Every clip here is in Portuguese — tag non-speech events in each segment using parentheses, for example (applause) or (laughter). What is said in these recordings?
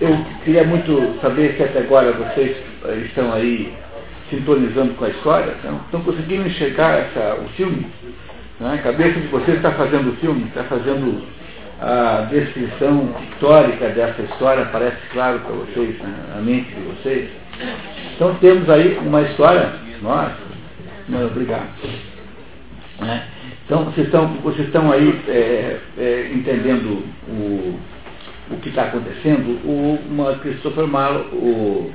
eu queria muito saber se até agora vocês estão aí sintonizando com a história, estão, estão conseguindo enxergar essa, o filme. Né? A cabeça de vocês está fazendo o filme, está fazendo a descrição pictórica dessa história, parece claro para vocês, né? a mente de vocês. Então temos aí uma história, nossa, não, obrigado. Né? Então vocês estão, vocês estão aí é, é, entendendo o, o que está acontecendo. O uma Christopher Marlowe, o,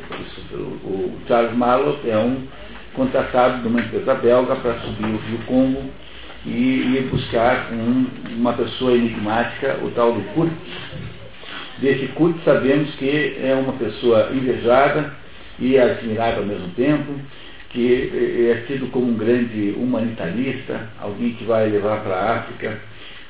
o Charles Marlowe é um contratado de uma empresa belga para subir o Rio Congo e ir buscar um, uma pessoa enigmática, o tal do Kurt. Desse Kurt sabemos que é uma pessoa invejada e admirada ao mesmo tempo, que é tido como um grande humanitarista, alguém que vai levar para a África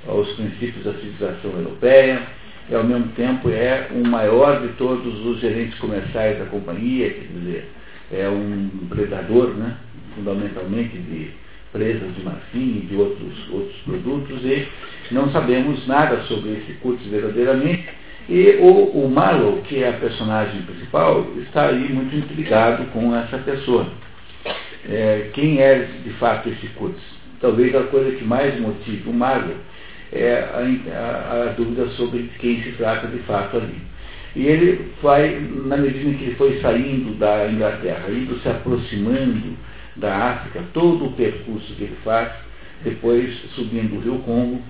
os princípios da civilização europeia, e ao mesmo tempo é o maior de todos os gerentes comerciais da companhia, quer dizer, é um predador, né, fundamentalmente de presas de marfim e de outros, outros produtos, e não sabemos nada sobre esse curso verdadeiramente, e o, o Marlowe, que é a personagem principal, está aí muito intrigado com essa pessoa. É, quem é de fato esse Kutz? Talvez a coisa que mais motive o Marlowe é a, a, a, dúvida sobre quem se trata de fato ali. E ele vai, na medida em que ele foi saindo da Inglaterra, indo se aproximando da África, todo o percurso que ele faz, depois subindo o Rio Congo,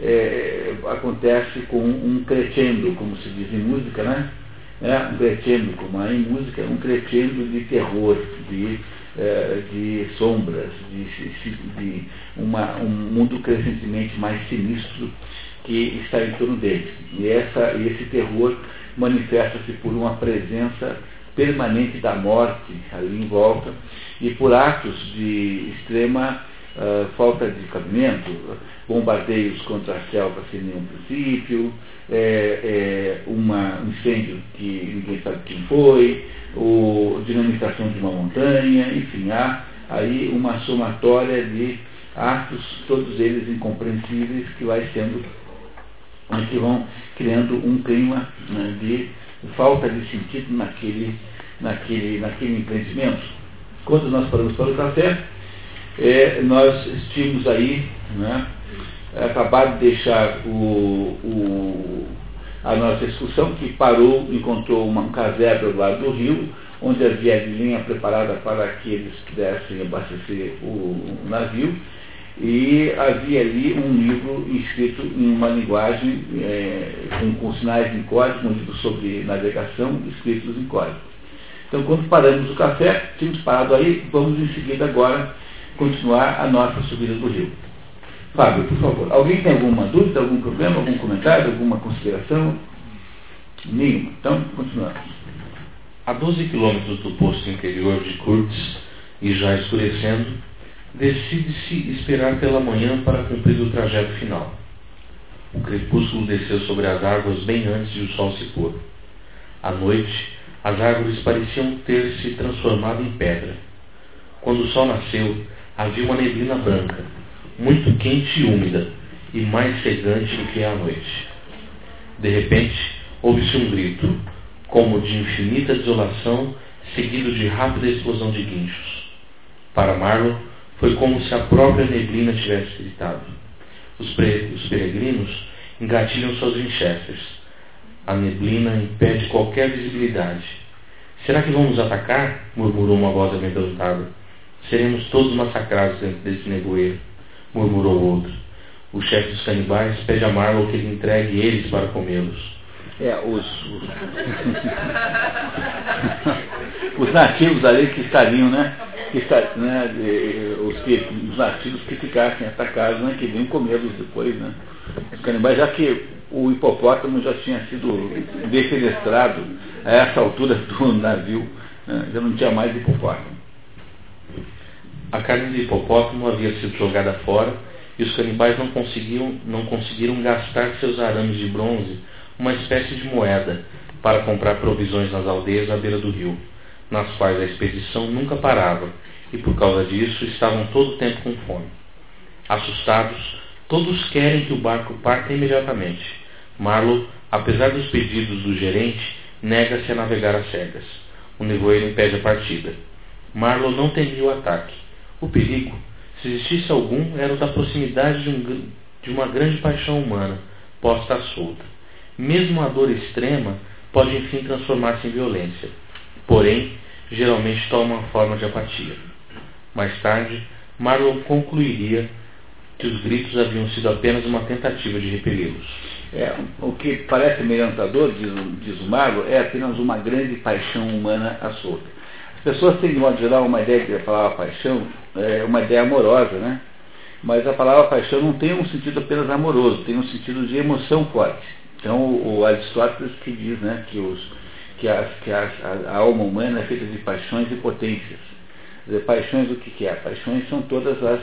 é, acontece com um crescendo, como se diz em música, né? É, um crescendo, como há em música, um crescendo de terror, de, é, de sombras, de, de uma, um mundo crescentemente mais sinistro que está em torno dele. E essa, esse terror manifesta-se por uma presença permanente da morte ali em volta e por atos de extrema uh, falta de cabimento, bombardeios contra a selva sem nenhum princípio, é, é, uma, um incêndio que ninguém sabe quem foi, o, dinamitação de uma montanha, enfim, há aí uma somatória de atos, todos eles incompreensíveis, que vai sendo, que vão criando um clima né, de falta de sentido naquele, naquele, naquele empreendimento. Quando nós paramos para o café, é, nós tínhamos aí, né, acabado de deixar o, o, a nossa discussão, que parou, encontrou uma, um casebre do lado do rio, onde havia linha preparada para que eles pudessem abastecer o, o navio, e havia ali um livro escrito em uma linguagem é, com, com, sinais em código, um livro sobre navegação escritos em código. Então, quando paramos o café, tínhamos parado aí, vamos em seguida agora continuar a nossa subida do rio. Fábio, por favor. Alguém tem alguma dúvida, algum problema, algum comentário, alguma consideração? Nenhuma. Então, continuamos. A 12 quilômetros do posto interior de Kurtz, e já escurecendo, decide-se esperar pela manhã para cumprir o trajeto final. O crepúsculo desceu sobre as árvores bem antes de o sol se pôr. À noite, as árvores pareciam ter se transformado em pedra. Quando o sol nasceu, havia uma neblina branca, muito quente e úmida, e mais cegante do que a noite. De repente, ouve-se um grito, como de infinita desolação, seguido de rápida explosão de guinchos. Para Marlowe, foi como se a própria neblina tivesse gritado. Os, os peregrinos engatilham suas Winchesters. A neblina impede qualquer visibilidade. Será que vão nos atacar? murmurou uma voz amedrontada. Seremos todos massacrados dentro desse nevoeiro, murmurou outro. O chefe dos canibais pede a Marlowe que ele entregue eles para comê-los. É, os, os, os nativos ali que estariam, né? Que né os, que, os nativos que ficassem atacados, né? Que vinham comê-los depois, né? Os canibais, já que o hipopótamo já tinha sido defenestrado a essa altura do navio, né, já não tinha mais hipopótamo. A carne do hipopótamo havia sido jogada fora e os canibais não conseguiram, não conseguiram gastar seus arames de bronze uma espécie de moeda para comprar provisões nas aldeias à beira do rio, nas quais a expedição nunca parava e por causa disso estavam todo o tempo com fome. Assustados, todos querem que o barco parta imediatamente. Marlowe, apesar dos pedidos do gerente, nega-se a navegar às cegas. O nevoeiro impede a partida. Marlowe não temia o ataque. O perigo, se existisse algum, era o da proximidade de, um, de uma grande paixão humana, posta à solta. Mesmo a dor extrema pode enfim transformar-se em violência. Porém, geralmente toma uma forma de apatia. Mais tarde, Marlowe concluiria que os gritos haviam sido apenas uma tentativa de repeli-los. É, o que parece amedrontador, diz, diz o Marlowe, é apenas uma grande paixão humana à solta. As pessoas têm, de modo geral, uma ideia de palavra paixão, é uma ideia amorosa, né? Mas a palavra paixão não tem um sentido apenas amoroso, tem um sentido de emoção forte. Então, o Aristóteles que diz né, que, os, que, as, que as, a, a alma humana é feita de paixões e potências. Dizer, paixões o que, que é? Paixões são todas as,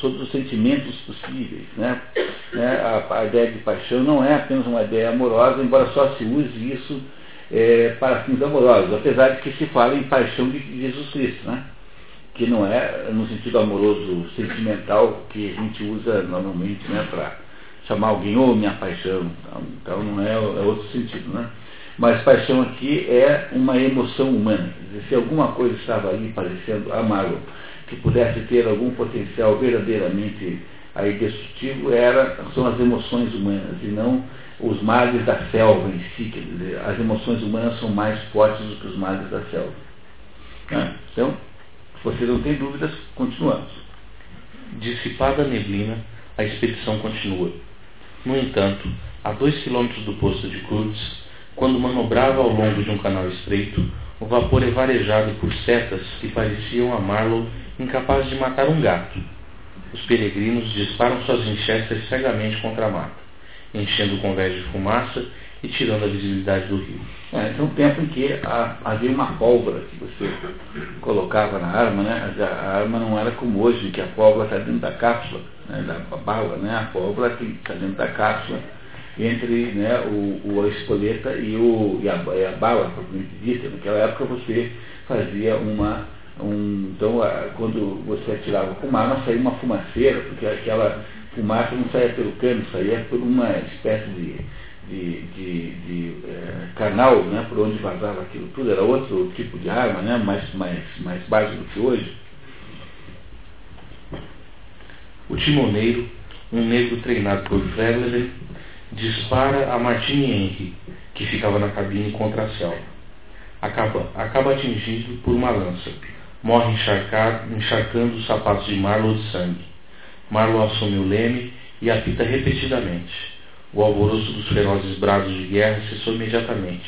todos os sentimentos possíveis. Né? né? A, a, ideia de paixão não é apenas uma ideia amorosa, embora só se use isso é, para fins amorosos, apesar de que se fala em paixão de Jesus Cristo, né? que não é no sentido amoroso sentimental que a gente usa normalmente né, para chamar alguém, ô oh, minha paixão. Então não é, é outro sentido. Né? Mas paixão aqui é uma emoção humana. Se alguma coisa estava ali parecendo amargo, que pudesse ter algum potencial verdadeiramente aí destrutivo, era, são as emoções humanas e não os males da selva em si. Dizer, as emoções humanas são mais fortes do que os males da selva. Né? Então, se você não tem dúvidas, continuamos. Dissipada a neblina, a expedição continua. No entanto, a dois quilômetros do posto de Kurtz, quando manobrava ao longo de um canal estreito, o vapor é varejado por setas que pareciam a Marlow incapazes de matar um gato. Os peregrinos disparam suas winchesters cegamente contra a mata, enchendo o convés de fumaça e tirando a visibilidade do rio. É, então, um tempo em que a, havia uma pólvora que você colocava na arma, né? A, a, arma não era como hoje, que a pólvora está dentro da cápsula, né? da bala, né? A pólvora está dentro da cápsula entre né, o, o, a espoleta e, o, e, a, e a bala, propriamente dita. Naquela época você fazia uma. Um, então, a, quando você atirava com uma arma, saía uma fumaceira, porque aquela fumaça não saía pelo cano, saía por uma espécie de, de, de, de é, canal né, por onde vazava aquilo tudo. Era outro tipo de arma, né, mais, mais, mais básico do que hoje. O timoneiro, um negro treinado por Verler, dispara a Martini Henry, que ficava na cabine contra a selva. Acaba, acaba atingido por uma lança. Morre encharcado, encharcando os sapatos de Marlowe de sangue. Marlowe assume o leme e apita repetidamente. O alvoroço dos ferozes brados de guerra cessou imediatamente.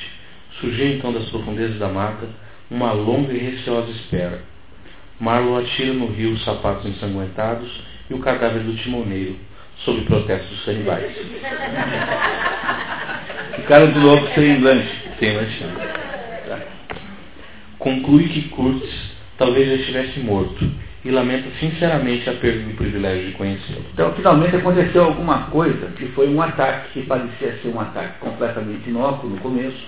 Surgiu então das profundezas da mata uma longa e receosa espera. Marlowe atira no rio os sapatos ensanguentados e o cadáver do timoneiro, sob protesto dos canibais. (laughs) Ficaram de novo sem lanche. Sem lanche. Conclui que Kurtz talvez já estivesse morto e lamenta sinceramente a perda do privilégio de conhecê-lo. Então, finalmente aconteceu alguma coisa que foi um ataque, que parecia ser um ataque completamente inócuo no começo,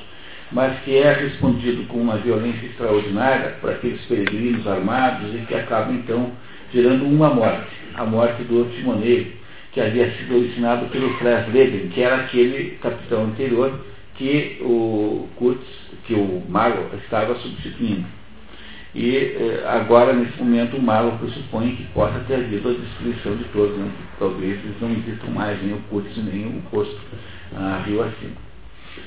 mas que é respondido com uma violência extraordinária por aqueles peregrinos armados e que acaba então gerando uma morte, a morte do timoneiro, que havia sido originado pelo Franz Leben, que era aquele capitão anterior que o Kurtz, que o Marlow estava substituindo. E eh, agora, nesse momento, o Marlow pressupõe que possa ter havido a destruição de todos, né? talvez eles não existam mais, nem o Kurtz, nem o posto ah, rio acima.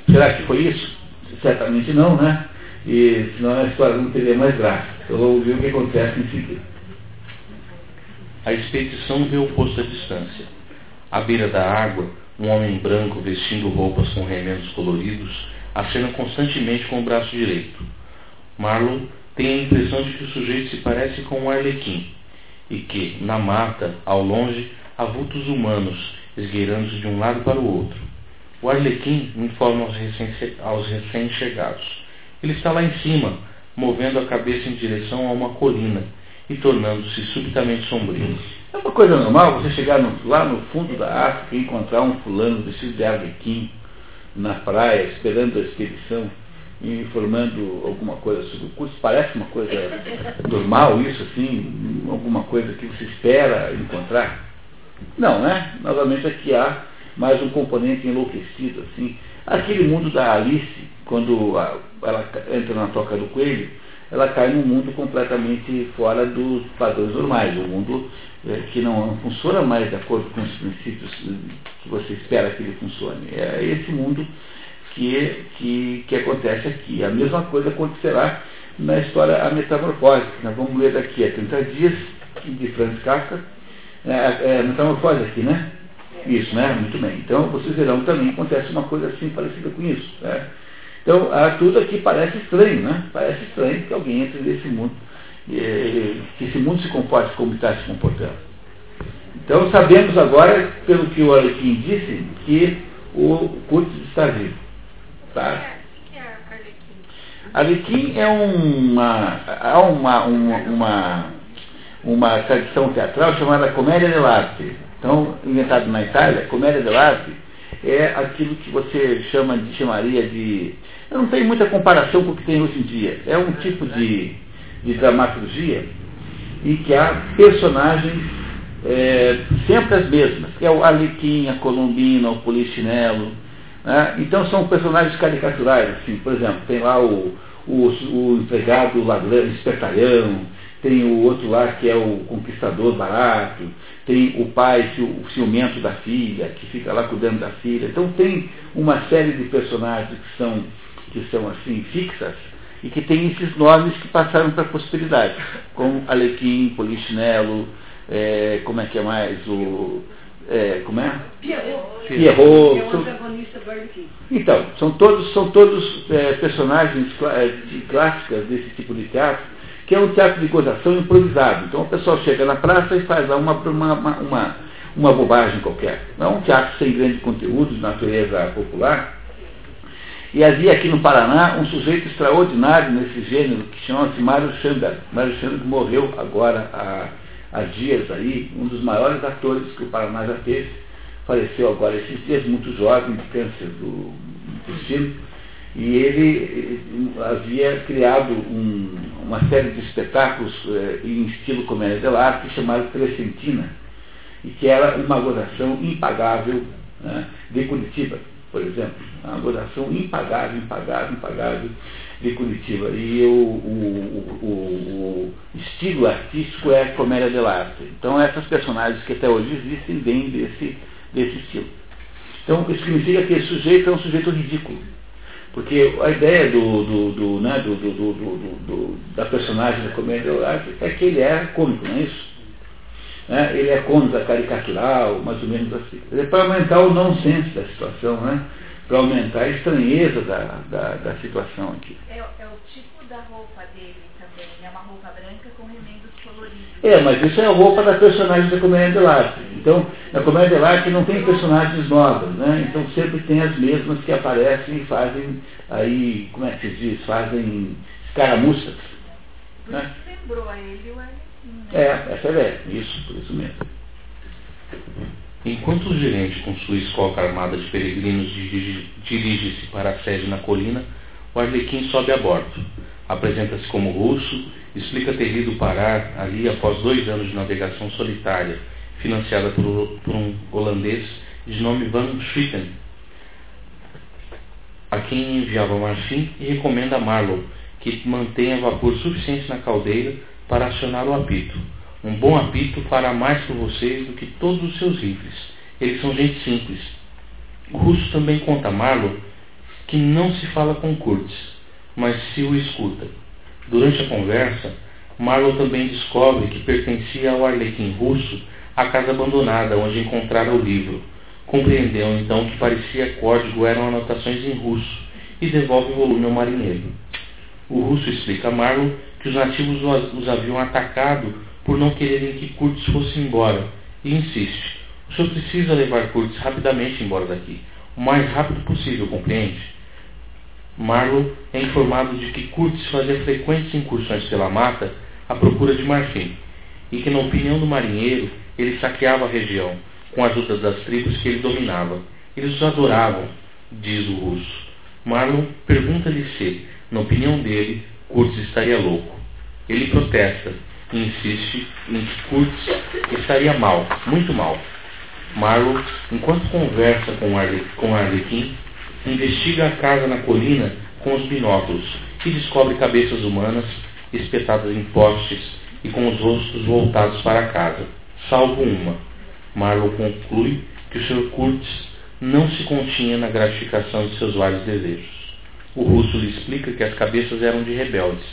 Será que foi isso? Certamente não, né? E senão a história não teria mais graça. Então vamos ver o que acontece em seguida. A expedição vê o posto à distância à beira da água, um homem branco vestindo roupas com remendos coloridos acena constantemente com o braço direito. Marlowe tem a impressão de que o sujeito se parece com um arlequim e que, na mata, ao longe, há vultos humanos esgueirando-se de um lado para o outro. O arlequim informa aos recém-chegados. Ele está lá em cima, movendo a cabeça em direção a uma colina e tornando-se subitamente sombrio. É uma coisa normal você chegar no, lá no fundo da África e encontrar um fulano vestido de arlequim na praia, esperando a expedição e informando alguma coisa sobre o curso. Parece uma coisa normal isso, assim, alguma coisa que você espera encontrar? Não, né? Novamente aqui há mais um componente enlouquecido, assim. Aquele mundo da Alice, quando ela entra na toca do coelho, ela cai num mundo completamente fora dos padrões normais, um mundo é, que não funciona mais de acordo com os princípios que você espera que ele funcione. É esse mundo que, que, que acontece aqui. A mesma coisa acontecerá na história A Metamorfose. Nós vamos ler daqui a 30 dias, de Franz Kafka. É, é, metamorfose aqui, né? Isso, né? Muito bem. Então, vocês verão que também acontece uma coisa assim parecida com isso. Né? Então, tudo aqui parece estranho, né? Parece estranho que alguém entre nesse mundo, que esse mundo se comporte como está se comportando. Então, sabemos agora, pelo que o Alequim disse, que o Curtis está vivo. Tá? Alequim é uma, há uma, uma, uma, uma tradição teatral chamada comédia dell'arte. Então, inventado na Itália, comédia dell'arte é aquilo que você chama de chamaria de. Não tem muita comparação com o que tem hoje em dia. É um tipo de, de dramaturgia em que há personagens é, sempre as mesmas, que é o Alequim, a Colombina, o Polichinelo. Né? Então são personagens caricaturais, assim, por exemplo, tem lá o, o, o empregado ladrão, espertalhão, tem o outro lá que é o conquistador barato, tem o pai o ciumento da filha, que fica lá cuidando da filha. Então tem uma série de personagens que são, que são assim, fixas e que tem esses nomes que passaram para a posteridade, como Alequim, Polichinelo, é, como é que é mais? O, é, como é? Pierrot. Pierrot. É então, são todos, são todos é, personagens é, clássicas desse tipo de teatro que é um teatro de gozação improvisado. Então o pessoal chega na praça e faz lá uma, uma, uma, uma bobagem qualquer. Não é um teatro sem grande conteúdo, de natureza popular. E havia aqui no Paraná um sujeito extraordinário nesse gênero que chama-se Mário Chandler. Mário Chandler morreu agora há, há dias aí, um dos maiores atores que o Paraná já teve. Faleceu agora esses dias, muito jovem, de câncer do intestino e ele havia criado um, uma série de espetáculos eh, em estilo comédia dell'arte chamado Trecentina, e que era uma gozação impagável né, de Curitiba, por exemplo. Uma gozação impagável, impagável, impagável de Curitiba. E o, o, o, o estilo artístico é comédia dell'arte. Então essas personagens que até hoje existem vêm desse, desse estilo. Então isso significa que esse sujeito é um sujeito ridículo porque a ideia do, do, do, né, do, do da personagem da comédia é que ele é cômico, não é isso? Né? Ele é cômico, é caricatural, mais ou menos assim. É para aumentar o nonsense da situação, né? Para aumentar a estranheza da, da, da situação aqui. É, é o tipo da roupa dele também, é uma roupa branca com remendos coloridos. É, mas isso é a roupa da personagem da comédia de arte. Então, na comédia de arte não tem personagens novas, né? Então sempre tem as mesmas que aparecem e fazem aí, como é que se diz, fazem escaramuças. Né? lembrou a ele o É, essa é isso, por isso mesmo. Enquanto o gerente, com sua escolta armada de peregrinos, dirige-se para a sede na colina, o Arlequim sobe a bordo. Apresenta-se como russo, explica ter ido parar ali após dois anos de navegação solitária, financiada por, por um holandês de nome Van Schrieten, a quem enviava marfim e recomenda a Marlow que mantenha vapor suficiente na caldeira para acionar o apito. Um bom apito fará mais por vocês do que todos os seus rifles. Eles são gente simples. O russo também conta a Marlow que não se fala com Kurtz, mas se o escuta. Durante a conversa, Marlow também descobre que pertencia ao arlequim russo a casa abandonada onde encontrara o livro. Compreendeu então que parecia código eram anotações em russo e devolve o volume ao marinheiro. O russo explica a Marlow que os nativos os haviam atacado por não quererem que Kurtz fosse embora e insiste. O senhor precisa levar Kurtz rapidamente embora daqui, o mais rápido possível, compreende? Marlow é informado de que Kurtz fazia frequentes incursões pela mata à procura de marfim e que, na opinião do marinheiro, ele saqueava a região com a ajuda das tribos que ele dominava. Eles os adoravam, diz o russo. Marlon pergunta-lhe se, na opinião dele, Kurtz estaria louco. Ele protesta e insiste em que Kurtz estaria mal, muito mal. Marlon, enquanto conversa com, Arle com Arlequim, investiga a casa na colina com os binóculos e descobre cabeças humanas espetadas em postes e com os rostos voltados para casa, salvo uma. Marlowe conclui que o Sr. Kurtz não se continha na gratificação de seus vários desejos. O russo lhe explica que as cabeças eram de rebeldes,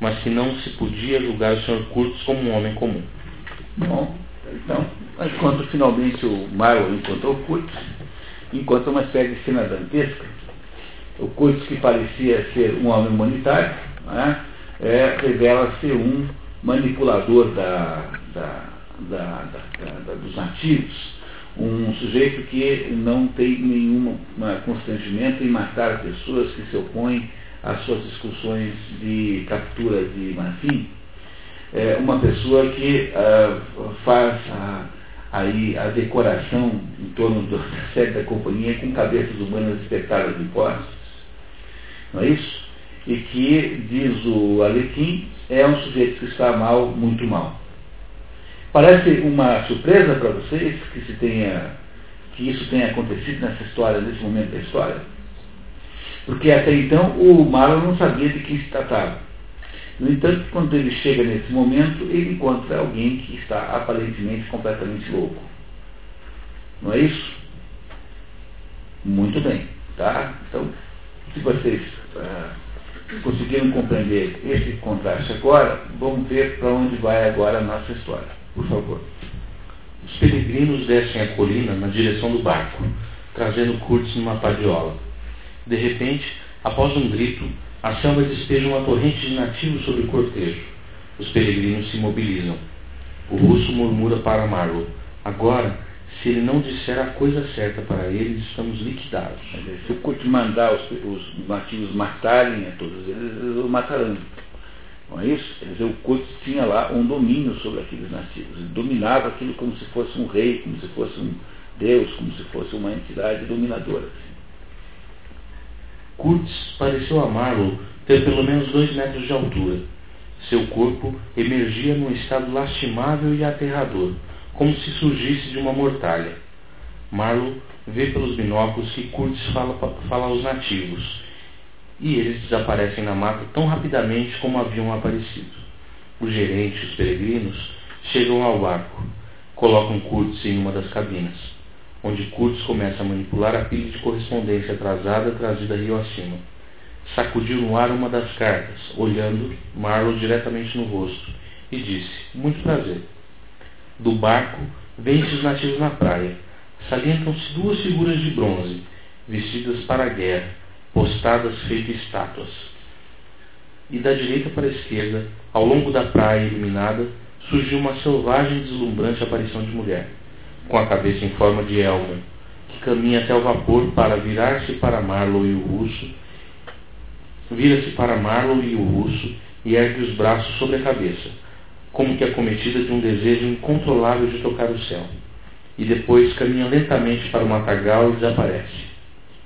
mas que não se podia julgar o Sr. Kurtz como um homem comum. Bom, então, quando finalmente o Marlowe encontrou o Kurtz, encontra uma espécie de cena dantesca. O Kurtz, que parecia ser um homem humanitário, né, é, revela ser um manipulador da, da, da, dos nativos, um sujeito que não tem nenhum constrangimento em matar pessoas que se opõem às suas discussões de captura de marfim, é uma pessoa que uh, faz a, aí a decoração em torno da sede da companhia com cabeças humanas espetadas de postes, não é isso? E que, diz o Alequim, é um sujeito que está mal, muito mal. Parece uma surpresa para vocês que, se tenha, que isso tenha acontecido nessa história, nesse momento da história? Porque até então o Marlon não sabia de quem se tratava. No entanto, quando ele chega nesse momento, ele encontra alguém que está aparentemente completamente louco. Não é isso? Muito bem. Tá? Então, se vocês ah, conseguiram compreender esse contraste agora, vamos ver para onde vai agora a nossa história. Por favor. Os peregrinos descem a colina na direção do barco, trazendo Kurtz numa padiola. De repente, após um grito, a selva despeja uma torrente de nativos sobre o cortejo. Os peregrinos se mobilizam. O russo murmura para Marlowe. Agora, se ele não disser a coisa certa para eles, estamos liquidados. Se o Kurtz mandar os, os nativos matarem a todos eles, eles o matarão. Não é isso? Quer dizer, o Kurtz tinha lá um domínio sobre aqueles nativos. Ele dominava aquilo como se fosse um rei, como se fosse um deus, como se fosse uma entidade dominadora. Kurtz pareceu a Marlowe ter pelo menos dois metros de altura. Seu corpo emergia num estado lastimável e aterrador, como se surgisse de uma mortalha. Marlowe vê pelos binóculos que Kurtz fala, fala aos nativos, e eles desaparecem na mata tão rapidamente como haviam aparecido. O gerente e os peregrinos chegam ao barco, colocam Kurtz em uma das cabinas, onde Kurtz começa a manipular a pilha de correspondência atrasada trazida rio acima. Sacudiu no ar uma das cartas, olhando Marlowe diretamente no rosto, e disse: Muito prazer. Do barco, vêm-se os nativos na praia. Salientam-se duas figuras de bronze, vestidas para a guerra, postadas feito estátuas. E da direita para a esquerda, ao longo da praia iluminada, surgiu uma selvagem e deslumbrante aparição de mulher, com a cabeça em forma de elmo, que caminha até o vapor para virar-se para Marlowe e o russo, vira-se para Marlowe e o russo e ergue os braços sobre a cabeça, como que acometida de um desejo incontrolável de tocar o céu. E depois caminha lentamente para o matagal e desaparece.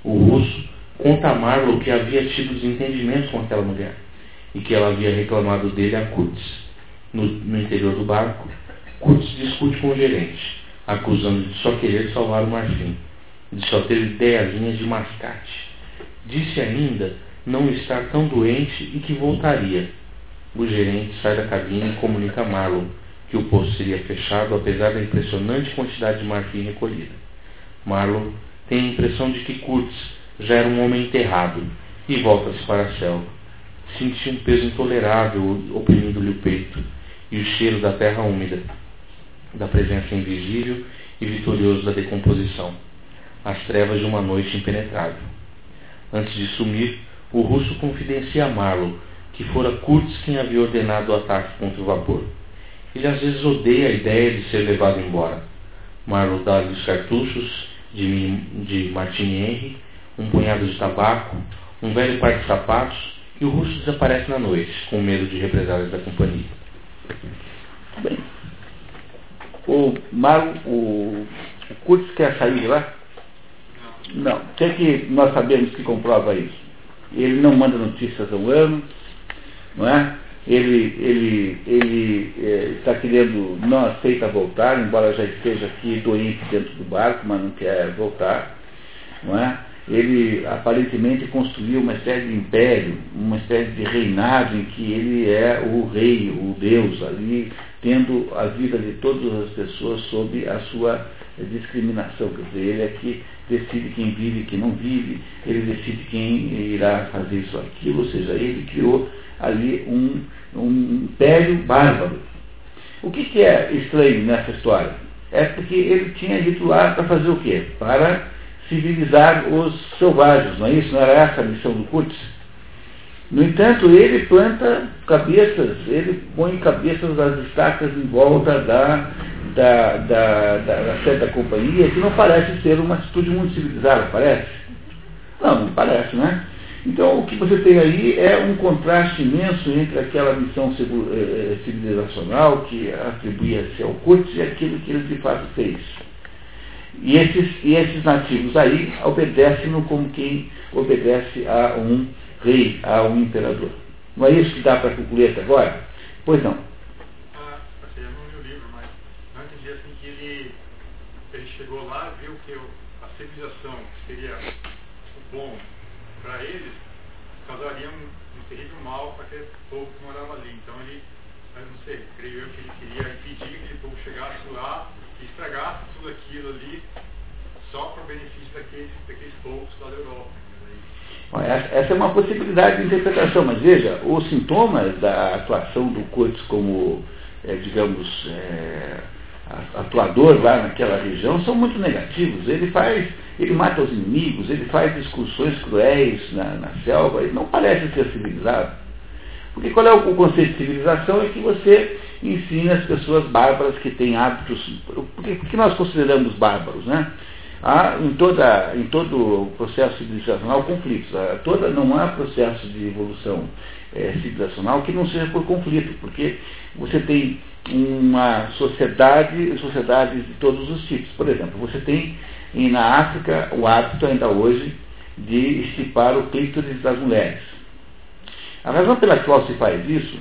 O russo conta a Marlowe que havia tido desentendimentos com aquela mulher e que ela havia reclamado dele a Kurtz. No, no interior do barco, Kurtz discute com o gerente, acusando de só querer salvar o marfim, de só ter ideiazinhas de mascate. Disse ainda não estar tão doente e que voltaria. O gerente sai da cabine e comunica a Marlowe que o poço seria fechado apesar da impressionante quantidade de marfim recolhida. Marlowe tem a impressão de que Kurtz já era um homem enterrado e volta-se para a selva. Sentia um peso intolerável oprimindo-lhe o peito e o cheiro da terra úmida, da presença invisível e vitorioso da decomposição, as trevas de uma noite impenetrável. Antes de sumir, o russo confidencia a Marlowe que fora Kurtz quem havia ordenado o ataque contra o vapor. Ele às vezes odeia a ideia de ser levado embora. Marlowe dá-lhe os cartuchos de, de Martini Henry um punhado de tabaco, um velho par de sapatos, e o russo desaparece na noite, com medo de represálias da companhia. Bem, o Mago, o, o quer sair de lá? Não. O que é que nós sabemos que comprova isso? Ele não manda notícias ao ano, não é? Ele, ele, ele é, está querendo, não aceita voltar, embora já esteja aqui doente dentro do barco, mas não quer voltar, não é? Ele aparentemente construiu uma espécie de império, uma espécie de reinado em que ele é o rei, o Deus ali, tendo a vida de todas as pessoas sob a sua discriminação. Quer dizer, ele é que decide quem vive e quem não vive, ele decide quem irá fazer isso ou aquilo, ou seja, ele criou ali um, um império bárbaro. O que, que é estranho nessa história? É porque ele tinha ido lá para fazer o quê? Para civilizar os selvagens, não é isso? Não era essa a missão do Kutz? No entanto, ele planta cabeças, ele põe cabeças das estacas em volta da, da, da, da, da certa companhia, que não parece ser uma atitude muito civilizada, parece? Não, não parece, né? Então, o que você tem aí é um contraste imenso entre aquela missão eh, civilizacional que atribuía-se ao Kutz e aquilo que ele de fato fez. E esses, e esses nativos aí obedecem-no como quem obedece a um rei, a um imperador. Não é isso que dá para concluir até agora? Pois não. Ah, assim, eu não li o livro, mas assim ele, lá, viu que a civilização, que seria o bom para causaria um, terrível mal para aquele povo que morava ali. Então ele, eu não sei, creio eu que ele queria impedir que aquele povo chegasse lá tudo aquilo ali só para o benefício daqueles, daqueles povos lá da Europa. Essa é uma possibilidade de interpretação, mas veja, os sintomas da atuação do Coates como, é, digamos, é, atuador lá naquela região são muito negativos. Ele faz, ele mata os inimigos, ele faz discussões cruéis na, na selva, ele não parece ser civilizado. Porque qual é o, conceito de civilização? É que você ensina as pessoas bárbaras que têm hábitos. Porque, porque nós consideramos bárbaros, né? há em, toda, em todo o processo civilizacional conflitos. Há toda, não há processo de evolução é, civilizacional que não seja por conflito, porque você tem uma sociedade, sociedades de todos os tipos. Por exemplo, você tem na África o hábito ainda hoje de estipar o clítoris das mulheres. A razão pela qual se faz isso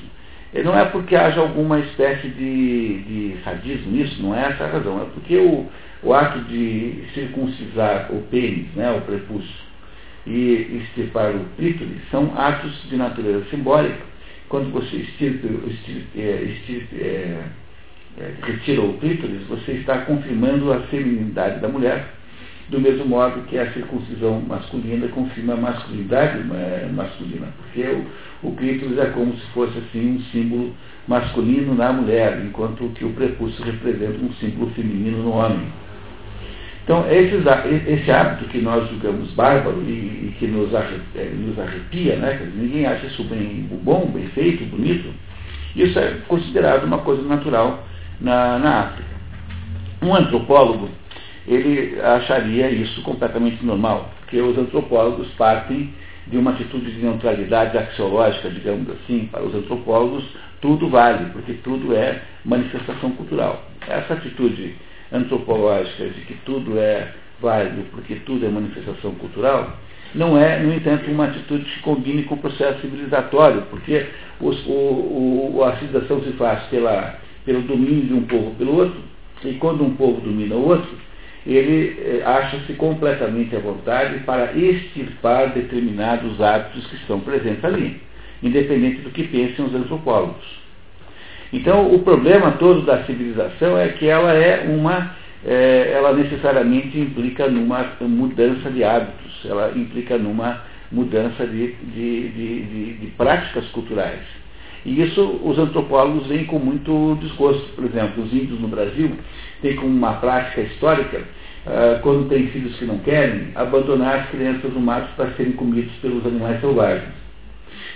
não é porque haja alguma espécie de, de sadismo nisso, não é essa a razão, é porque o, o ato de circuncisar o pênis, né, o prepúcio, e estipar o clítoris são atos de natureza simbólica. Quando você estirpe, estirpe, é, estirpe, é, é, retira o clítoris, você está confirmando a feminilidade da mulher, do mesmo modo que a circuncisão masculina confirma a masculinidade é, masculina, porque o, o clítoris é como se fosse assim um símbolo masculino na mulher, enquanto que o prepúcio representa um símbolo feminino no homem. Então, esses, esse hábito que nós julgamos bárbaro e, e que nos arrepia, é, nos arrepia né? ninguém acha isso bem bom, bem feito, bonito, isso é considerado uma coisa natural na, na África. Um antropólogo, ele acharia isso completamente normal, porque os antropólogos partem de uma atitude de neutralidade axiológica, digamos assim, para os antropólogos, tudo vale, porque tudo é manifestação cultural. Essa atitude antropológica de que tudo é válido porque tudo é manifestação cultural, não é, no entanto, uma atitude que combine com o processo civilizatório, porque os, o, o, a civilização se faz pela, pelo domínio de um povo pelo outro, e quando um povo domina o outro, ele eh, acha-se completamente à vontade para extirpar determinados hábitos que estão presentes ali, independente do que pensem os antropólogos. Então, o problema todo da civilização é que ela é uma, é, ela necessariamente implica numa mudança de hábitos, ela implica numa mudança de, de, de, de práticas culturais. E isso os antropólogos veem com muito desgosto. Por exemplo, os índios no Brasil têm como uma prática histórica, uh, quando têm filhos que não querem, abandonar as crianças no mato para serem comidos pelos animais selvagens.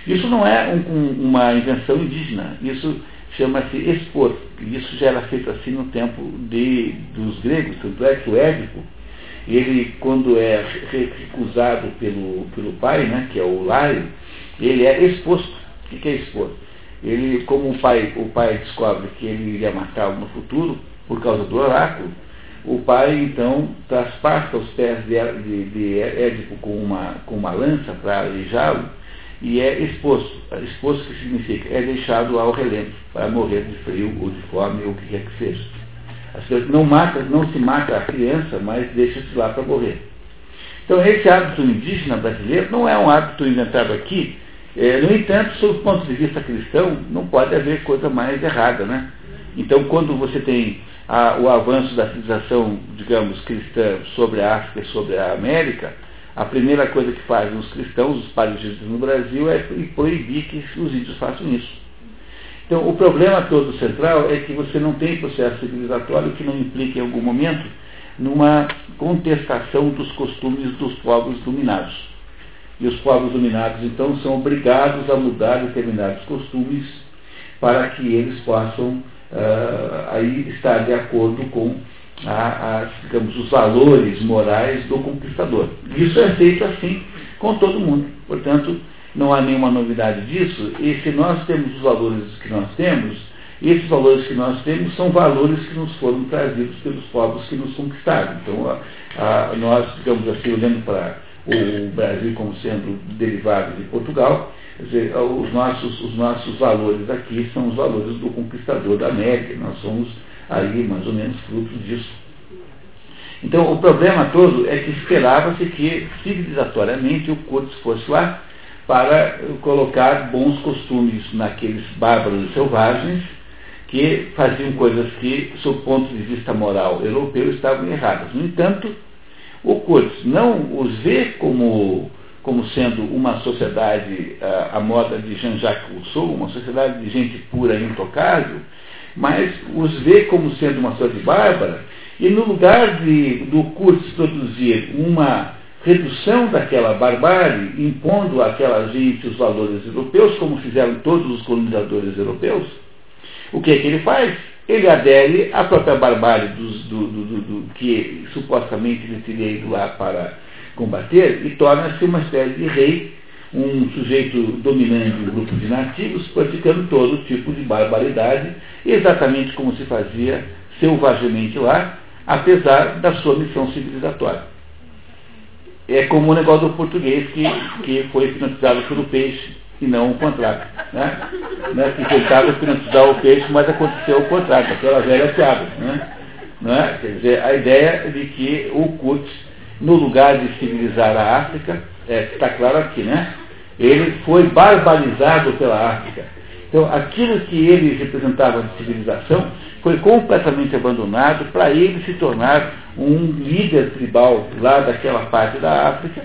Isso não é um, um, uma invenção indígena, isso chama-se expor. Isso já era feito assim no tempo de, dos gregos, tanto é que o Édipo, ele, quando é recusado pelo, pelo pai, né, que é o Lário, ele é exposto. O que é expor? Ele, como o pai, o pai descobre que ele iria matá-lo no futuro, por causa do oráculo, o pai então traspassa os pés de, de, de Édipo com uma, com uma lança para aleijá-lo, e é exposto. Exposto que significa? É deixado ao relento para morrer de frio ou de fome ou o que quer que seja. As não, mata, não se mata a criança, mas deixa-se lá para morrer. Então, esse hábito indígena brasileiro não é um hábito inventado aqui. É, no entanto, sob o ponto de vista cristão, não pode haver coisa mais errada. Né? Então, quando você tem a, o avanço da civilização, digamos, cristã sobre a África e sobre a América, a primeira coisa que fazem os cristãos, os palegistas no Brasil, é proibir que os índios façam isso. Então, o problema todo central é que você não tem processo civilizatório que não implique em algum momento numa contestação dos costumes dos povos dominados. E os povos dominados, então, são obrigados a mudar determinados costumes para que eles possam uh, aí estar de acordo com a, a, digamos, os valores morais do conquistador. Isso é feito assim com todo mundo. Portanto, não há nenhuma novidade disso. E se nós temos os valores que nós temos, esses valores que nós temos são valores que nos foram trazidos pelos povos que nos conquistaram. Então, a, a, nós, digamos assim, olhando para o Brasil como sendo derivado de Portugal, dizer, os, nossos, os nossos valores aqui são os valores do conquistador da América. Nós somos aí mais ou menos fruto disso. Então, o problema todo é que esperava-se que, civilizatoriamente, o Curtis fosse lá para colocar bons costumes naqueles bárbaros selvagens que faziam coisas que, sob ponto de vista moral europeu, estavam erradas. No entanto, o Kurtz não os vê como, como sendo uma sociedade à, moda de Jean-Jacques Rousseau, uma sociedade de gente pura e intocável, mas os vê como sendo uma sociedade bárbara, e no lugar de, do Kurtz produzir uma redução daquela barbárie, impondo àquela gente os valores europeus, como fizeram todos os colonizadores europeus, o que é que ele faz? Ele adere à própria barbárie dos, do, do, do, do, que supostamente ele teria ido lá para combater e torna-se uma espécie de rei, um sujeito dominante um grupo de nativos, praticando todo tipo de barbaridade, exatamente como se fazia selvagemente lá, apesar da sua missão civilizatória. É como o negócio do português que, que foi hipnotizado pelo peixe e não o contrário. Né? né? Que tentava hipnotizar o peixe, mas aconteceu o contrário, aquela velha piada. Né? Né? Quer dizer, a ideia de que o Kut, no lugar de civilizar a África, é, está claro aqui, né? ele foi barbarizado pela África. Então, aquilo que ele representava de civilização foi completamente abandonado para ele se tornar um líder tribal lá daquela parte da África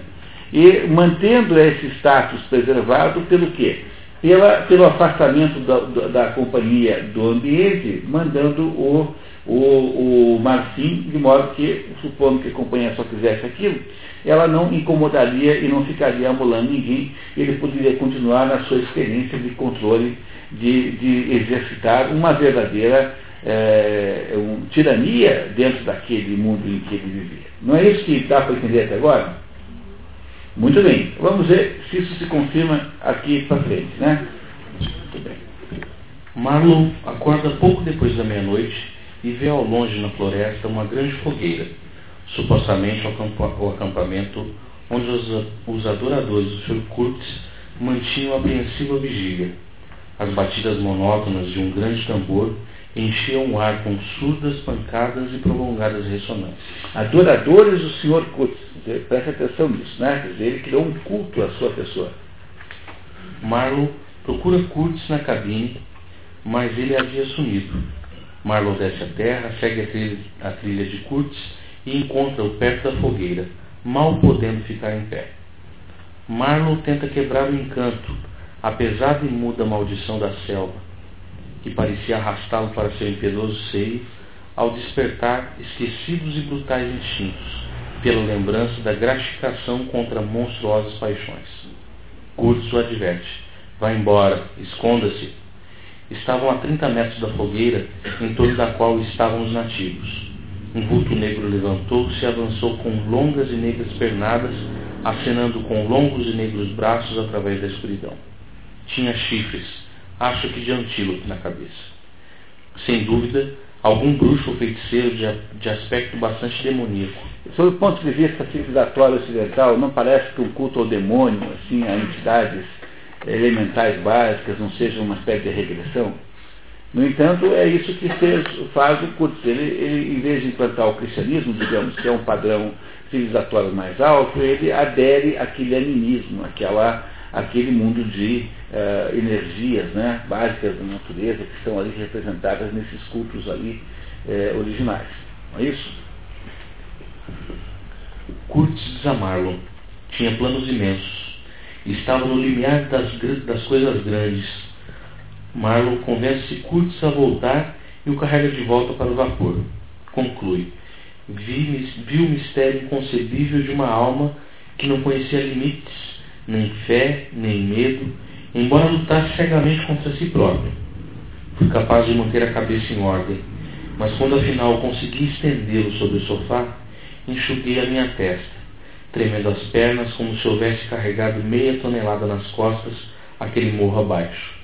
e mantendo esse status preservado pelo quê? Pela, pelo afastamento da, da, da companhia do ambiente, mandando o, o, o Marfim, de modo que, supondo que a companhia só fizesse aquilo, ela não incomodaria e não ficaria amolando ninguém, ele poderia continuar na sua experiência de controle, de, de exercitar uma verdadeira é, um, tirania dentro daquele mundo em que ele vivia. Não é isso que dá para entender até agora? Muito bem, vamos ver se isso se confirma aqui para frente, né? Muito bem. Marlon acorda pouco depois da meia-noite e vê ao longe na floresta uma grande fogueira, supostamente o acampamento onde os, os adoradores do Sr. Kurtz mantinham apreensiva vigília. As batidas monótonas de um grande tambor enchiam o ar com surdas pancadas e prolongadas ressonâncias. Adoradores do Senhor Kutz, preste atenção nisso, né? Quer dizer, ele criou um culto à sua pessoa. Marlow procura Kurtz na cabine, mas ele havia sumido. Marlow desce a terra, segue a trilha, a trilha de Kurtz e encontra-o perto da fogueira, mal podendo ficar em pé. Marlow tenta quebrar o encanto, apesar de muda maldição da selva que parecia arrastá-lo para seu impiedoso seio, ao despertar esquecidos e brutais instintos, pela lembrança da gratificação contra monstruosas paixões. Curtis o adverte. Vá embora, esconda-se. Estavam a 30 metros da fogueira, em torno da qual estavam os nativos. Um vulto negro levantou-se e avançou com longas e negras pernadas, acenando com longos e negros braços através da escuridão. Tinha chifres, acho que de antílope na cabeça. Sem dúvida, algum bruxo ou feiticeiro de, de aspecto bastante demoníaco. Sob o ponto de vista civilizatório ocidental, não parece que o culto ao demônio, assim, a entidades elementais básicas, não seja uma espécie de regressão? No entanto, é isso que faz o Kurtz. Ele, ele, em vez de implantar o cristianismo, digamos, que é um padrão civilizatório mais alto, ele adere àquele animismo, àquela, àquele mundo de uh, energias né, básicas da natureza que estão ali representadas nesses cultos ali uh, originais. Não é isso? Kurtz Zamarlo tinha planos imensos. Estava no limiar das, das coisas grandes. Marlon convence Kurtz a voltar e o carrega de volta para o vapor. Conclui. Vi, vi o mistério inconcebível de uma alma que não conhecia limites, nem fé, nem medo, embora lutasse cegamente contra si próprio. Fui capaz de manter a cabeça em ordem, mas quando afinal consegui estendê-lo sobre o sofá, enxuguei a minha testa, tremendo as pernas como se houvesse carregado meia tonelada nas costas aquele morro abaixo.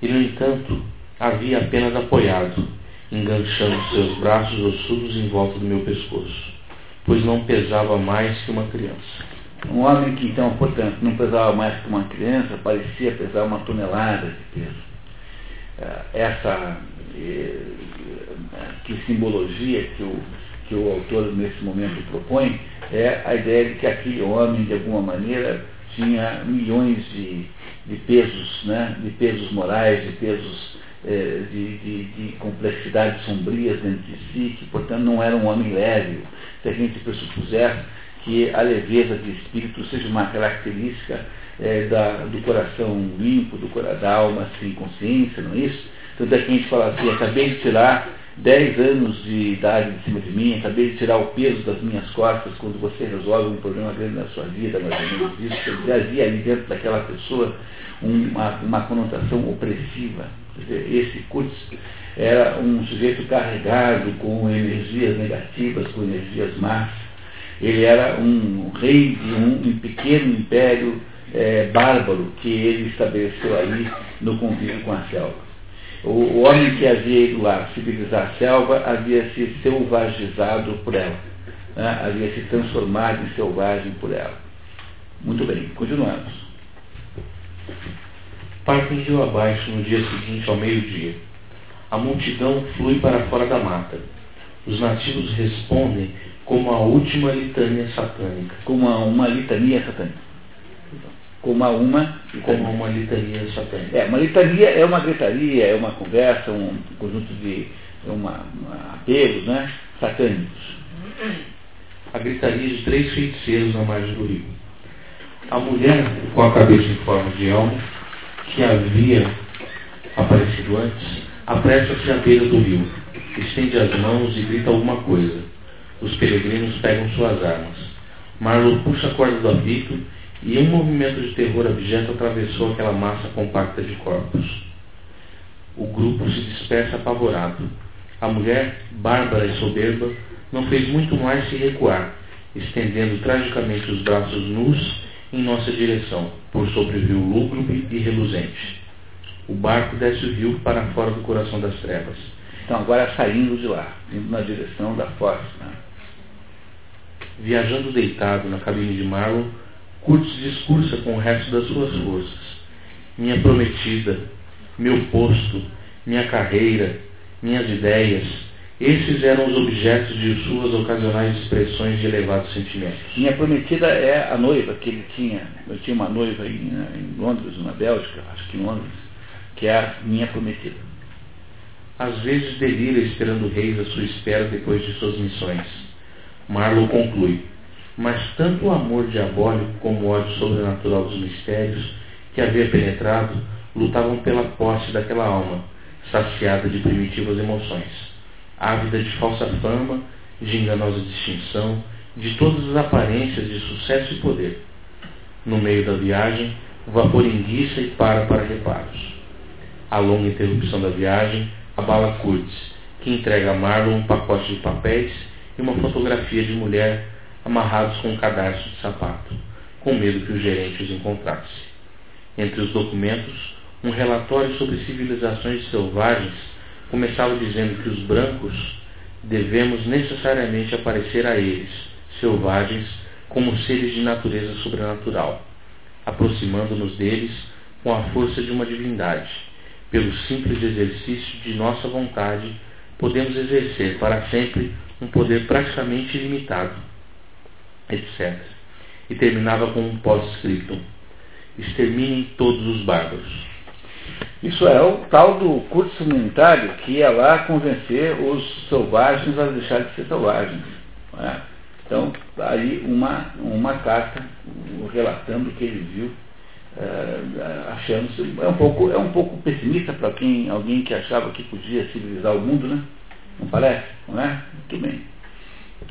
E, no entanto, havia apenas apoiado, enganchando seus braços ossudos em volta do meu pescoço, pois não pesava mais que uma criança. Um homem que, então, portanto, não pesava mais que uma criança, parecia pesar uma tonelada de peso. É, essa eh, que simbologia que o, que o autor nesse momento propõe é a ideia de que aquele homem, de alguma maneira, tinha milhões de, de pesos, né? de pesos morais, de pesos eh, de, de, de, complexidades sombrias dentro de si, que, portanto, não era um homem leve. Se a gente pressupuser que a leveza de espírito seja uma característica eh, da, do coração limpo, do, da alma sem consciência, não é isso? Tanto é que a gente fala assim, acabei de tirar 10 anos de idade de cima de mim, acabei de tirar o peso das minhas costas quando você resolve um problema grande na sua vida, mais ou menos isso. Dizer, havia ali dentro daquela pessoa uma, uma conotação opressiva. Esse Kurtz era um sujeito carregado com energias negativas, com energias más. Ele era um rei de um, um pequeno império é, bárbaro que ele estabeleceu ali no convívio com a selva. O, o homem que havia ido lá civilizar a selva havia se selvagizado por ela, né? havia se transformado em selvagem por ela. Muito bem, continuamos. Partem rio abaixo no dia seguinte ao meio-dia. A multidão flui para fora da mata. Os nativos respondem como a última litania satânica. Como uma litania satânica como a uma como uma litania satânica. É, uma litania é uma gritaria, é uma conversa, um conjunto de uma, uma apelos né, satânicos. A gritaria de três feiticeiros na margem do rio. A mulher, com a cabeça em forma de elmo, que havia aparecido antes, apressa-se à beira do rio, estende as mãos e grita alguma coisa. Os peregrinos pegam suas armas. Marlo puxa a corda do apito e um movimento de terror abjeto atravessou aquela massa compacta de corpos. O grupo se dispersa apavorado. A mulher, bárbara e soberba, não fez muito mais se recuar, estendendo tragicamente os braços nus em nossa direção, por sobre o rio lúgubre e reluzente. O barco desce o rio para fora do coração das trevas. Então agora saindo de lá, indo na direção da foz. Né? Viajando deitado na cabine de Marlon, Kurtz discursa com o resto das suas forças. Minha prometida, meu posto, minha carreira, minhas ideias, esses eram os objetos de suas ocasionais expressões de elevados sentimentos. Minha prometida é a noiva que ele tinha. Eu tinha uma noiva em, em Londres, na Bélgica, acho que em Londres, que é a minha prometida. Às vezes delira esperando reis à sua espera depois de suas missões. Marlowe conclui mas tanto o amor diabólico como o ódio sobrenatural dos mistérios que havia penetrado lutavam pela posse daquela alma, saciada de primitivas emoções, ávida de falsa fama, de enganosa distinção, de todas as aparências de sucesso e poder. No meio da viagem, o vapor enguiça e para para reparos. A longa interrupção da viagem abala Kurtz, que entrega a Marlon um pacote de papéis e uma fotografia de mulher amarrados com um cadarço de sapato, com medo que o gerente os encontrasse. Entre os documentos, um relatório sobre civilizações selvagens começava dizendo que os brancos devemos necessariamente aparecer a eles, selvagens, como seres de natureza sobrenatural, aproximando-nos deles com a força de uma divindade, pelo simples exercício de nossa vontade, podemos exercer para sempre um poder praticamente ilimitado, etc. E terminava com um pós-scriptum. Exterminem todos os bárbaros. Isso é o tal do curso humanitário que ia lá convencer os selvagens a deixar de ser selvagens. É? Então, aí uma, uma carta relatando o que ele viu, é, achando é um pouco é um pouco pessimista para quem alguém que achava que podia civilizar o mundo, né? Não parece, não é? Muito bem.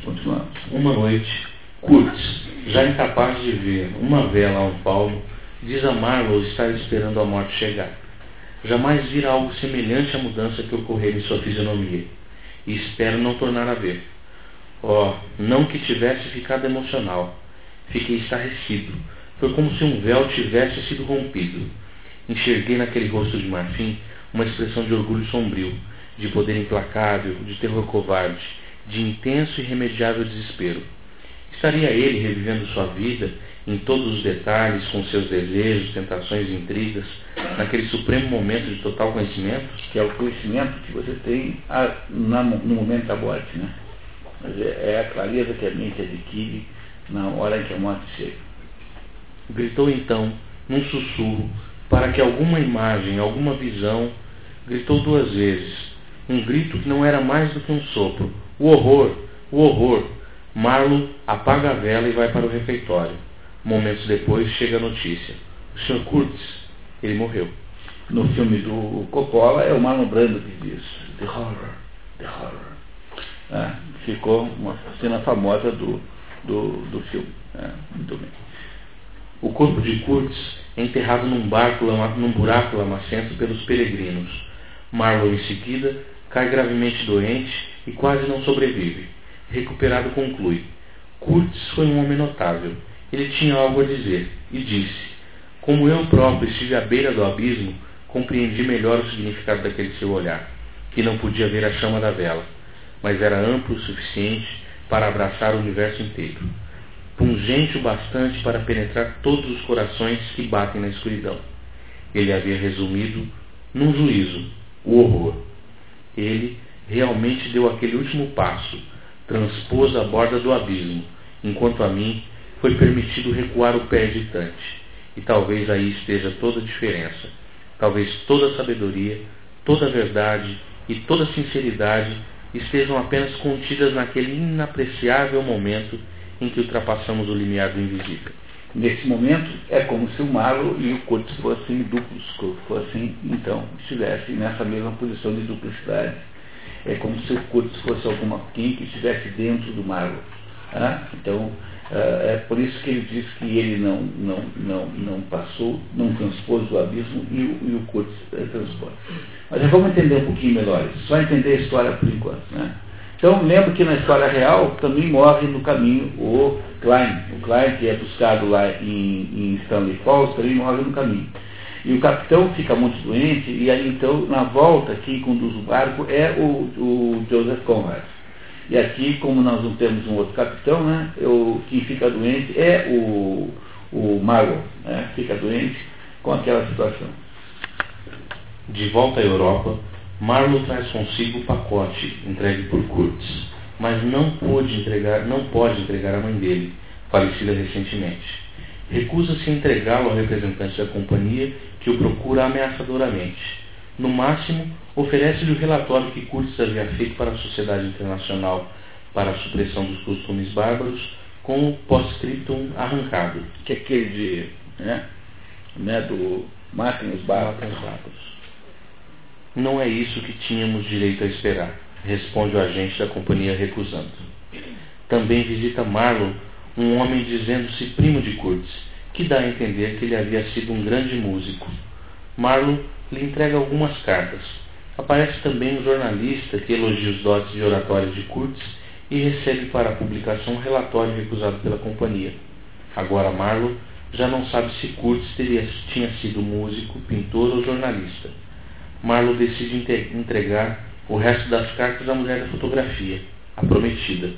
Continuamos. Uma noite, Kurtz, já incapaz de ver uma vela a um palmo, diz a Marlowe estar esperando a morte chegar. Jamais vira algo semelhante à mudança que ocorreu em sua fisionomia, e espero não tornar a ver. Oh, não que tivesse ficado emocional. Fiquei estarrecido. Foi como se um véu tivesse sido rompido. Enxerguei naquele rosto de marfim uma expressão de orgulho sombrio, de poder implacável, de terror covarde, de intenso e irremediável desespero. Estaria ele revivendo sua vida em todos os detalhes, com seus desejos, tentações e intrigas, naquele supremo momento de total conhecimento? Que é o conhecimento que você tem no momento da morte, né? Mas é, é a clareza que a mente adquire na hora em que a morte chega. Gritou então, num sussurro, para que alguma imagem, alguma visão, gritou duas vezes. Um grito que não era mais do que um sopro. O horror! O horror! Marlo apaga a vela e vai para o refeitório. Momentos depois chega a notícia. O Sr. Kurtz, ele morreu. No filme do Coppola é o Marlon Brando que diz The Horror, The Horror. É, ficou uma cena famosa do, do, do filme. É, muito bem. O corpo de Kurtz é enterrado num, barco, num buraco lamacento pelos peregrinos. Marlowe, em seguida, cai gravemente doente e quase não sobrevive. Recuperado, conclui. Kurtz foi um homem notável. Ele tinha algo a dizer e disse: Como eu próprio estive à beira do abismo, compreendi melhor o significado daquele seu olhar, que não podia ver a chama da vela mas era amplo o suficiente para abraçar o universo inteiro. Pungente o bastante para penetrar todos os corações que batem na escuridão. Ele havia resumido num juízo o horror. Ele realmente deu aquele último passo, transpôs a borda do abismo, enquanto a mim foi permitido recuar o pé hesitante. E talvez aí esteja toda a diferença. Talvez toda a sabedoria, toda a verdade e toda a sinceridade estejam apenas contidas naquele inapreciável momento em que ultrapassamos o limiar do invisível. Nesse momento, é como se o Malo e o Cortes fossem duplos, fossem, então, estivessem nessa mesma posição de duplicidade. É como se o Cortes fosse alguma quem que estivesse dentro do Malo. Ah? Então, é por isso que ele diz que ele não, não, não, não passou, não transpôs o abismo e o, e o é, transpôs. Mas vamos entender um pouquinho melhor isso, só entender a história por enquanto. Né? Então, lembro que na história real também morre no caminho o Klein. O Klein, que é buscado lá em, em Stanley Falls, também morre no caminho. E o capitão fica muito doente, e aí então, na volta, quem conduz o barco é o, o Joseph Conrad. E aqui, como nós não temos um outro capitão, né, eu, quem fica doente é o, o mago, né, fica doente com aquela situação. De volta à Europa, Marlowe traz consigo o pacote entregue por Kurtz, mas não pôde entregar, não pode entregar à mãe dele, falecida recentemente. Recusa-se a entregá-lo ao representante da companhia que o procura ameaçadoramente no máximo, oferece-lhe o relatório que Kurtz havia feito para a Sociedade Internacional para a Supressão dos Costumes Bárbaros, com o pós-scriptum arrancado. Que é aquele de, né, né, do matem os bárbaros. Não é isso que tínhamos direito a esperar, responde o agente da companhia recusando. Também visita Marlon um homem dizendo-se primo de Kurtz, que dá a entender que ele havia sido um grande músico. Marlon lhe entrega algumas cartas. Aparece também um jornalista que elogia os dotes de oratória de Kurtz e recebe para a publicação um relatório recusado pela companhia. Agora Marlowe já não sabe se Kurtz teria, tinha sido músico, pintor ou jornalista. Marlowe decide entregar o resto das cartas à mulher da fotografia, a prometida.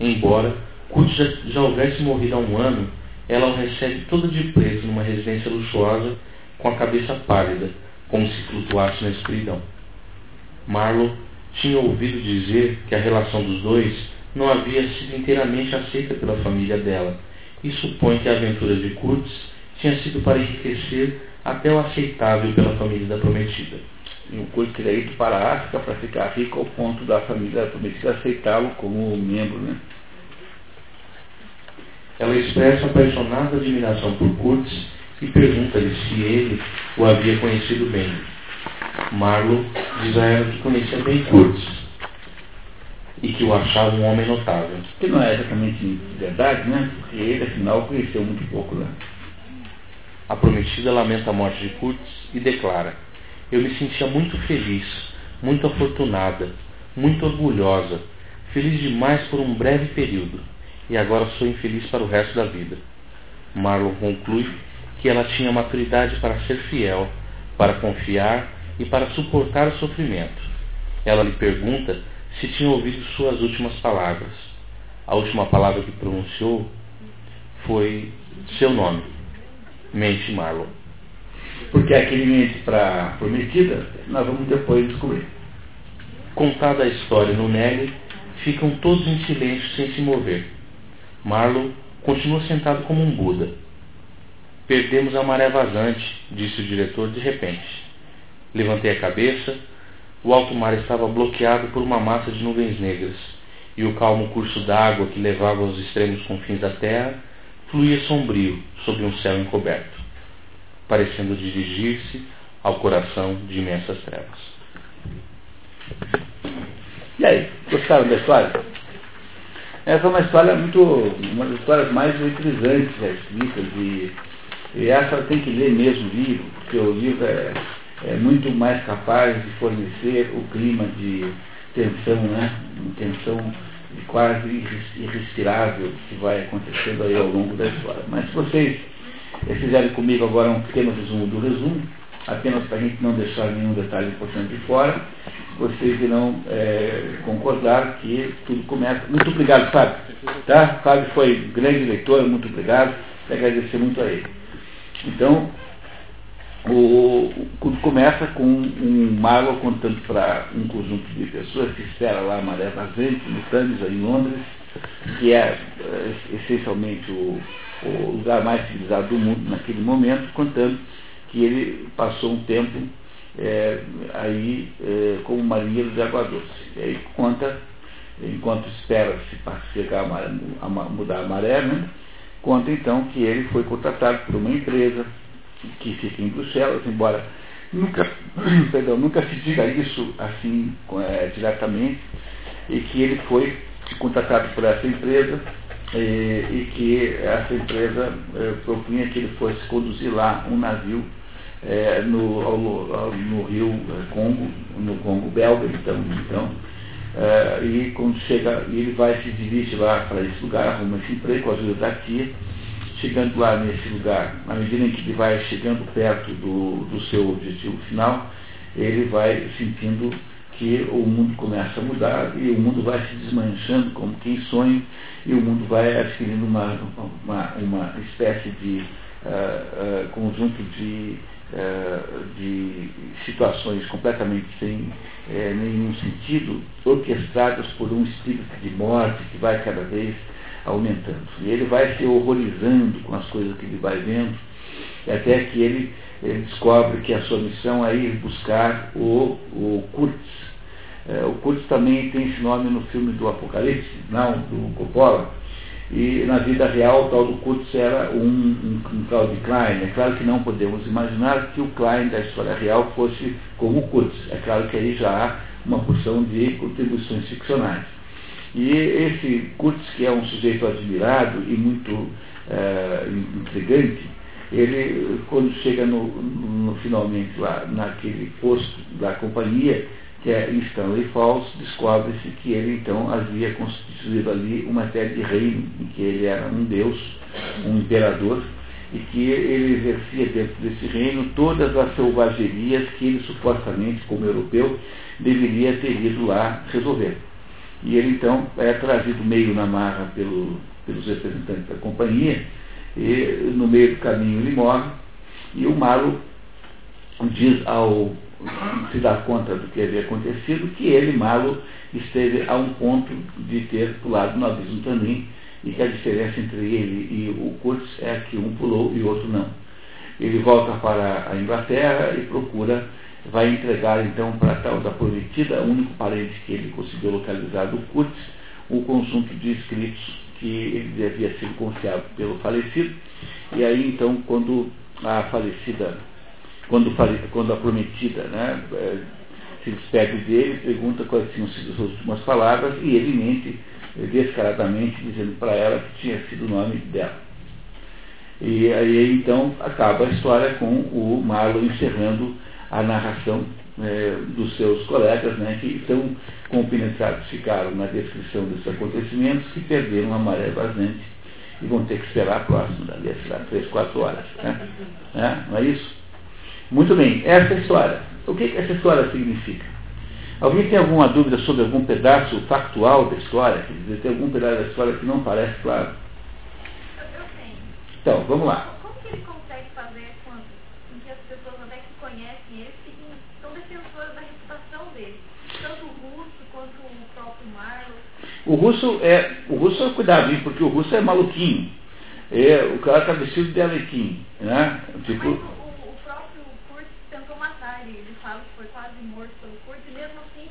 Embora Kurtz já, já houvesse morrido há um ano, ela o recebe toda de preto numa residência luxuosa, com a cabeça pálida, como se flutuasse na escuridão. Marlowe tinha ouvido dizer que a relação dos dois não havia sido inteiramente aceita pela família dela e supõe que a aventura de Kurtz tinha sido para enriquecer até o aceitável pela família da prometida. E o Kurtz teria ido para a África para ficar rico ao ponto da família da prometida aceitá-lo como membro, né? Ela expressa apaixonada admiração por Kurtz e pergunta-lhe se ele o havia conhecido bem. Marlowe diz a ela que conhecia bem Kurtz e que o achava um homem notável. Que não é exatamente verdade, né? Porque ele, afinal, conheceu muito pouco lá. A prometida lamenta a morte de Kurtz e declara: Eu me sentia muito feliz, muito afortunada, muito orgulhosa, feliz demais por um breve período, e agora sou infeliz para o resto da vida. Marlon conclui que ela tinha maturidade para ser fiel, para confiar e para suportar o sofrimento. Ela lhe pergunta se tinha ouvido suas últimas palavras. A última palavra que pronunciou foi seu nome, mente Marlon. Porque aquele mente para a prometida, nós vamos depois descobrir. Contada a história no Nelly, ficam todos em silêncio sem se mover. Marlowe continua sentado como um Buda. Perdemos a maré vazante, disse o diretor de repente. Levantei a cabeça. O alto mar estava bloqueado por uma massa de nuvens negras, e o calmo curso d'água que levava aos extremos confins da terra fluía sombrio sobre um céu encoberto, parecendo dirigir-se ao coração de imensas trevas. E aí, gostaram da história? Essa é uma história muito, uma das histórias mais eletrizantes já escritas e, e essa tem que ler mesmo o livro, porque o livro é, é muito mais capaz de fornecer o clima de tensão, né? Tensão quase irrespirável que vai acontecendo aí ao longo da história. Mas se vocês fizerem comigo agora um pequeno resumo do resumo, apenas para a gente não deixar nenhum detalhe importante de fora, vocês irão é, concordar que tudo começa. Muito obrigado, Fábio. Tá? Fábio foi grande leitor, muito obrigado. E agradecer muito a ele. Então, o, tudo começa com um Marlowe contando para um conjunto de pessoas que espera lá a maré vazante, no em Londres, que é, é essencialmente o, o lugar mais civilizado do mundo naquele momento, contando que ele passou um tempo é, aí é, como marinheiro de água doce. E aí conta, enquanto espera-se chegar a, a, mudar a maré, né, conta então que ele foi contratado por uma empresa que fica em Bruxelas, embora nunca, (clears throat) perdão, nunca se diga isso assim é, diretamente, e que ele foi contratado por essa empresa e, e que essa empresa é, propunha que ele fosse conduzir lá um navio é, no, ao, no rio é, Congo, no Congo belga, então, então é, e quando chega, ele vai se dirige lá para esse lugar, arruma esse emprego com a ajuda da tia, chegando lá nesse lugar, na medida em que ele vai chegando perto do, do seu objetivo final, ele vai sentindo que o mundo começa a mudar e o mundo vai se desmanchando como quem sonha e o mundo vai adquirindo uma, uma, uma espécie de uh, uh, conjunto de é, de situações completamente sem é, nenhum sentido, orquestradas por um espírito de morte que vai cada vez aumentando. E ele vai se horrorizando com as coisas que ele vai vendo, até que ele, ele descobre que a sua missão é ir buscar o, o Kurtz. É, o Kurtz também tem esse nome no filme do Apocalipse, não, do Coppola, e na vida real, o tal do Kurtz era um, um, um tal de Klein. É claro que não podemos imaginar que o Klein da história real fosse como o Kurtz. É claro que aí já há uma porção de contribuições ficcionais. E esse Kurtz, que é um sujeito admirado e muito é, intrigante, ele, quando chega no, no, finalmente lá naquele posto da companhia, que é Stanley Falls, descobre-se que ele então havia constituído ali uma série de reino, em que ele era um deus, um imperador, e que ele exercia dentro desse reino todas as selvagerias que ele supostamente, como europeu, deveria ter ido lá resolver. E ele então é trazido meio na marra pelo, pelos representantes da companhia, e no meio do caminho ele morre, e o Malo diz ao se dar conta do que havia acontecido que ele, Malo, esteve a um ponto de ter pulado no abismo também e que a diferença entre ele e o Kurtz é que um pulou e o outro não. Ele volta para a Inglaterra e procura, vai entregar então para a tal da prometida, o único parente que ele conseguiu localizar do Kurtz, o conjunto de escritos que ele havia sido confiado pelo falecido. E aí então, quando a falecida, quando, quando a prometida né, eh, se despede dele, pergunta quais tinham sido as últimas palavras e ele mente descaradamente dizendo para ela que tinha sido o nome dela. E aí então acaba a história com o Marlon encerrando a narração é, dos seus colegas, né, que tão compenetrados ficaram na descrição desses acontecimentos que perderam a maré vazante e vão ter que esperar a próxima, a três, quatro horas. Né? É, não é isso? Muito bem, essa é a história. O que, essa história significa? Alguém tem alguma dúvida sobre algum pedaço factual da história? Quer dizer, tem algum pedaço da história que não parece claro? Eu tenho. Então, vamos lá. Como que ele consegue fazer com que as pessoas até que conhecem ele são defensoras da reputação dele? Tanto o russo quanto o próprio Marlon. O russo é. O russo é cuidado, porque o russo é maluquinho. É, o cara está vestido de alequim. Né? Tipo, Mas o, o próprio Kurt tentou matar ele. Ele fala que foi quase morto pelo Kurt, e mesmo assim,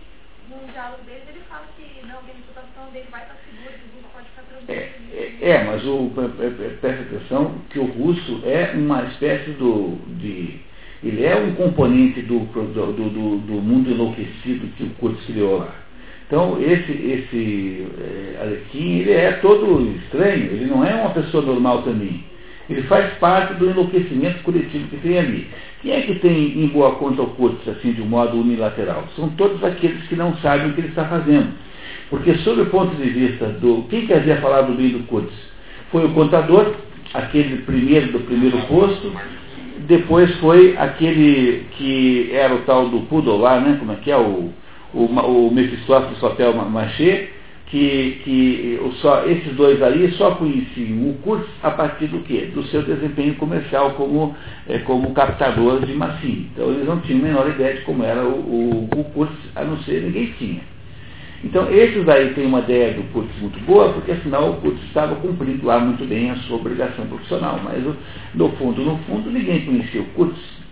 num diálogo deles, ele fala que não, a reputação dele vai estar segura, que o russo pode ficar tranquilo. É, é, mas o, presta atenção que o russo é uma espécie do, de. Ele é um componente do, do, do, do mundo enlouquecido que o Kurt criou lá. Então, esse, esse é, Alequim, ele é todo estranho, ele não é uma pessoa normal também. Ele faz parte do enlouquecimento coletivo que tem ali. Quem é que tem em boa conta o Kurtz, assim, de um modo unilateral? São todos aqueles que não sabem o que ele está fazendo. Porque, sob o ponto de vista do. Quem que havia falado bem do Kurtz? Foi o contador, aquele primeiro do primeiro posto, depois foi aquele que era o tal do Poodle lá, né? Como é que é? O, o, o Mephistófeles Machê, que, que só, esses dois aí só conheciam o curso a partir do quê? Do seu desempenho comercial como, é, como captador de massinha. Então eles não tinham a menor ideia de como era o, o, o curso, a não ser ninguém tinha. Então esses aí têm uma ideia do curso muito boa, porque afinal o curso estava cumprindo lá muito bem a sua obrigação profissional. Mas no fundo, no fundo, ninguém conhecia o curso.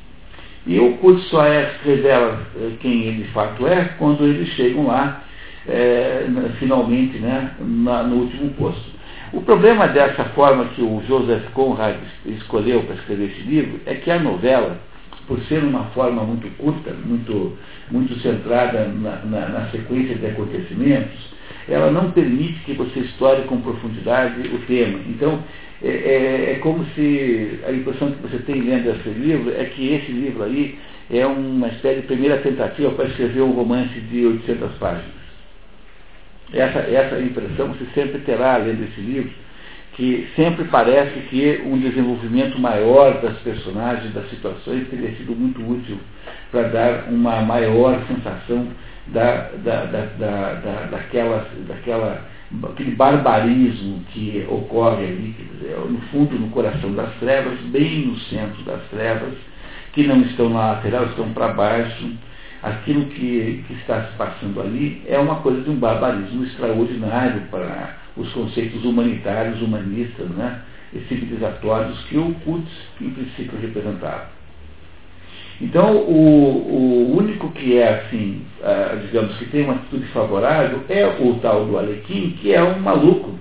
E o curso só é, revela eh, quem ele de fato é quando eles chegam lá, é, finalmente, né, na, no último posto. O problema dessa forma que o Joseph Conrad escolheu para escrever esse livro é que a novela, por ser uma forma muito curta, muito, muito centrada na, na, na sequência de acontecimentos, ela não permite que você explore com profundidade o tema. Então, é, é, é, como se a impressão que você tem lendo esse livro é que esse livro aí é uma espécie de primeira tentativa para escrever um romance de 800 páginas. Essa, essa impressão você sempre terá lendo esse livro, que sempre parece que um desenvolvimento maior das personagens, das situações, teria sido muito útil para dar uma maior sensação da, da, da, da, daquela, daquela aquele barbarismo que ocorre ali, dizer, no fundo, no coração das trevas, bem no centro das trevas, que não estão na lateral, estão para baixo. Aquilo que, que está se passando ali é uma coisa de um barbarismo extraordinário para os conceitos humanitários, humanistas, né, e civilizatórios que o Kutz, em princípio, representava. Então, o, o único que é, assim, uh, digamos, que tem uma atitude favorável é o tal do Alequim, que é um maluco.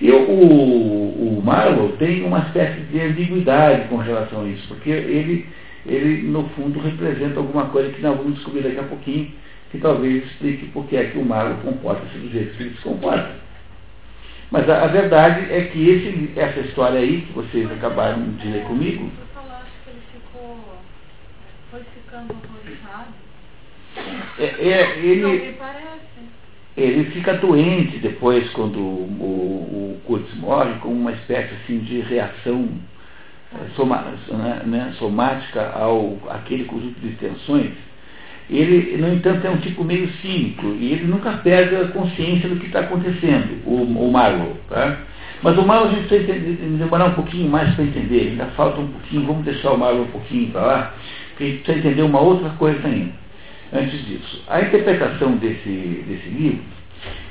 E o, o Marlowe tem uma espécie de ambiguidade com relação a isso, porque ele, ele, no fundo, representa alguma coisa que nós vamos descobrir daqui a pouquinho, que talvez explique por que é que o Marlowe comporta-se do jeito que ele se comporta. Mas a, a verdade é que esse, essa história aí, que vocês acabaram de ler comigo, ficando horrorizado. É, é, ele, ele fica doente depois quando o, o, Kurtz morre, com uma espécie assim, de reação soma, né, né, somática ao aquele conjunto de tensões. Ele, no entanto, é um tipo meio cínico e ele nunca perde a consciência do que está acontecendo, o, o Marlowe. Tá? Mas o Marlon a gente precisa demorar um pouquinho mais para entender, ainda falta um pouquinho, vamos deixar o Marlon um pouquinho para lá, porque a gente precisa entender uma outra coisa ainda. Antes disso, a interpretação desse, desse livro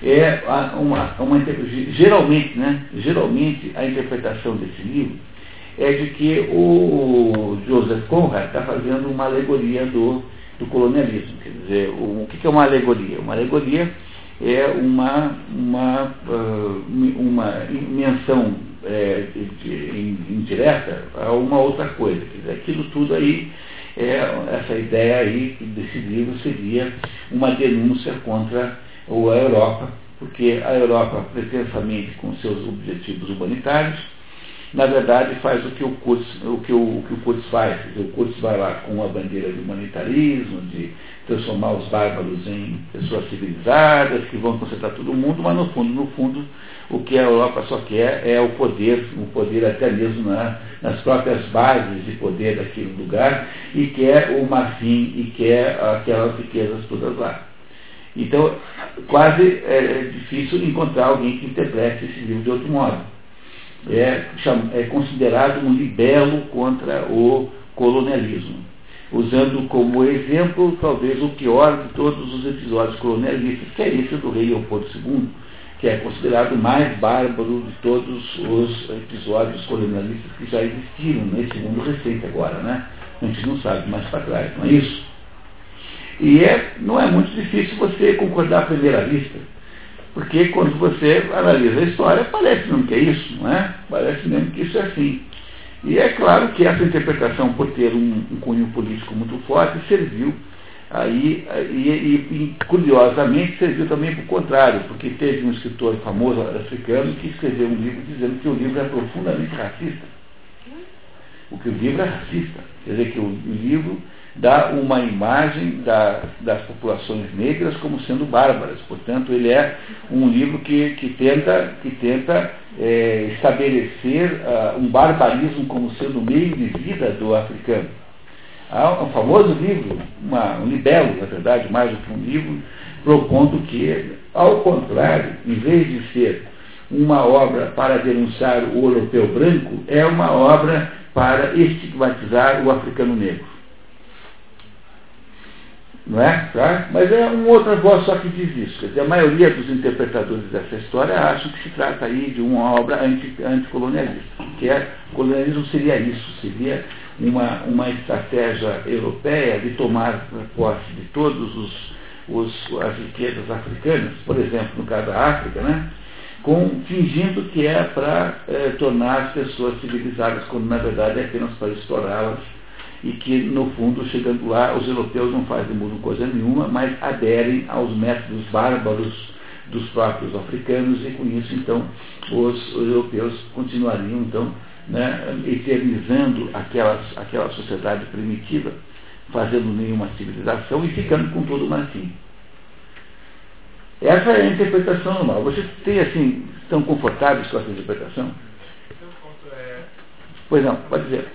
é uma, uma, geralmente, né, geralmente a interpretação desse livro é de que o Joseph Conrad está fazendo uma alegoria do, do colonialismo. Quer dizer, o, o que é uma alegoria? Uma alegoria é uma, uma, uh, uma menção é, indireta a uma outra coisa. Quer dizer, aquilo tudo aí, é, essa ideia aí desse livro seria uma denúncia contra a Europa, porque a Europa, pretensamente com seus objetivos humanitários, na verdade faz o que o Kurtz, o que o, o, que o Kurtz faz. O Kurtz vai lá com a bandeira de humanitarismo, de transformar os bárbaros em pessoas civilizadas, que vão consertar todo mundo, mas no fundo, no fundo, o que a Europa só quer é o poder, o poder até mesmo na, nas próprias bases de poder daquele lugar, e quer o marfim, e quer aquelas riquezas todas lá. Então, quase é difícil encontrar alguém que interprete esse livro de outro modo é, é considerado um libelo contra o colonialismo, usando como exemplo talvez o pior de todos os episódios colonialistas, que é esse do rei Leopoldo II, que é considerado o mais bárbaro de todos os episódios colonialistas que já existiram nesse mundo recente agora, né? A gente não sabe mais para trás, não é isso? E é, não é muito difícil você concordar à primeira vista. Porque quando você analisa a história, parece mesmo que é isso, não é? Parece mesmo que isso é assim. E é claro que essa interpretação, por ter um, um cunho político muito forte, serviu aí, e, e, curiosamente serviu também para o contrário, porque teve um escritor famoso africano que escreveu um livro dizendo que o livro é profundamente racista. O que o livro é racista. Quer dizer que o, o livro dá uma imagem da, das populações negras como sendo bárbaras. Portanto, ele é um livro que, que tenta, que tenta é, estabelecer uh, um barbarismo como sendo o meio de vida do africano. Há um famoso livro, uma, um libelo, na verdade, mais do que um livro, propondo que, ao contrário, em vez de ser uma obra para denunciar o europeu branco, é uma obra para estigmatizar o africano negro não é? Tá? Mas é uma outra voz só que diz isso. Quer dizer, a maioria dos interpretadores dessa história acham que se trata aí de uma obra anti, anticolonialista. Que é, colonialismo seria isso, seria uma, uma estratégia europeia de tomar posse de todos os, os as riquezas africanas, por exemplo, no caso da África, né? Com, fingindo que é para é, tornar as pessoas civilizadas, quando na verdade é apenas para explorá-las e que, no fundo, chegando lá, os europeus não fazem mundo coisa nenhuma, mas aderem aos métodos bárbaros dos próprios africanos e com isso, então, os, os europeus continuariam, então, né, eternizando aquelas, aquela sociedade primitiva, fazendo nenhuma civilização e ficando com todo o marfim. Essa é a interpretação normal. Vocês têm, assim, estão confortáveis com essa interpretação? É, pois não, pode dizer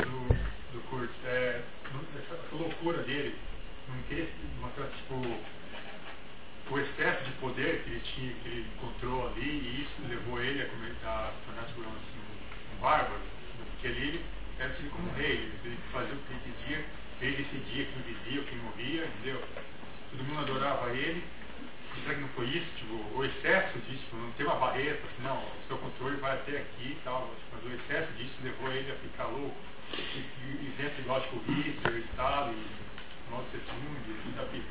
loucura dele, não queria mostrar tipo, o excesso de poder que ele tinha, que ele encontrou ali, e isso levou ele a, a tornar-se assim, um bárbaro, porque ali era tido como rei, ele fazia o que ele pedia, ele decidia quem vivia, quem morria, entendeu? Todo mundo adorava ele. Será que não foi isso? Tipo, o excesso disso, tipo, não tem uma barreira, assim, não, o seu controle vai até aqui e tal, mas o excesso disso levou ele a ficar louco exemplo igual tipo Hitler, Stalin, Mao Tse Tung, sabe?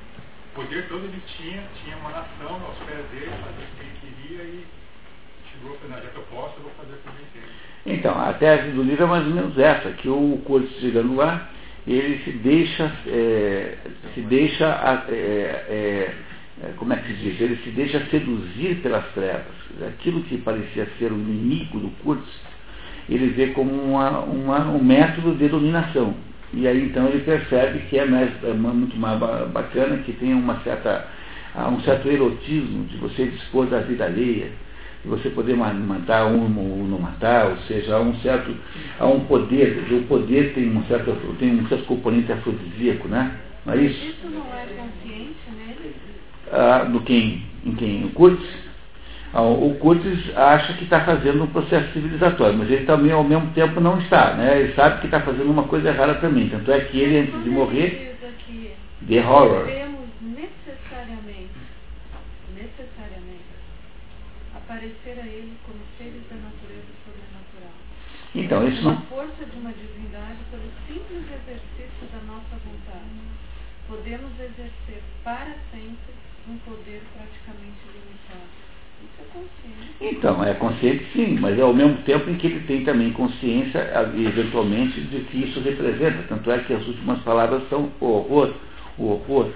O poder todo ele tinha, tinha uma nação aos pés dele, fazia o que ele queria e chegou a falar, já que eu posso, eu vou fazer o que eu entendo. Então, a tese do livro é mais ou menos essa, que o Curtis chegando lá, ele se deixa, é, se deixa é, é, é, como é que se diz? Ele se deixa seduzir pelas trevas. Aquilo que parecia ser o inimigo do Curtis, ele vê como uma, uma, um método de dominação. E aí então ele percebe que é, mais, é muito mais bacana, que tem uma certa, um certo erotismo de você dispor da vida alheia, você poder matar um ou não matar, ou seja, há um certo, há um poder, o poder tem um certo, tem um certo componente afrodisíaco, né? Não é isso? Isso não é consciente nele? Ah, do quem, em quem? O Kurtz? Ah, O Curtis acha que está fazendo um processo civilizatório, mas ele também ao mesmo tempo não está, né? Ele sabe que está fazendo uma coisa errada também. Tanto é que ele, antes de Quando morrer, The Horror. devemos necessariamente, necessariamente, aparecer a ele como seres da natureza sobrenatural. Então, isso não. força de uma divindade pelo simples exercício da nossa vontade. Podemos exercer para sempre um poder praticamente limitado. Isso é consciente. Então, é consciente sim, mas é ao mesmo tempo em que ele tem também consciência, eventualmente, de que isso representa. Tanto é que as últimas palavras são o horror, o horror.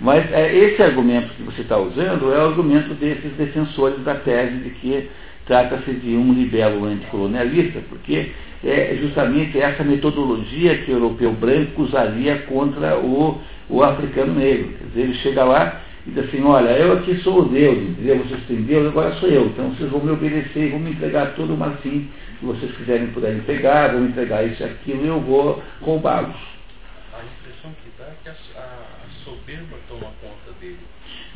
Mas é, esse argumento que você está usando é o argumento desses defensores da tese de que trata-se de um libelo anticolonialista, porque é justamente essa metodologia que o europeu branco usaria contra o, o africano negro. Quer dizer, ele chega lá e diz assim, olha, eu aqui sou o Deus, entendeu? Vocês têm Deus, agora sou eu. Então vocês vão me obedecer e vão me entregar todo o marfim que vocês quiserem puderem pegar, vão me entregar isso e aquilo e eu vou roubá-los. A impressão que dá é que a, a- a soberba toma conta dele.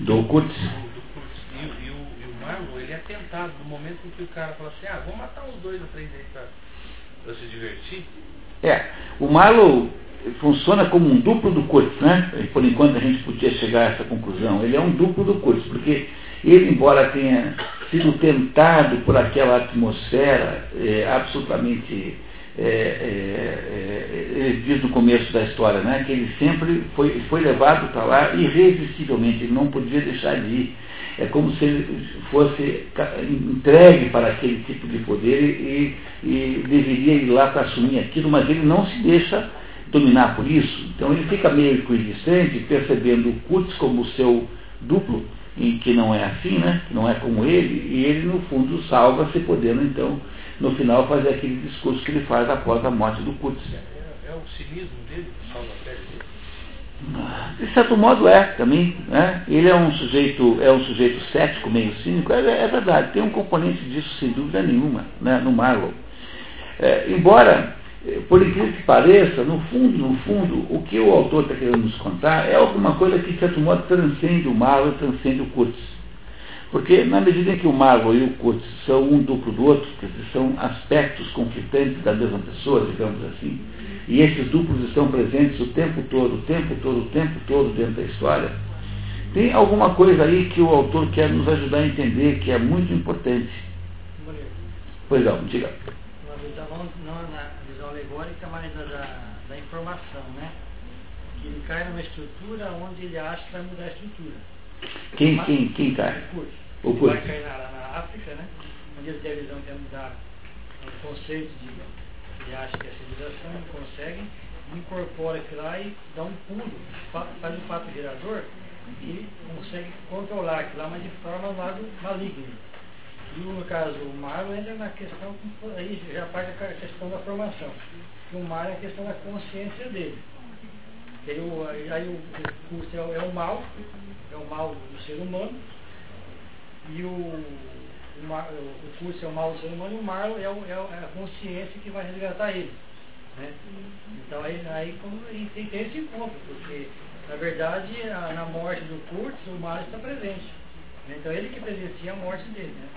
Do Kurtz. do, do Kurtz. E, o- e o, e o Marlon, ele é tentado no momento em que o cara fala assim, ah, vamos matar uns dois ou três aí pra, pra se divertir. É, o Marlowe funciona como um duplo do Kurtz, né? E por enquanto a gente podia chegar a essa conclusão. Ele é um duplo do Kurtz, porque ele, embora tenha sido tentado por aquela atmosfera é, absolutamente. É, é, é, ele diz no começo da história, né, que ele sempre foi, foi levado para lá irresistivelmente, ele não podia deixar de ir. É como se ele fosse entregue para aquele tipo de poder e, e deveria ir lá para assumir aquilo, mas ele não se deixa dominar por isso. Então ele fica meio equidistante, percebendo o Kurtz como seu duplo, em que não é assim, né? que não é como ele, e ele no fundo salva-se podendo então no final fazer aquele discurso que ele faz após a morte do Kurtz. É, é o cinismo dele que salva pele dele. De certo modo é também, né? Ele é um sujeito, é um sujeito cético, meio cínico, é, é verdade, tem um componente disso sem dúvida nenhuma, né? no Marlowe. É, embora, eh, por incrível que pareça, no fundo, no fundo, o que o autor está querendo nos contar é alguma coisa que, de certo modo, transcende o Marlowe, transcende o Kurtz. Porque, na medida em que o Marlowe e o Kurtz são um duplo do outro, dizer, são aspectos conflitantes da mesma pessoa, digamos assim, e esses duplos estão presentes o tempo todo, o tempo todo, o tempo todo dentro da história, tem alguma coisa aí que o autor quer nos ajudar a entender que é muito importante. Pois não, diga. Uma visão, não, na visão alegórica, mas da, da, da informação, né? Que ele cai numa estrutura onde ele acha que vai mudar a estrutura. Quem, quem, quem cai? O curso. O vai cair na, na África, né? Onde ele tem a visão é mudar o conceito de. Ele acha que é civilização, não consegue, incorpora aquilo lá e dá um pulo, fa- faz um fato gerador e consegue controlar aquilo lá, mas de forma um lado maligna. E no caso, o Marlon entra na questão, aí já parte da questão da formação. E o Marlon é a questão da consciência dele. Aí, o, o, curso é, é o mal, é o mal do ser humano, e o, o, Mar- o curso é o mal do ser humano e o Marlon é, o- é o- é a consciência que vai resgatar ele. Né? Então aí, aí como, tem, tem esse encontro, porque na verdade a- na morte do Kurtz o Marlon está presente. né? Então ele que presencia a morte dele. Né?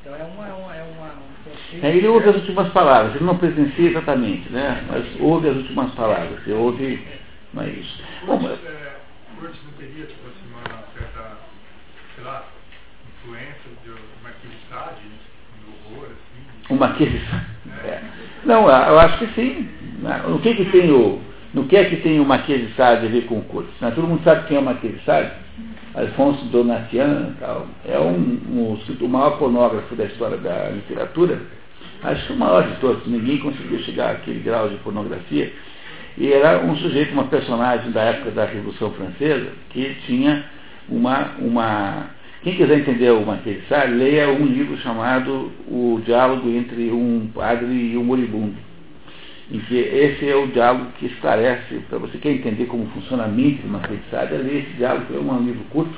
Então é uma, é uma, é uma um conceito. É, ele ouve as últimas palavras, ele não presencia exatamente, né? mas ouve as últimas palavras, ele ouve, não é isso. Bom, é, Kurtz não teria, tipo assim, uma certa, sei lá, influência de marquesade, no horror, assim. Uma aquisição. É. Não, eu acho que sim. né? No que, que tem o. No que é que tem o Marquês de Sade a ver com o Curtis? Né? Todo mundo sabe quem é o Marquês de Sade? Alfonso Donatian tal. É um, um, o maior pornógrafo da história da literatura. Acho que o maior de todos. Ninguém conseguiu chegar àquele grau de pornografia. E era um sujeito, uma personagem da época da Revolução Francesa, que tinha uma, uma quem quiser entender o Sade, leia um livro chamado O Diálogo entre um Padre e um Moribundo. Em que esse é o diálogo que esclarece, para você quer entender como funciona a mente de Sade, é ler esse diálogo, que é um livro curto,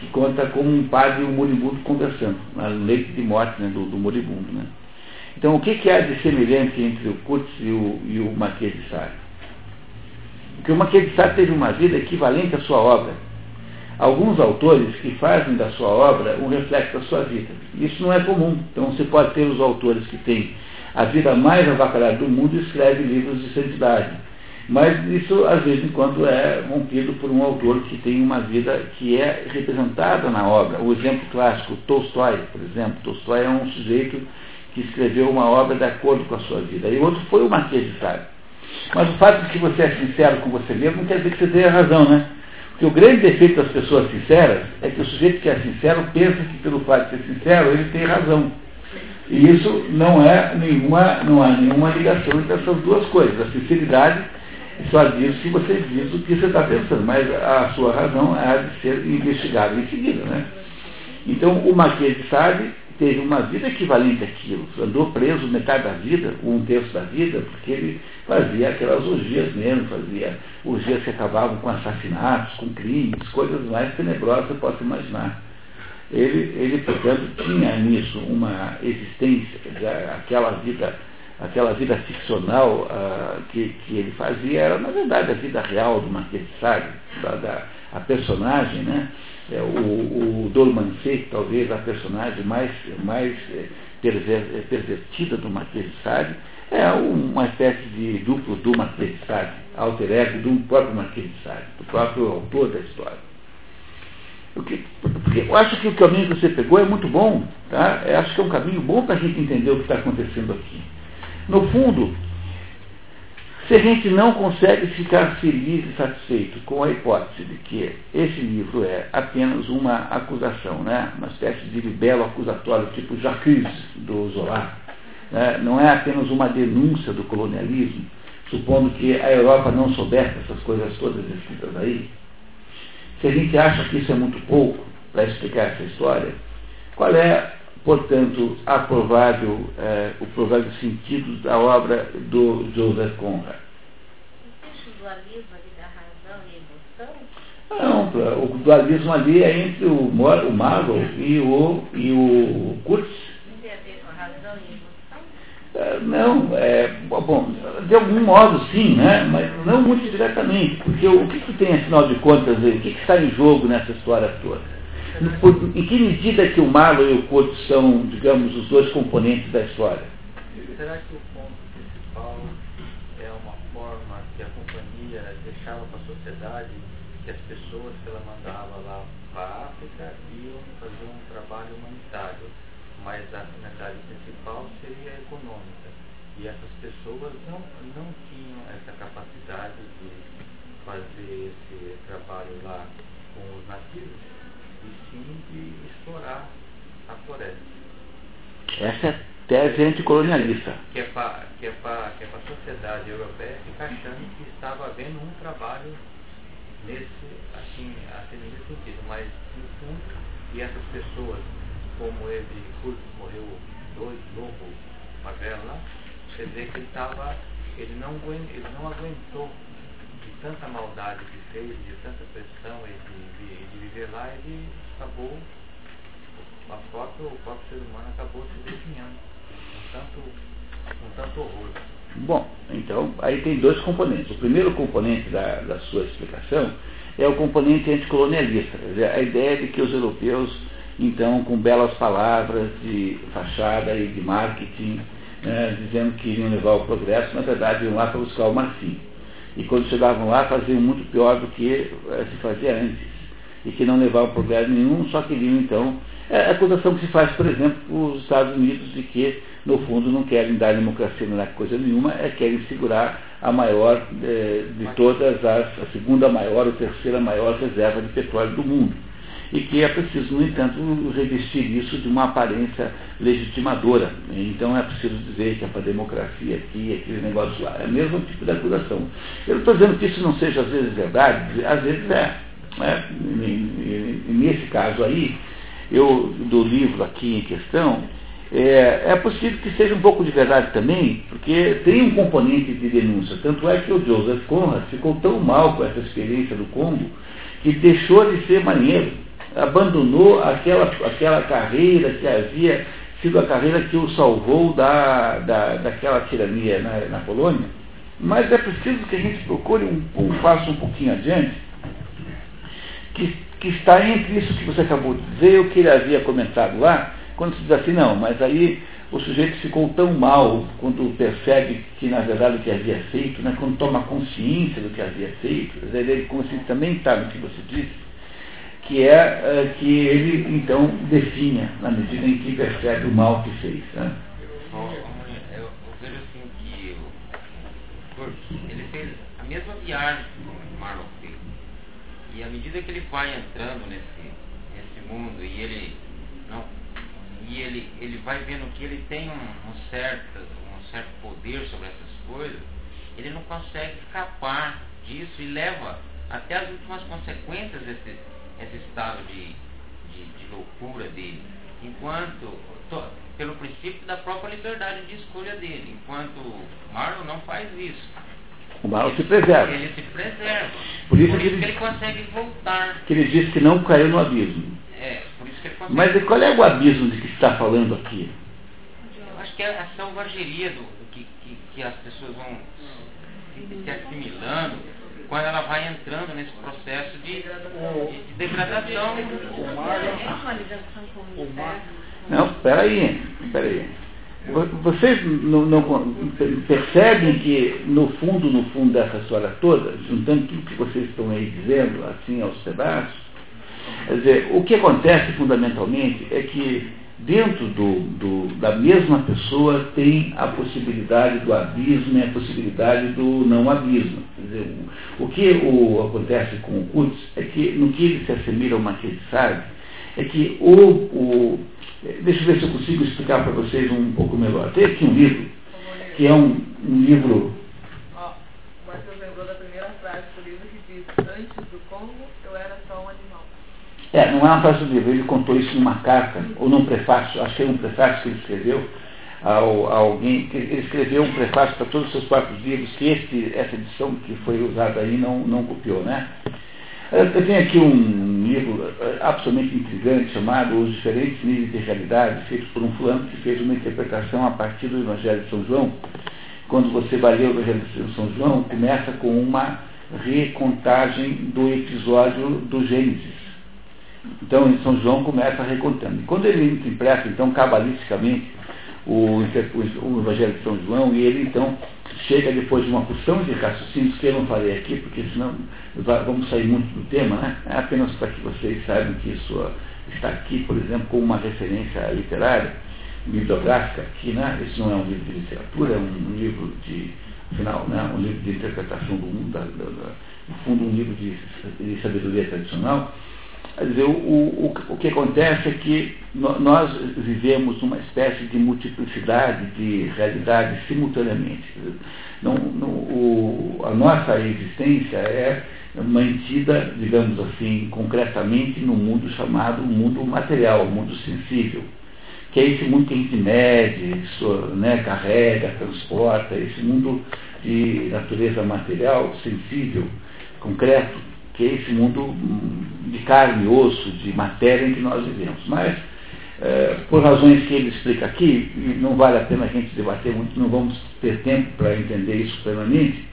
que conta como um padre e um moribundo conversando, na leite de morte né, do, do moribundo. Né? Então, o que, que há de semelhante entre o Kurtz e o, e o Marquês de Sade? Porque o Marquês de Sade teve uma vida equivalente à sua obra. Alguns autores que fazem da sua obra um reflexo da sua vida. Isso não é comum. Então você pode ter os autores que têm a vida mais avacalhada do mundo e escrevem livros de santidade. Mas isso, às vezes, em quando é rompido por um autor que tem uma vida que é representada na obra. O exemplo clássico, Tolstói, por exemplo. Tolstói é um sujeito que escreveu uma obra de acordo com a sua vida. E outro foi o Marquês de Sade. Mas o fato de que você é sincero com você mesmo não quer dizer que você tenha razão, né? Porque o grande defeito das pessoas sinceras é que o sujeito que é sincero pensa que pelo fato de ser sincero ele tem razão. E isso não é nenhuma, não há nenhuma ligação entre essas duas coisas. A sinceridade só diz se você diz o que você está pensando, mas a sua razão é de ser investigada em seguida. Né? Então o Marquês de Sade teve uma vida equivalente àquilo, andou preso metade da vida, um terço da vida, porque ele fazia aquelas orgias mesmo, fazia orgias que acabavam com assassinatos, com crimes, coisas mais tenebrosas que você possa imaginar. Ele, ele, portanto, tinha nisso uma existência, aquela vida, aquela vida ficcional uh, que, que ele fazia era, na verdade, a vida real do Marquês de Sade, da, da, a personagem, né? É, o, o Dolman talvez a personagem mais, mais é, perver, é, pervertida do de Sade, é uma espécie de duplo do de Sade, alter ego do próprio de Sade, do próprio autor da história. Porque, porque eu acho que o caminho que você pegou é muito bom, tá? Eu acho que é um caminho bom para a gente entender o que está acontecendo aqui. No fundo, se a gente não consegue ficar feliz e satisfeito com a hipótese de que esse livro é apenas uma acusação, né? uma espécie de libelo acusatório tipo Jacques do Zola, né? não é apenas uma denúncia do colonialismo, supondo que a Europa não soubesse essas coisas todas escritas aí, se a gente acha que isso é muito pouco para explicar essa história, qual é, portanto, a provável, é, o provável sentido da obra do Joseph Conrad? Existe o dualismo ali da razão e emoção? Não, o dualismo ali é entre o, o Marlowe e o, e o Kurtz. Não tem a ver com a razão e emoção? É, não, é, bom, de algum modo sim, né? mas não muito diretamente, porque o que, que tem, afinal de contas, o que, que está em jogo nessa história toda? Em que medida que o Marlon e o Couto são, digamos, os dois componentes da história? Será que o ponto principal é uma forma que a companhia deixava para a sociedade que as pessoas que ela mandava lá para a África iam fazer um trabalho humanitário? mas a finalidade principal seria econômica. E essas pessoas não, não tinham essa capacidade de fazer esse trabalho lá com os nativos, e sim de explorar a floresta. Essa é tese anticolonialista. Que é para que é que é a sociedade europeia ficar achando que estava havendo um trabalho nesse, assim, assim, nesse sentido, mas no fundo, e essas pessoas como ele morreu dois, lobo, magrelo lá, quer dizer que ele estava, ele não, ele não aguentou de tanta maldade que fez, de tanta pressão e de, de, de viver lá, ele acabou, a própria, o próprio ser humano acabou se definhando com tanto, com tanto horror. Bom, então aí tem dois componentes. O primeiro componente da, da sua explicação é o componente anticolonialista, a ideia de que os europeus então com belas palavras de fachada e de marketing, né, dizendo que iriam levar o progresso, na verdade iam lá para buscar o marfim. E quando chegavam lá faziam muito pior do que eh, se fazia antes. E que não levavam progresso nenhum, só queriam então. É a acusação que se faz, por exemplo, os Estados Unidos de que, no fundo, não querem dar democracia, é coisa nenhuma, é querem segurar a maior eh, de todas as, a segunda maior ou terceira maior reserva de petróleo do mundo e que é preciso, no entanto, revestir isso de uma aparência legitimadora. Então é preciso dizer que é para a democracia aqui, aquele negócio lá. É o mesmo tipo de acusação. Eu não estou dizendo que isso não seja às vezes verdade, às vezes é. Né? Nesse caso aí, eu do livro aqui em questão, é, é, possível que seja um pouco de verdade também, porque tem um componente de denúncia. Tanto é que o Joseph Conrad ficou tão mal com essa experiência do Congo que deixou de ser marinheiro abandonou aquela, aquela carreira que havia sido a carreira que o salvou da, da, daquela tirania na, na Polônia. Mas é preciso que a gente procure um, um passo um pouquinho adiante, que que está entre isso que você acabou de dizer e o que ele havia comentado lá, quando se diz assim, não, mas aí o sujeito ficou tão mal quando percebe que na verdade o que havia feito, né, quando toma consciência do que havia feito, ele consciência também está no que você disse, que é, é que ele então definha na medida em que percebe o mal que fez. Né? Eu, eu vejo assim que ele fez a mesma viagem que o Marlon. E à medida que ele vai entrando nesse, nesse mundo e ele não e ele, ele vai vendo que ele tem um, um, certo, um certo poder sobre essas coisas, ele não consegue escapar disso e leva até as últimas consequências desse, esse estado de, de, de loucura dele. Enquanto, to, pelo princípio da própria liberdade de escolha dele, enquanto Marlon não faz isso. O Marlon se preserva. Ele se preserva. Por isso, Por que, isso ele, que ele consegue voltar. que ele disse que não caiu no abismo. É, por isso que ele consegue. Mas qual é o abismo de que está falando aqui? Eu acho que é a selvageria do, do que, que, que as pessoas vão se, se assimilando quando ela vai entrando nesse processo de, de, de degradação. É uma ligação com o inferno. Não, peraí, peraí. Vocês não, não, percebem que, no fundo, no fundo dessa história toda, juntando tudo que vocês estão aí dizendo, assim, aos pedaços, dizer, o que acontece fundamentalmente é que dentro do, do, da mesma pessoa tem a possibilidade do abismo e a possibilidade do não abismo. Dizer, o, o que o, acontece com o Kutz é que, no que ele se assemelha ao Marquês de Sade, é que o, o Deixa eu ver se eu consigo explicar para vocês um pouco melhor. Tem aqui um livro, que é um, um livro. Ó, o Matheus lembrou da primeira frase do livro que diz: Antes do Congo, eu era só um animal. É, não é uma frase do livro, ele contou isso numa carta, ou num prefácio, é um prefácio que ele escreveu ao, a alguém, que ele escreveu um prefácio para todos os seus próprios livros, que este, essa edição que foi usada aí não, não copiou, né? Eu tenho aqui um livro eh, absolutamente intrigante chamado Os Diferentes Níveis de Realidade, feito por um fulano que fez uma interpretação a partir do Evangelho de São João. Quando você vai ler o Evangelho de São João, começa com uma recontagem do episódio do Gênesis. Então, em São João começa recontando. E quando ele interpreta, então, cabalisticamente, o, o Evangelho de São João, e ele, então, chega depois de uma porção de raciocínios que eu não falei aqui, porque senão vamos sair muito do tema, né? É apenas para que vocês saibam que isso está aqui, por exemplo, como uma referência literária, bibliográfica, aqui, né? Isso não é um livro de literatura, é um, um livro de, afinal, né? um livro de interpretação do mundo, da, da, da, no fundo um livro de, de sabedoria tradicional. Quer dizer, o, o, o que acontece é que nós vivemos uma espécie de multiplicidade de realidades simultaneamente. Não, não, o, a nossa existência é mantida, digamos assim, concretamente no mundo chamado mundo material, mundo sensível, que é esse mundo que a gente mede, né, carrega, transporta, esse mundo de natureza material, sensível, concreto, que é esse mundo de carne e osso, de matéria em que nós vivemos. Mas, é, por razões que ele explica aqui, e não vale a pena a gente debater muito, não vamos ter tempo para entender isso plenamente,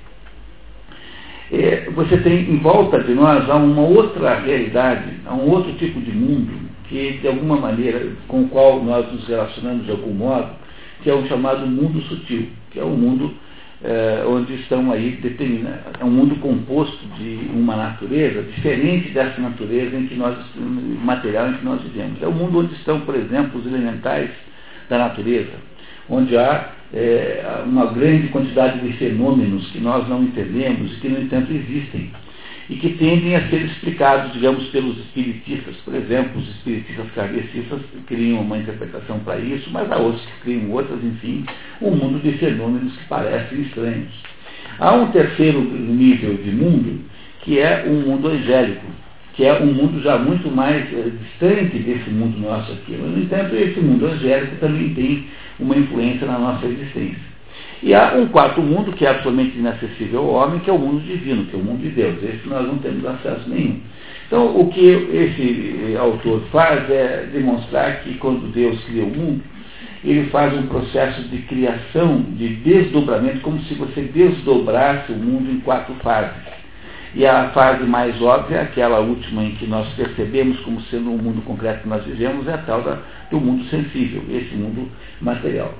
é, você tem em volta de nós há uma outra realidade, há um outro tipo de mundo que, de alguma maneira, com o qual nós nos relacionamos de algum modo, que é o chamado mundo sutil, que é o mundo é, onde estão aí determinados. É um mundo composto de uma natureza diferente dessa natureza em que nós, material em que nós vivemos. É o mundo onde estão, por exemplo, os elementais da natureza, onde há é, uma grande quantidade de fenômenos que nós não entendemos e que, no entanto, existem e que tendem a ser explicados, digamos, pelos espiritistas. Por exemplo, os espiritistas kardecistas criam uma interpretação para isso, mas há outros que criam outras, enfim, um mundo de fenômenos que parecem estranhos. Há um terceiro nível de mundo, que é um mundo angélico, que é um mundo já muito mais é, distante desse mundo nosso aqui. Mas, no entanto, esse mundo angélico também tem uma influência na nossa existência. E há um quarto mundo que é absolutamente inacessível ao homem, que é o mundo divino, que é o mundo de Deus. Esse nós não temos acesso nenhum. Então, o que esse autor faz é demonstrar que quando Deus cria o mundo, ele faz um processo de criação, de desdobramento, como se você desdobrasse o mundo em quatro fases. E a fase mais óbvia, aquela última em que nós percebemos como sendo um mundo concreto que nós vivemos, é a tal da, do mundo sensível, esse mundo material.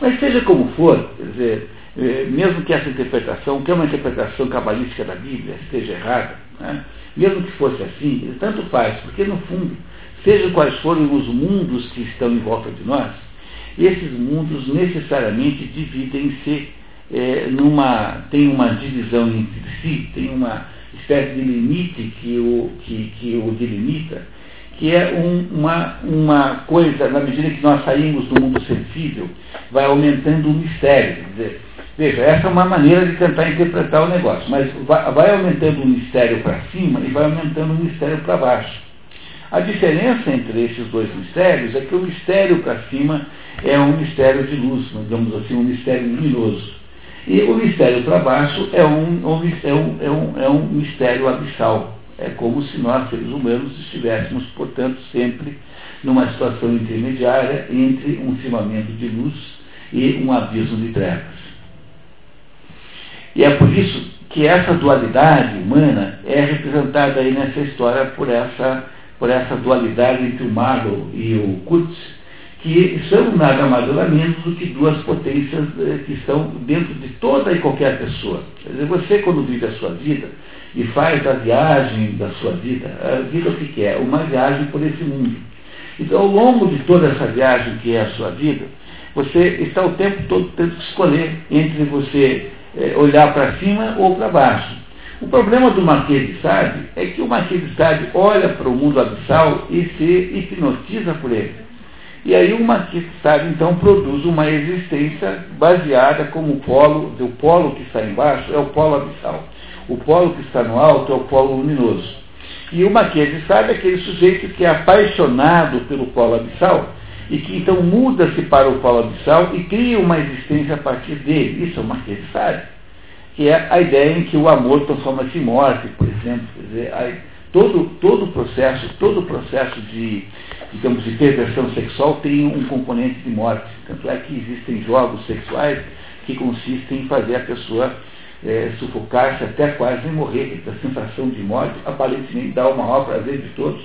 Mas seja como for, quer dizer, eh, mesmo que essa interpretação, que é uma interpretação cabalística da Bíblia, esteja errada, né? mesmo que fosse assim, tanto faz, porque no fundo, seja quais forem os mundos que estão em volta de nós, esses mundos necessariamente dividem-se é, numa, tem uma divisão entre si, tem uma espécie de limite que o, que, que o delimita, que é um, uma, uma coisa, na medida que nós saímos do mundo sensível, vai aumentando o mistério. Quer dizer, veja, essa é uma maneira de tentar interpretar o negócio, mas vai, vai aumentando o mistério para cima e vai aumentando o mistério para baixo. A diferença entre esses dois mistérios é que o mistério para cima é um mistério de luz, digamos assim, um mistério luminoso. E o mistério para baixo é um, é, um, é, um, é um mistério abissal. É como se nós, seres humanos, estivéssemos, portanto, sempre numa situação intermediária entre um firmamento de luz e um abismo de trevas. E é por isso que essa dualidade humana é representada aí nessa história por essa, por essa dualidade entre o Marlow e o Kurtz, que são nada mais nada menos do que duas potências eh, que estão dentro de toda e qualquer pessoa. Quer dizer, você quando vive a sua vida e faz a viagem da sua vida, a vida o que é? Uma viagem por esse mundo. Então, ao longo de toda essa viagem que é a sua vida, você está o tempo todo tendo que escolher entre você eh, olhar para cima ou para baixo. O problema do Marquês de Sade é que o Marquês de Sade olha para o mundo abissal e se hipnotiza por ele. E aí o Maquistad, então, produz uma existência baseada como polo, o polo que está embaixo é o polo abissal. O polo que está no alto é o polo luminoso. E o Sade é aquele sujeito que é apaixonado pelo polo abissal e que então muda-se para o polo abissal e cria uma existência a partir dele. Isso é o de Sade. Que é a ideia em que o amor transforma-se em morte, por exemplo. Quer dizer, todo, todo o processo, todo processo de, digamos, de perversão sexual tem um componente de morte. Tanto é que existem jogos sexuais que consistem em fazer a pessoa é, sufocar-se até quase morrer. A sensação de morte aparentemente dá o maior prazer de todos.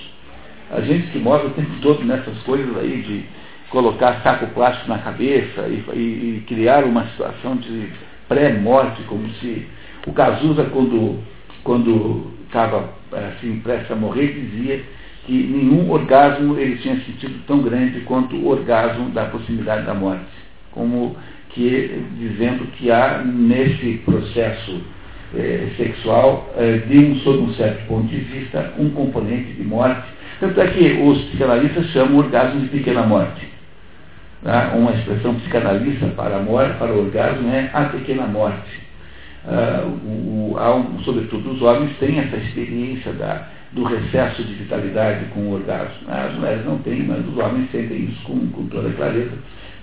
A gente que morre o tempo todo nessas coisas aí de colocar saco plástico na cabeça e, e, e criar uma situação de pré-morte, como se o Cazuza, quando, quando estava assim, prestes a morrer, dizia que nenhum orgasmo ele tinha sentido tão grande quanto o orgasmo da proximidade da morte. Como que dizendo que há nesse processo eh, sexual, eh, de um, sob um certo ponto de vista, um componente de morte. Tanto é que os psicanalistas chamam o orgasmo de pequena morte. Tá? Uma expressão psicanalista para a morte, para o orgasmo é a pequena morte uh, o, o, sobretudo os homens têm essa experiência da, do recesso de vitalidade com o orgasmo. As mulheres não têm, mas os homens sentem isso com, com toda clareza.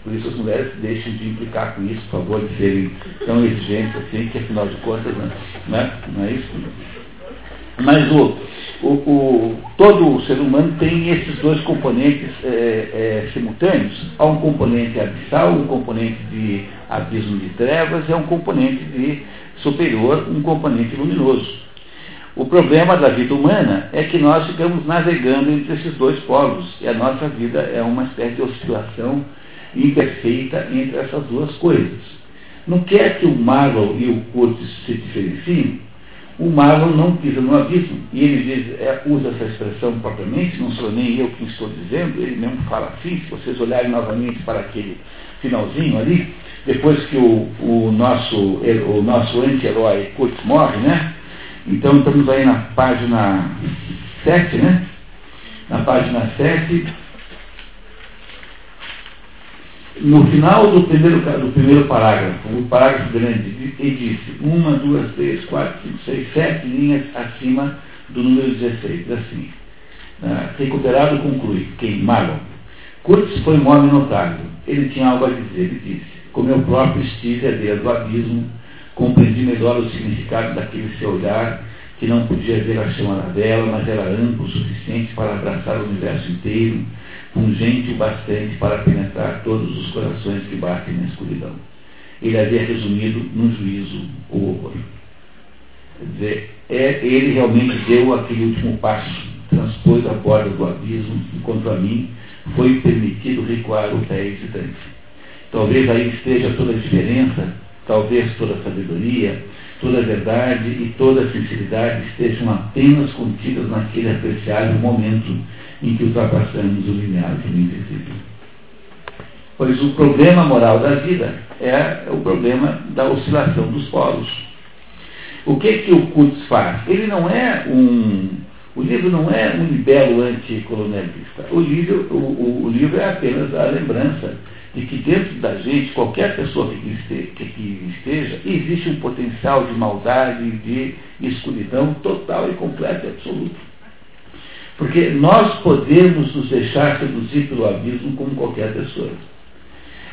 Por isso as mulheres deixem de implicar com isso, por favor, de serem tão exigentes assim, que afinal de contas não, né? não é isso. Mas o, o, o, todo ser humano tem esses dois componentes é, é, simultâneos. Há um componente abissal, um componente de abismo de trevas, e há um componente de superior, um componente luminoso. O problema da vida humana é que nós ficamos navegando entre esses dois polos, e a nossa vida é uma espécie de oscilação imperfeita entre essas duas coisas. Não quer que o Marlow e o Curtis se diferenciem, o Marlon não pisa no abismo. E ele diz, é, usa essa expressão propriamente, não sou nem eu que estou dizendo, ele mesmo fala assim, se vocês olharem novamente para aquele finalzinho ali, depois que o, o nosso, o nosso anti-herói Kurtz morre, né? Então estamos aí na página 7, né? Na página 7 no final do primeiro, do primeiro parágrafo, o parágrafo grande, ele disse uma, duas, três, quatro, cinco, seis, sete linhas acima do número 16. Assim, ah, recuperado conclui, quem? Marlon. Kurtz foi um homem notável. Ele tinha algo a dizer. Ele disse, como eu próprio estive a ver do abismo, compreendi melhor o significado daquele seu olhar, que não podia ver a chama da vela, mas era amplo o suficiente para abraçar o universo inteiro, pungente o bastante para penetrar todos os corações que batem na escuridão. Ele havia resumido num juízo o horror. Quer dizer, é, ele realmente deu aquele último passo, transpôs a borda do abismo, enquanto a mim foi permitido recuar o pé hesitante. Talvez aí esteja toda a diferença, talvez toda a sabedoria, toda a verdade e toda a sinceridade estejam apenas contidas naquele apreciável momento em que ultrapassamos o limiar do invisível. Pois o problema moral da vida é o problema da oscilação dos polos. O que que o Kutz faz? Ele não é um. O livro não é um libelo anticolonialista. O livro, o, o livro é apenas a lembrança de que dentro da gente, qualquer pessoa que esteja, que esteja, existe um potencial de maldade, de escuridão total e completa e absoluta. Porque nós podemos nos deixar seduzir pelo abismo como qualquer pessoa.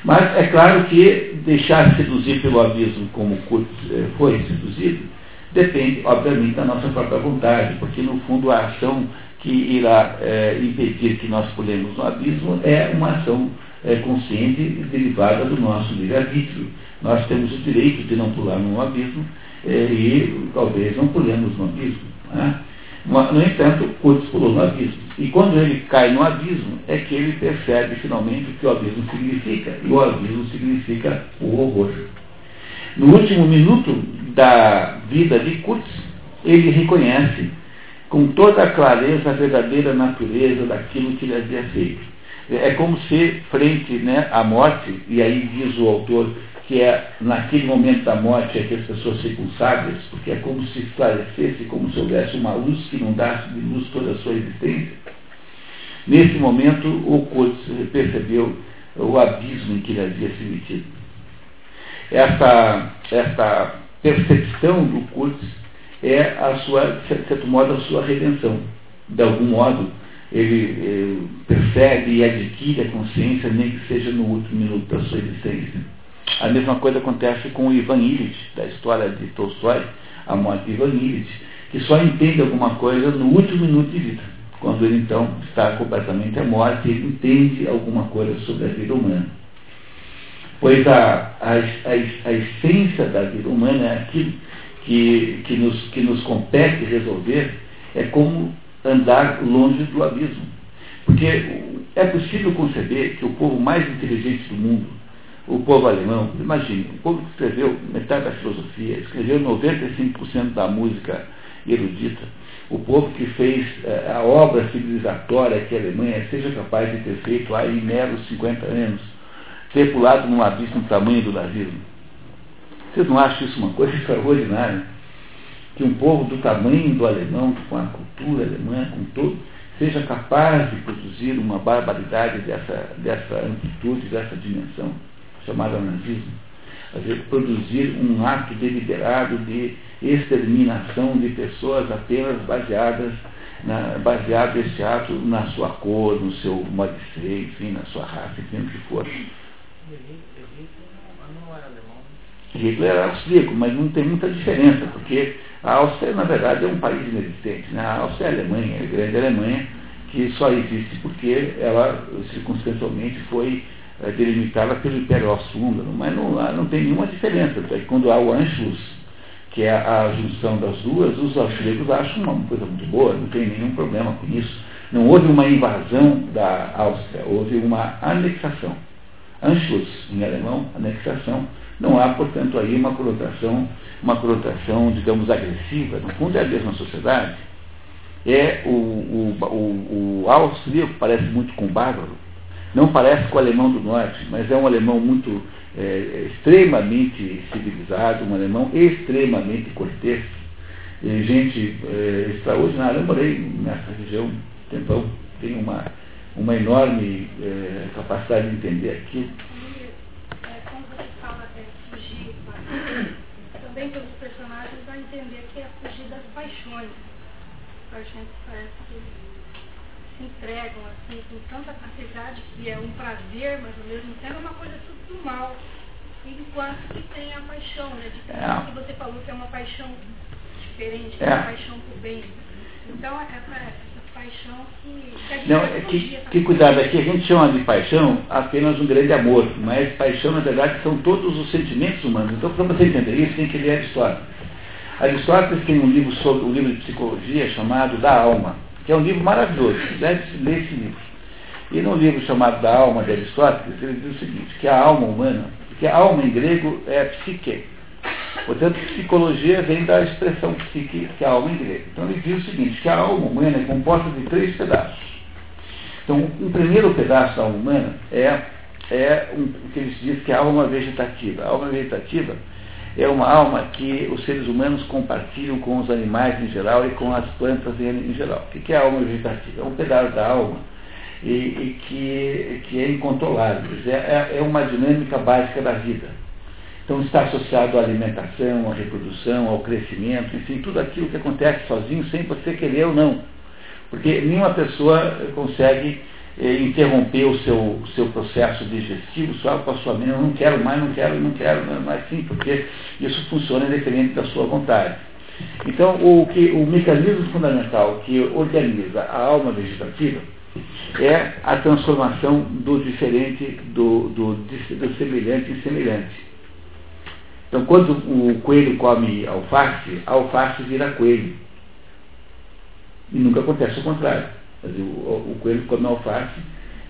Mas é claro que deixar seduzir pelo abismo como Kurt eh, foi seduzido, depende, obviamente, da nossa própria vontade, porque no fundo a ação que irá é, impedir que nós pulemos no abismo é uma ação é, consciente derivada do nosso livre-arbítrio. Nós temos o direito de não pular no abismo é, e talvez não pulemos no abismo. Né? No entanto, pulou no abismo. E quando ele cai no abismo, é que ele percebe finalmente o que o abismo significa. E o abismo significa o horror. No último minuto da vida de Curtis, ele reconhece com toda a clareza a verdadeira natureza daquilo que ele havia feito. É como se, frente né, à morte, e aí diz o autor que é naquele momento da morte é que as pessoas ficam sábias, porque é como se esclarecesse, como se houvesse uma luz que inundasse de luz toda a sua existência. Nesse momento, o Kurtz percebeu o abismo em que ele havia se metido. Essa, essa percepção do Kurtz é, a sua, de certo modo, a sua redenção. De algum modo, ele eh, percebe e adquire a consciência, nem que seja no último minuto da sua existência. A mesma coisa acontece com o Ivan Illich, da história de Tolstói, a morte de Ivan Illich, que só entende alguma coisa no último minuto de vida. Quando ele então está completamente à morte, ele entende alguma coisa sobre a vida humana. Pois a, a, a, a essência da vida humana é aquilo que, que, nos, que nos compete resolver, é como andar longe do abismo. Porque é possível conceber que o povo mais inteligente do mundo, o povo alemão, imagine, o povo que escreveu metade da filosofia, escreveu 95% da música erudita, o povo que fez eh, a obra civilizatória que a Alemanha seja capaz de ter feito aí em meros 50 anos, ter pulado num abismo do tamanho do nazismo. Vocês não acham isso uma coisa (laughs) extraordinária? Que um povo do tamanho do alemão, com a cultura alemã, com todo, seja capaz de produzir uma barbaridade dessa, dessa amplitude, dessa dimensão chamada nazismo. produzir um ato deliberado de exterminação de pessoas apenas baseadas na, baseado esse ato na sua cor, no seu modo de ser, enfim, na sua raça, enfim, o que for. Hitler era austríaco, mas não tem muita diferença, porque a Áustria, na verdade, é um país inexistente. Né? A Áustria é a Alemanha, a grande Alemanha, que só existe porque ela, circunstancialmente, foi é, delimitada pelo Império Austro-Húngaro, mas não, não tem nenhuma diferença. Porque quando há o Anschluss, que é a junção das duas, os austríacos acham uma coisa muito boa, não tem nenhum problema com isso. Não houve uma invasão da Áustria, houve uma anexação. Anschluss, em alemão, anexação. Não há, portanto, aí uma conotação, uma conotação, digamos, agressiva. No fundo é a mesma sociedade. É o, o, o, o austríaco parece muito com o bárbaro, não parece com o alemão do norte, mas é um alemão muito é, extremamente civilizado, um alemão extremamente cortês, gente é, extraordinária. Eu morei nessa região um tempão, tenho uma, uma enorme é, capacidade de entender. É, como você fala, é, fugir, também pelos personagens, vai entender que é fugir das paixões. Paixões parece que entregam assim com tanta facilidade que é um prazer, mas ao mesmo tempo é uma coisa tudo do mal. Enquanto que tem a paixão, né? De é. que você falou que é uma paixão diferente, é. uma paixão por bem. Então essa, essa paixão que. que Não, é que, que cuidado, aqui a gente chama de paixão apenas um grande amor, mas paixão na verdade são todos os sentimentos humanos. Então para você entender isso tem que ler a história. Aristóteles tem um livro sobre um livro de psicologia chamado Da Alma, que é um livro maravilhoso, deve-se ler esse livro. E no livro chamado Da Alma de Aristóteles, ele diz o seguinte, que a alma humana, porque a alma em grego é psique. Portanto, psicologia vem da expressão psique, que é a alma em grego. Então ele diz o seguinte, que a alma humana é composta de três pedaços. Então, um primeiro pedaço da alma humana é, é um, o que eles dizem que é a alma vegetativa. A alma vegetativa é uma alma que os seres humanos compartilham com os animais em geral e com as plantas em, geral. O que é a alma vegetativa? É um pedaço da alma e, e que, que é incontrolável. É, é, uma dinâmica básica da vida. Então está associado à alimentação, à reprodução, ao crescimento, enfim, tudo aquilo que acontece sozinho sem você querer ou não. Porque nenhuma pessoa consegue interromper o seu, o seu processo digestivo só com a sua mente, eu não quero mais, não quero, não quero, não é assim, porque isso funciona independente da sua vontade. Então, o, que, o mecanismo fundamental que organiza a alma vegetativa é a transformação do diferente, do, do, do semelhante em semelhante. Então, quando o coelho come alface, a alface vira coelho. E nunca acontece o contrário. Dizer, o, o, coelho come alface,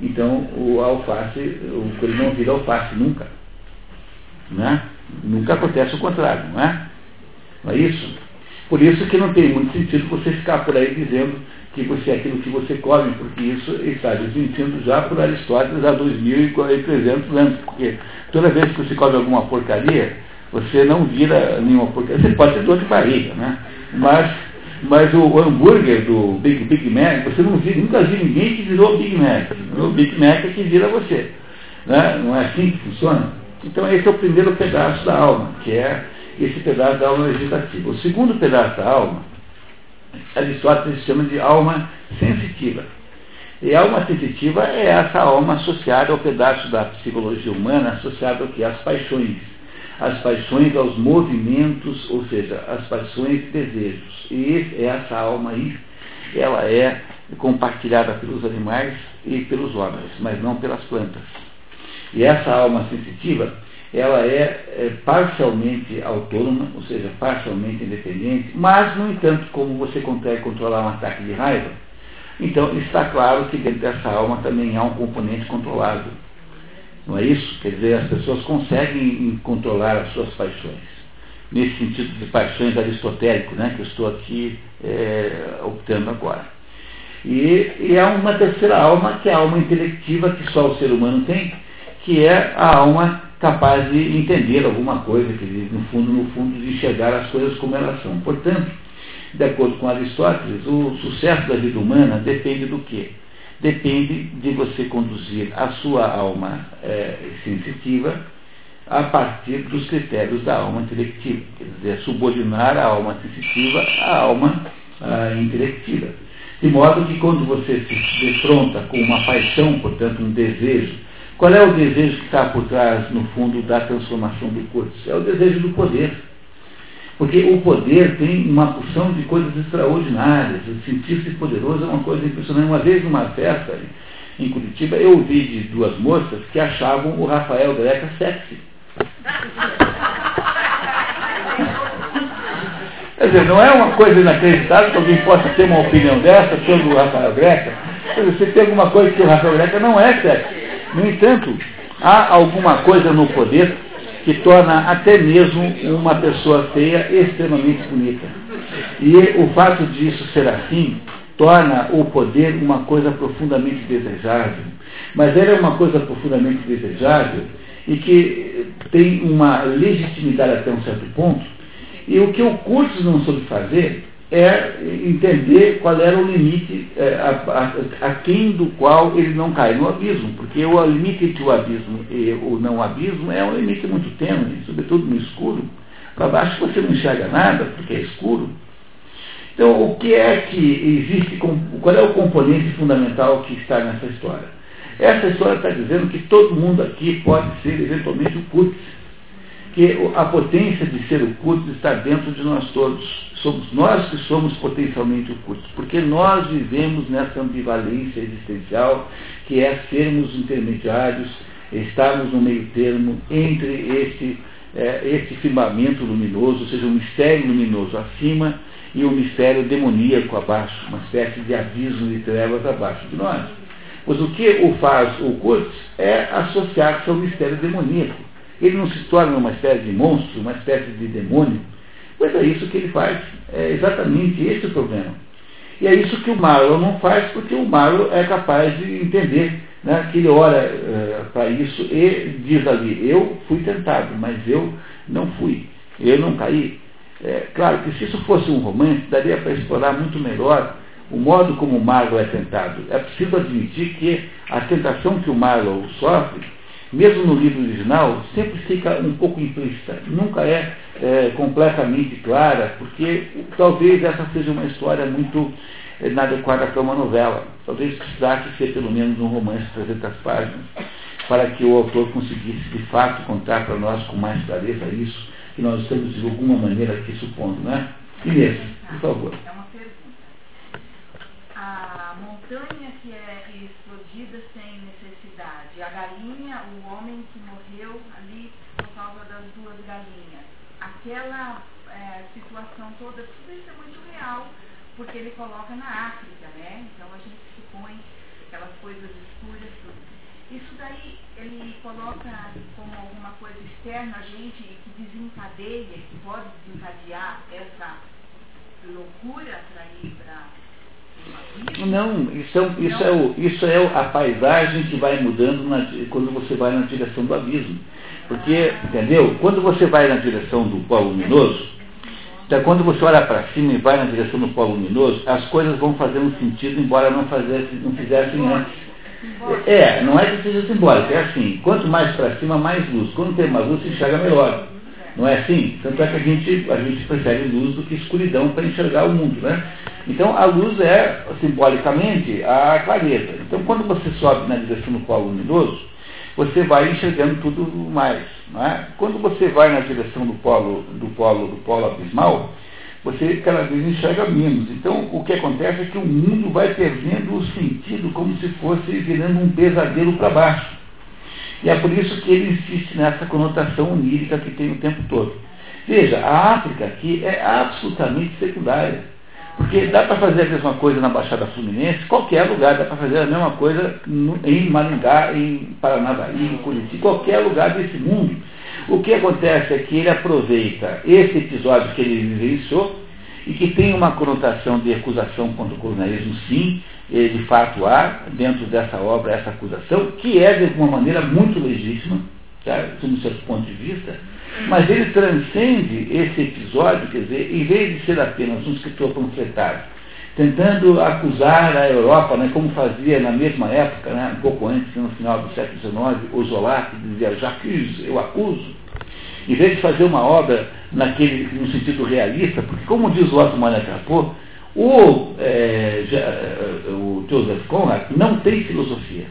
então o alface, o coelho não vira alface nunca. Né? Nunca acontece o contrário, não é? Não é isso? Por isso que não tem muito sentido você ficar por aí dizendo que você é aquilo que você come, porque isso está desmentindo já por Aristóteles há 2.300 anos. Porque toda vez que você come alguma porcaria, você não vira nenhuma porcaria. Você pode ter dor de barriga, né? Mas mas o hambúrguer do Big, Big Mac, você não viu, nunca viu ninguém que virou Big Mac. O Big Mac é que vira você. Né? Não é assim que funciona? Então esse é o primeiro pedaço da alma, que é esse pedaço da alma vegetativa. O segundo pedaço da alma, Aristóteles chama de alma sensitiva. E a alma sensitiva é essa alma associada ao pedaço da psicologia humana, associada ao que? As paixões as paixões aos movimentos, ou seja, as paixões e desejos. E essa alma aí, ela é compartilhada pelos animais e pelos homens, mas não pelas plantas. E essa alma sensitiva, ela é, é parcialmente autônoma, ou seja, parcialmente independente, mas, no entanto, como você consegue controlar um ataque de raiva, então está claro que dentro dessa alma também há um componente controlável não é isso? Quer dizer, as pessoas conseguem controlar as suas paixões. Nesse sentido de paixões aristotélico, né, que eu estou aqui é, optando agora. E, e há uma terceira alma, que é a alma intelectiva que só o ser humano tem, que é a alma capaz de entender alguma coisa, que no fundo, no fundo, de enxergar as coisas como elas são. Portanto, de acordo com Aristóteles, o sucesso da vida humana depende do quê? Depende de você conduzir a sua alma é, sensitiva a partir dos critérios da alma intelectiva, quer dizer, subordinar a alma sensitiva à alma a, intelectiva. De modo que quando você se defronta com uma paixão, portanto um desejo, qual é o desejo que está por trás, no fundo, da transformação do corpo? É o desejo do poder. Porque o poder tem uma porção de coisas extraordinárias. Sentir-se poderoso é uma coisa impressionante. Uma vez numa festa em Curitiba, eu ouvi de duas moças que achavam o Rafael Greca sexy. Quer dizer, não é uma coisa inacreditável que alguém possa ter uma opinião dessa sobre o Rafael Greca. Quer dizer, você tem alguma coisa que o Rafael Greca não é sexy. No entanto, há alguma coisa no poder que torna até mesmo uma pessoa feia extremamente bonita. E o fato disso ser assim torna o poder uma coisa profundamente desejável. Mas ela é uma coisa profundamente desejável e que tem uma legitimidade até um certo ponto. E o que o Curtis não soube fazer é entender qual era o limite é, a, a, a, quem do qual ele não cai no abismo, porque o limite entre o abismo e o não abismo é um limite muito tênue, sobretudo no escuro. Para baixo você não enxerga nada, porque é escuro. Então, o que é que existe, qual é o componente fundamental que está nessa história? Essa história está dizendo que todo mundo aqui pode ser eventualmente o Curtis, que a potência de ser o Curtis está dentro de nós todos somos nós que somos potencialmente ocultos, porque nós vivemos nessa ambivalência existencial que é sermos intermediários, estarmos no meio termo entre este é, esse firmamento luminoso, ou seja, um mistério luminoso acima e um mistério demoníaco abaixo, uma espécie de abismo de trevas abaixo de nós. Pois o que o faz o Kurtz é associar-se ao mistério demoníaco. Ele não se torna uma espécie de monstro, uma espécie de demônio, pois é isso que ele faz. É exatamente esse o problema. E é isso que o Marlon não faz, porque o Marlon é capaz de entender né, que ele ora uh, para isso e diz ali, eu fui tentado, mas eu não fui, eu não caí. É, claro que se isso fosse um romance, daria para explorar muito melhor o modo como o Marlowe é tentado. É preciso admitir que a tentação que o Marlowe sofre, mesmo no livro original, sempre fica um pouco implícita, nunca é, é completamente clara, porque talvez essa seja uma história muito inadequada para uma novela. Talvez precisasse ser pelo menos um romance de 300 páginas, para que o autor conseguisse de fato contar para nós com mais clareza isso, que nós estamos de alguma maneira aqui supondo, né? Inês, por favor. É uma pergunta. A montanha que é explodida sem necessidade, a galinha, o homem que morreu ali por causa das duas galinhas, aquela é, situação toda, tudo isso é muito real, porque ele coloca na África, né? Então a gente supõe aquelas coisas escuras, tudo. Isso daí ele coloca como alguma coisa externa a gente que desencadeia, que pode desencadear essa loucura para ir para não, isso é, isso, é o, isso é a paisagem que vai mudando na, quando você vai na direção do abismo. Porque, entendeu? Quando você vai na direção do polo luminoso, então, quando você olha para cima e vai na direção do polo luminoso, as coisas vão fazendo sentido, embora não, fizessem, não fizessem antes. É, não é que seja simbólico, é assim, quanto mais para cima, mais luz. Quando tem mais luz, se enxerga melhor. Não é assim? Tanto é que a gente, a gente prefere luz do que escuridão para enxergar o mundo, né? Então a luz é, simbolicamente, a clareza. Então quando você sobe na direção do polo luminoso, você vai enxergando tudo mais. É? Quando você vai na direção do polo, do polo, do polo abismal, você cada vez enxerga menos. Então, o que acontece é que o mundo vai perdendo o sentido como se fosse virando um pesadelo para baixo. E é por isso que ele insiste nessa conotação onírica que tem o tempo todo. Veja, a África aqui é absolutamente secundária. Porque dá para fazer a mesma coisa na Baixada Fluminense, qualquer lugar dá para fazer a mesma coisa em Maringá, em Paranavaí, em Curitiba, qualquer lugar desse mundo. O que acontece é que ele aproveita esse episódio que ele vivenciou e que tem uma conotação de acusação contra o colonialismo, sim, de fato há dentro dessa obra essa acusação, que é de alguma maneira muito legítima, tá, sob certo ponto de vista, mas ele transcende esse episódio, quer dizer, em vez de ser apenas um escritor panfletário, tentando acusar a Europa, né, como fazia na mesma época, né, um pouco antes, no final do século XIX, o Zola, que dizia, j'accuse, eu acuso, em vez de fazer uma obra naquele, no sentido realista, porque como diz o Otto Maria o, é, o Joseph Conrad não tem filosofia.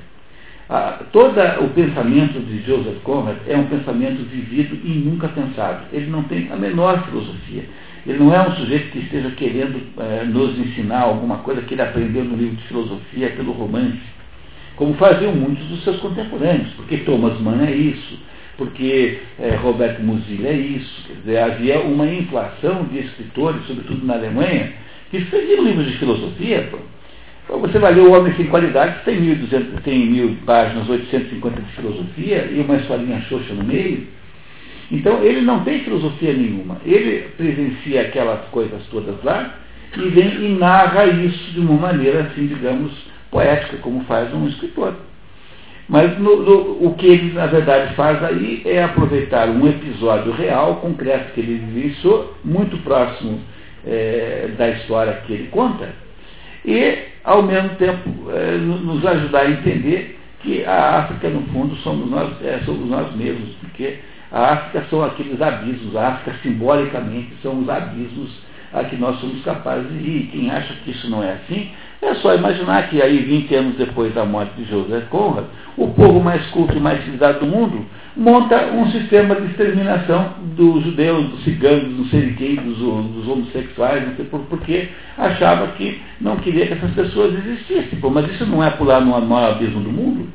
Ah, todo o pensamento de Joseph Conrad é um pensamento vivido e nunca pensado. Ele não tem a menor filosofia. Ele não é um sujeito que esteja querendo é, nos ensinar alguma coisa que ele aprendeu no livro de filosofia pelo romance, como faziam muitos dos seus contemporâneos, porque Thomas Mann é isso, porque é, Roberto Musil é isso. Quer dizer, havia uma inflação de escritores, sobretudo na Alemanha, que escreviam livros de filosofia. Pô. Você vai ler O Homem Sem Qualidade, tem, 1.200, tem mil páginas, 850 de filosofia e uma historinha xoxa no meio. Então, ele não tem filosofia nenhuma. Ele presencia aquelas coisas todas lá e vem e narra isso de uma maneira, assim, digamos, poética, como faz um escritor. Mas no, no, o que ele, na verdade, faz aí é aproveitar um episódio real, concreto, que ele vivenciou, muito próximo é, da história que ele conta, e, ao mesmo tempo, é, nos ajudar a entender que a África, no fundo, somos nós, é, somos nós mesmos, porque a África são aqueles abismos, a África, simbolicamente, são os abismos a que nós somos capazes de ir. Quem acha que isso não é assim, é só imaginar que aí, 20 anos depois da morte de Joseph Conrad, o povo mais culto e mais civilizado do mundo monta um sistema de exterminação dos judeus, dos ciganos, dos seriquei, dos, dos homossexuais, não sei por, achava que não queria que essas pessoas existissem. Pô, mas isso não é pular no maior abismo do mundo?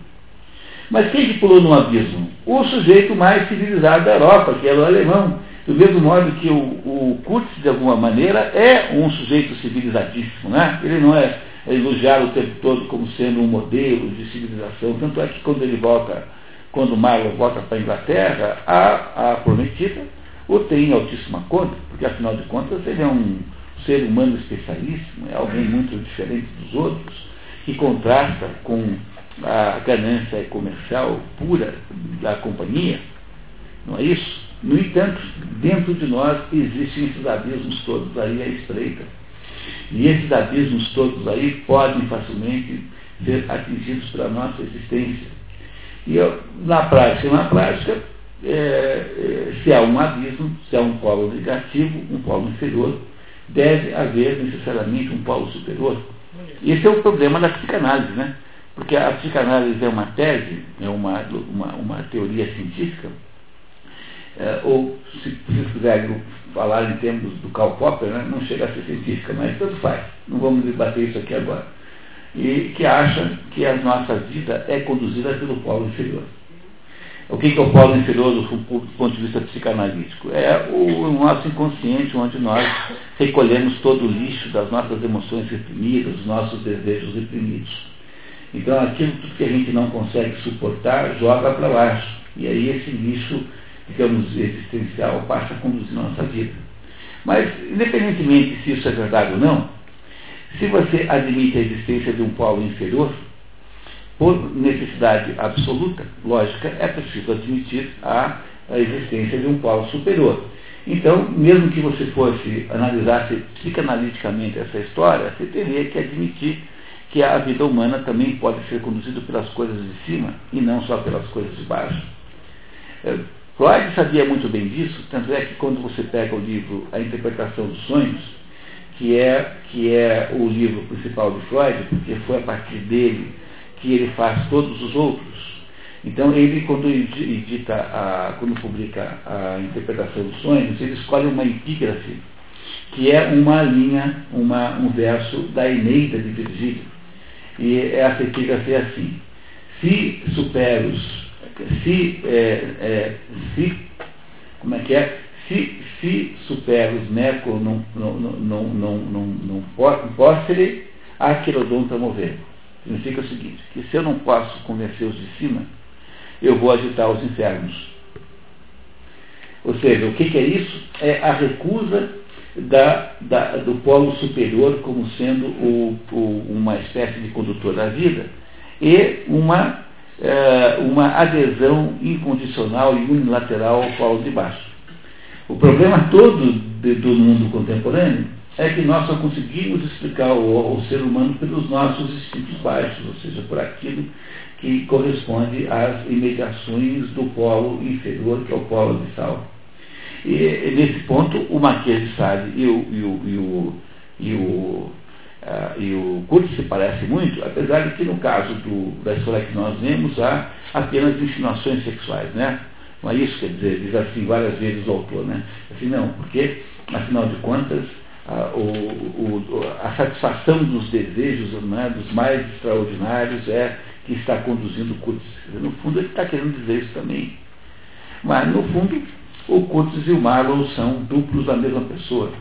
Mas quem que pulou no abismo? O sujeito mais civilizado da Europa, que era o alemão. Do mesmo modo que o, o Kurtz, de alguma maneira, é um sujeito civilizadíssimo. Né? Ele não é elogiado o tempo todo como sendo um modelo de civilização. Tanto é que quando ele volta, quando Marlon volta para a Inglaterra, a, a prometida o tem em altíssima conta, porque afinal de contas ele é um ser humano especialíssimo, é alguém muito diferente dos outros, que contrasta com a ganância comercial pura da companhia. Não é isso? No entanto, dentro de nós existem esses abismos todos aí à espreita. E esses abismos todos aí podem facilmente ser atingidos pela nossa existência. E eu, na prática, na prática, é, é, se há um abismo, se há um polo negativo, um polo inferior, deve haver necessariamente um polo superior. Esse é o problema da psicanálise, né? Porque a psicanálise é uma tese, é uma, uma, uma teoria científica, é, ou se vocês quiserem falar em termos do Karl Popper, né, não chega a ser científica, mas tanto faz, não vamos debater isso aqui agora. E que acha que a nossa vida é conduzida pelo polo inferior. O que é o polo inferior do, ponto de vista psicanalítico? É o, nosso inconsciente, onde nós recolhemos todo o lixo das nossas emoções reprimidas, dos nossos desejos reprimidos. Então, aquilo que a gente não consegue suportar, joga para baixo. E aí esse lixo, digamos, existencial passa a conduzir nossa vida. Mas, independentemente se isso é verdade ou não, se você admite a existência de um polo inferior, por necessidade absoluta, lógica, é preciso admitir a, a existência de um polo superior. Então, mesmo que você fosse analisasse psicanaliticamente essa história, você teria que admitir que a vida humana também pode ser conduzida pelas coisas de cima e não só pelas coisas de baixo. Freud sabia muito bem disso, tanto é que quando você pega o livro A Interpretação dos Sonhos, que é, que é o livro principal de Freud, porque foi a partir dele que ele faz todos os outros. Então ele, quando edita, a, quando publica a interpretação dos sonhos, ele escolhe uma epígrafe, que é uma linha, uma, um verso da Eneida de Virgílio. E essa epígrafe é assim, se superos, se, é, é, se como é que é? Se, se superos neco não, não, não, não, não, não, não, aquilodonta mover. Significa o seguinte, que se eu não posso convencer os de cima, eu vou agitar os infernos. Ou seja, o que, que é isso? É a recusa da, da, do polo superior como sendo o, o, uma espécie de condutor da vida e uma, é, uma adesão incondicional e unilateral ao polo de baixo. O problema todo de, do mundo contemporâneo é que nós só conseguimos explicar o, o, ser humano pelos nossos instintos baixos, ou seja, por aquilo que corresponde às imediações do polo inferior, que é o polo de sal. E, nesse ponto, o Marquês de Sade e o, e o, e o, e o, uh, e o Kurtz se parecem muito, apesar de que no caso do, da história que nós vemos há apenas insinuações sexuais, né? Não é isso, quer dizer, diz assim várias vezes o autor, né? Assim, não, porque, afinal de contas, a, o, o, a satisfação dos desejos né, dos mais extraordinários é que está conduzindo o Kurtz. No fundo, ele está querendo dizer isso também. Mas, no fundo, o Kurtz e o Marlon são duplos da mesma pessoa.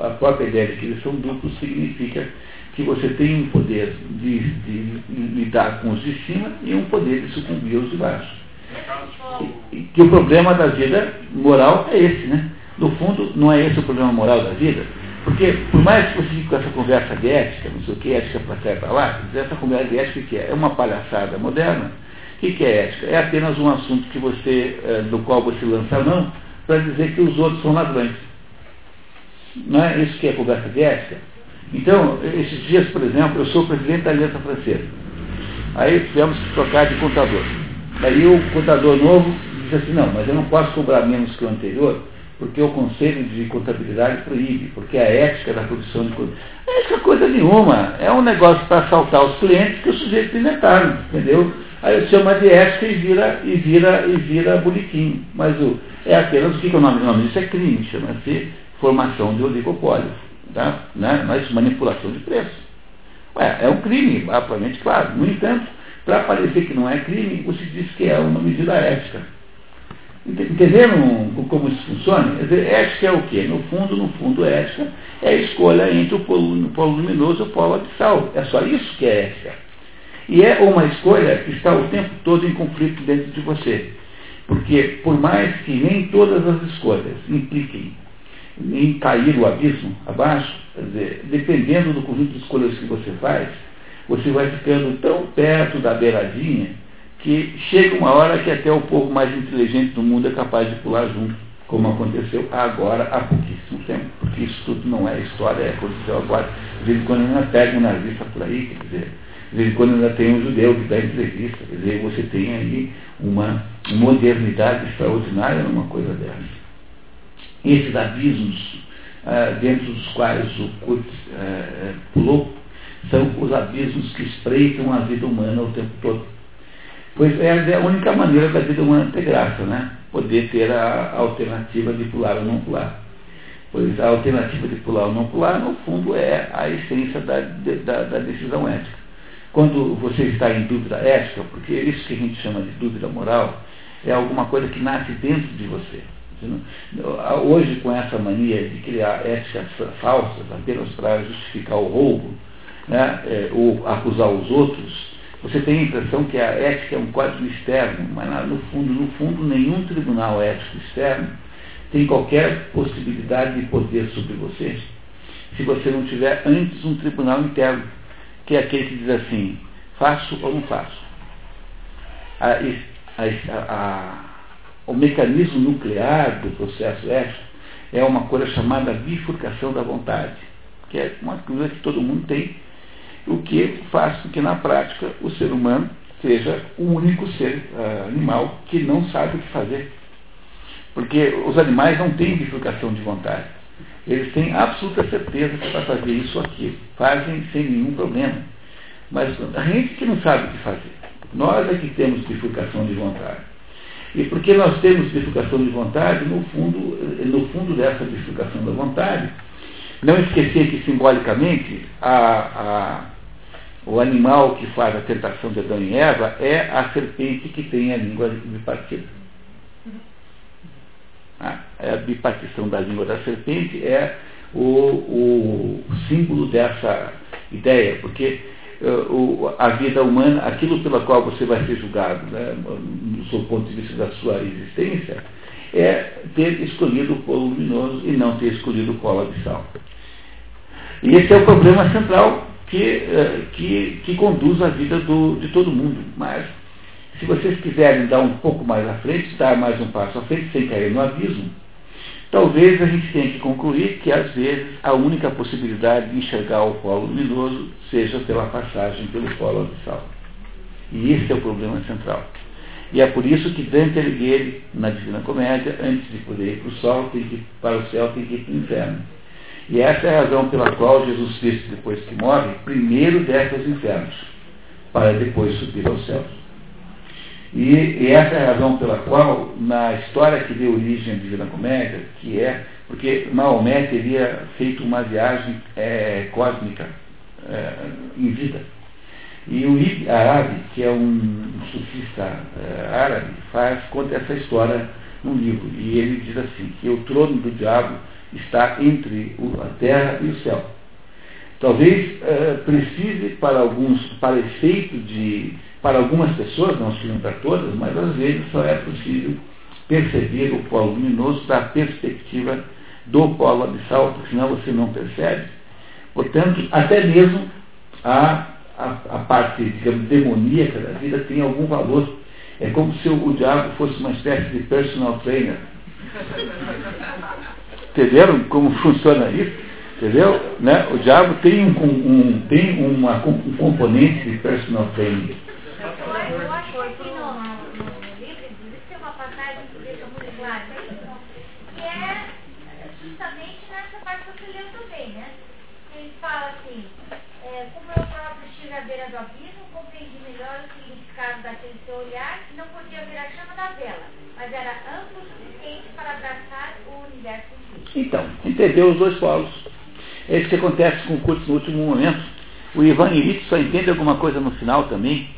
A própria ideia de que eles são duplos significa que você tem um poder de, de, lidar com os de cima e um poder de sucumbir aos de baixo. E, que o problema da vida moral é esse, né? No fundo, não é esse o problema moral da vida. Porque, por mais que você fique com essa conversa de ética, não sei o que, ética para cá e para lá, essa conversa de ética que é? É uma palhaçada moderna. O que, que é ética? É apenas um assunto que você, é, do qual você lança a mão para dizer que os outros são ladrões. Não é isso que é conversa de ética? Então, esses dias, por exemplo, eu sou presidente da Aliança Francesa. Aí tivemos que trocar de contador. Aí o contador novo disse assim, não, mas eu não posso cobrar menos que o anterior, porque o Conselho de Contabilidade proíbe, porque a ética da produção de contabilidade. Ética coisa nenhuma. É um negócio para assaltar os clientes que o sujeito inventaram, entendeu? Aí chama de ética e vira, e vira, e vira boletim. Mas o, é apenas o que é o nome? O nome disso é crime, chama-se formação de oligopólio. Tá? Né? Mas manipulação de preço. Ué, é um crime, amplamente claro. No entanto, Para parecer que não é crime, você diz que é uma medida ética. Entenderam como isso funciona? Dizer, ética é o quê? No fundo, no fundo, ética é a escolha entre o polo, o polo luminoso e o polo abissal. É só isso que é ética. E é uma escolha que está o tempo todo em conflito dentro de você. Porque, por mais que nem todas as escolhas impliquem em cair o abismo abaixo, dizer, dependendo do conjunto de escolhas que você faz, você vai ficando tão perto da beiradinha que chega uma hora que até o povo mais inteligente do mundo é capaz de pular junto, como aconteceu agora há pouquíssimo tempo, porque isso tudo não é história, é aconteceu agora. De vez em quando ainda pega um nazista por aí, quer dizer, de vez em quando ainda tem um judeu que dá entrevista, quer dizer, você tem aí uma modernidade extraordinária numa coisa dessa. Esses abismos ah, dentro dos quais o Kurt ah, pulou são os abismos que espreitam a vida humana o tempo todo. Pois é a única maneira da vida humana ter graça, né? Poder ter a alternativa de pular ou não pular. Pois a alternativa de pular ou não pular, no fundo, é a essência da, da, da decisão ética. Quando você está em dúvida ética, porque é isso que a gente chama de dúvida moral, é alguma coisa que nasce dentro de você. Hoje, com essa mania de criar éticas falsas apenas para justificar o roubo, né, é, ou acusar os outros, você tem a impressão que a ética é um código externo, mas no fundo, no fundo, nenhum tribunal ético externo tem qualquer possibilidade de poder sobre você se você não tiver antes um tribunal interno, que é aquele que diz assim, faço ou não faço. A, a, a, o mecanismo nuclear do processo ético é uma coisa chamada bifurcação da vontade, que é uma coisa que todo mundo tem o que faz com que na prática o ser humano seja o único ser uh, animal que não sabe o que fazer. Porque os animais não têm bifurcação de vontade. Eles têm absoluta certeza que para fazer isso ou aquilo. Fazem sem nenhum problema. Mas a gente que não sabe o que fazer. Nós é que temos bifurcação de vontade. E porque nós temos bifurcação de vontade, no fundo, no fundo dessa bifurcação da vontade, não esquecer que simbolicamente a, a o animal que faz a tentação de Adão e Eva é a serpente que tem a língua bipartida. É a bipartição da língua da serpente é o, o símbolo dessa ideia, porque a vida humana, aquilo pela qual você vai ser julgado, né, do seu ponto de vista da sua existência, é ter escolhido o polo luminoso e não ter escolhido o polo abissal. E esse é o problema central que, eh, que, que conduz a vida do, de todo mundo. Mas, se vocês quiserem dar um pouco mais à frente, dar mais um passo à frente, sem cair no abismo, talvez a gente tenha que concluir que, às vezes, a única possibilidade de enxergar o polo luminoso seja pela passagem pelo polo abissal. E esse é o problema central. E é por isso que Dante Alighieri, na Divina Comédia, antes de poder ir para o sol, tem que, para o céu, tem que ir para o inferno. E essa é a razão pela qual Jesus Cristo, depois que morre, primeiro desce aos infernos, para depois subir aos céus. E, e, essa é a razão pela qual, na história que deu origem à Divina Comédia, que é, porque Maomé teria feito uma viagem é, cósmica é, em vida. E o Ibn Arabi, que é um sufista é, árabe, faz, conta essa história num livro. E ele diz assim, que o trono do diabo está entre a terra e o céu. Talvez é, precise para alguns, para efeito de, para algumas pessoas, não sejam para todas, mas às vezes só é possível perceber o polo luminoso da perspectiva do polo abissal, porque senão você não percebe. Portanto, até mesmo a, a, a parte, digamos, demoníaca da vida tem algum valor. É como se o, o diabo fosse uma espécie de personal trainer. (laughs) Entenderam como funciona isso? Entendeu? Né? O diabo tem, um, um tem uma, um componente de personal training. No, no livro, inclusive, tem uma passagem que deixa muito claro que é justamente nessa parte que você leu também, né? Ele fala assim, é, como eu próprio estive à beira do abismo, compreendi melhor o significado daquele seu olhar, que não podia ver a chama da vela, mas era amplo o suficiente para abraçar o universo então, entendeu os dois polos. É isso que acontece com o curso no último momento. O Ivan Illich só entende alguma coisa no final também.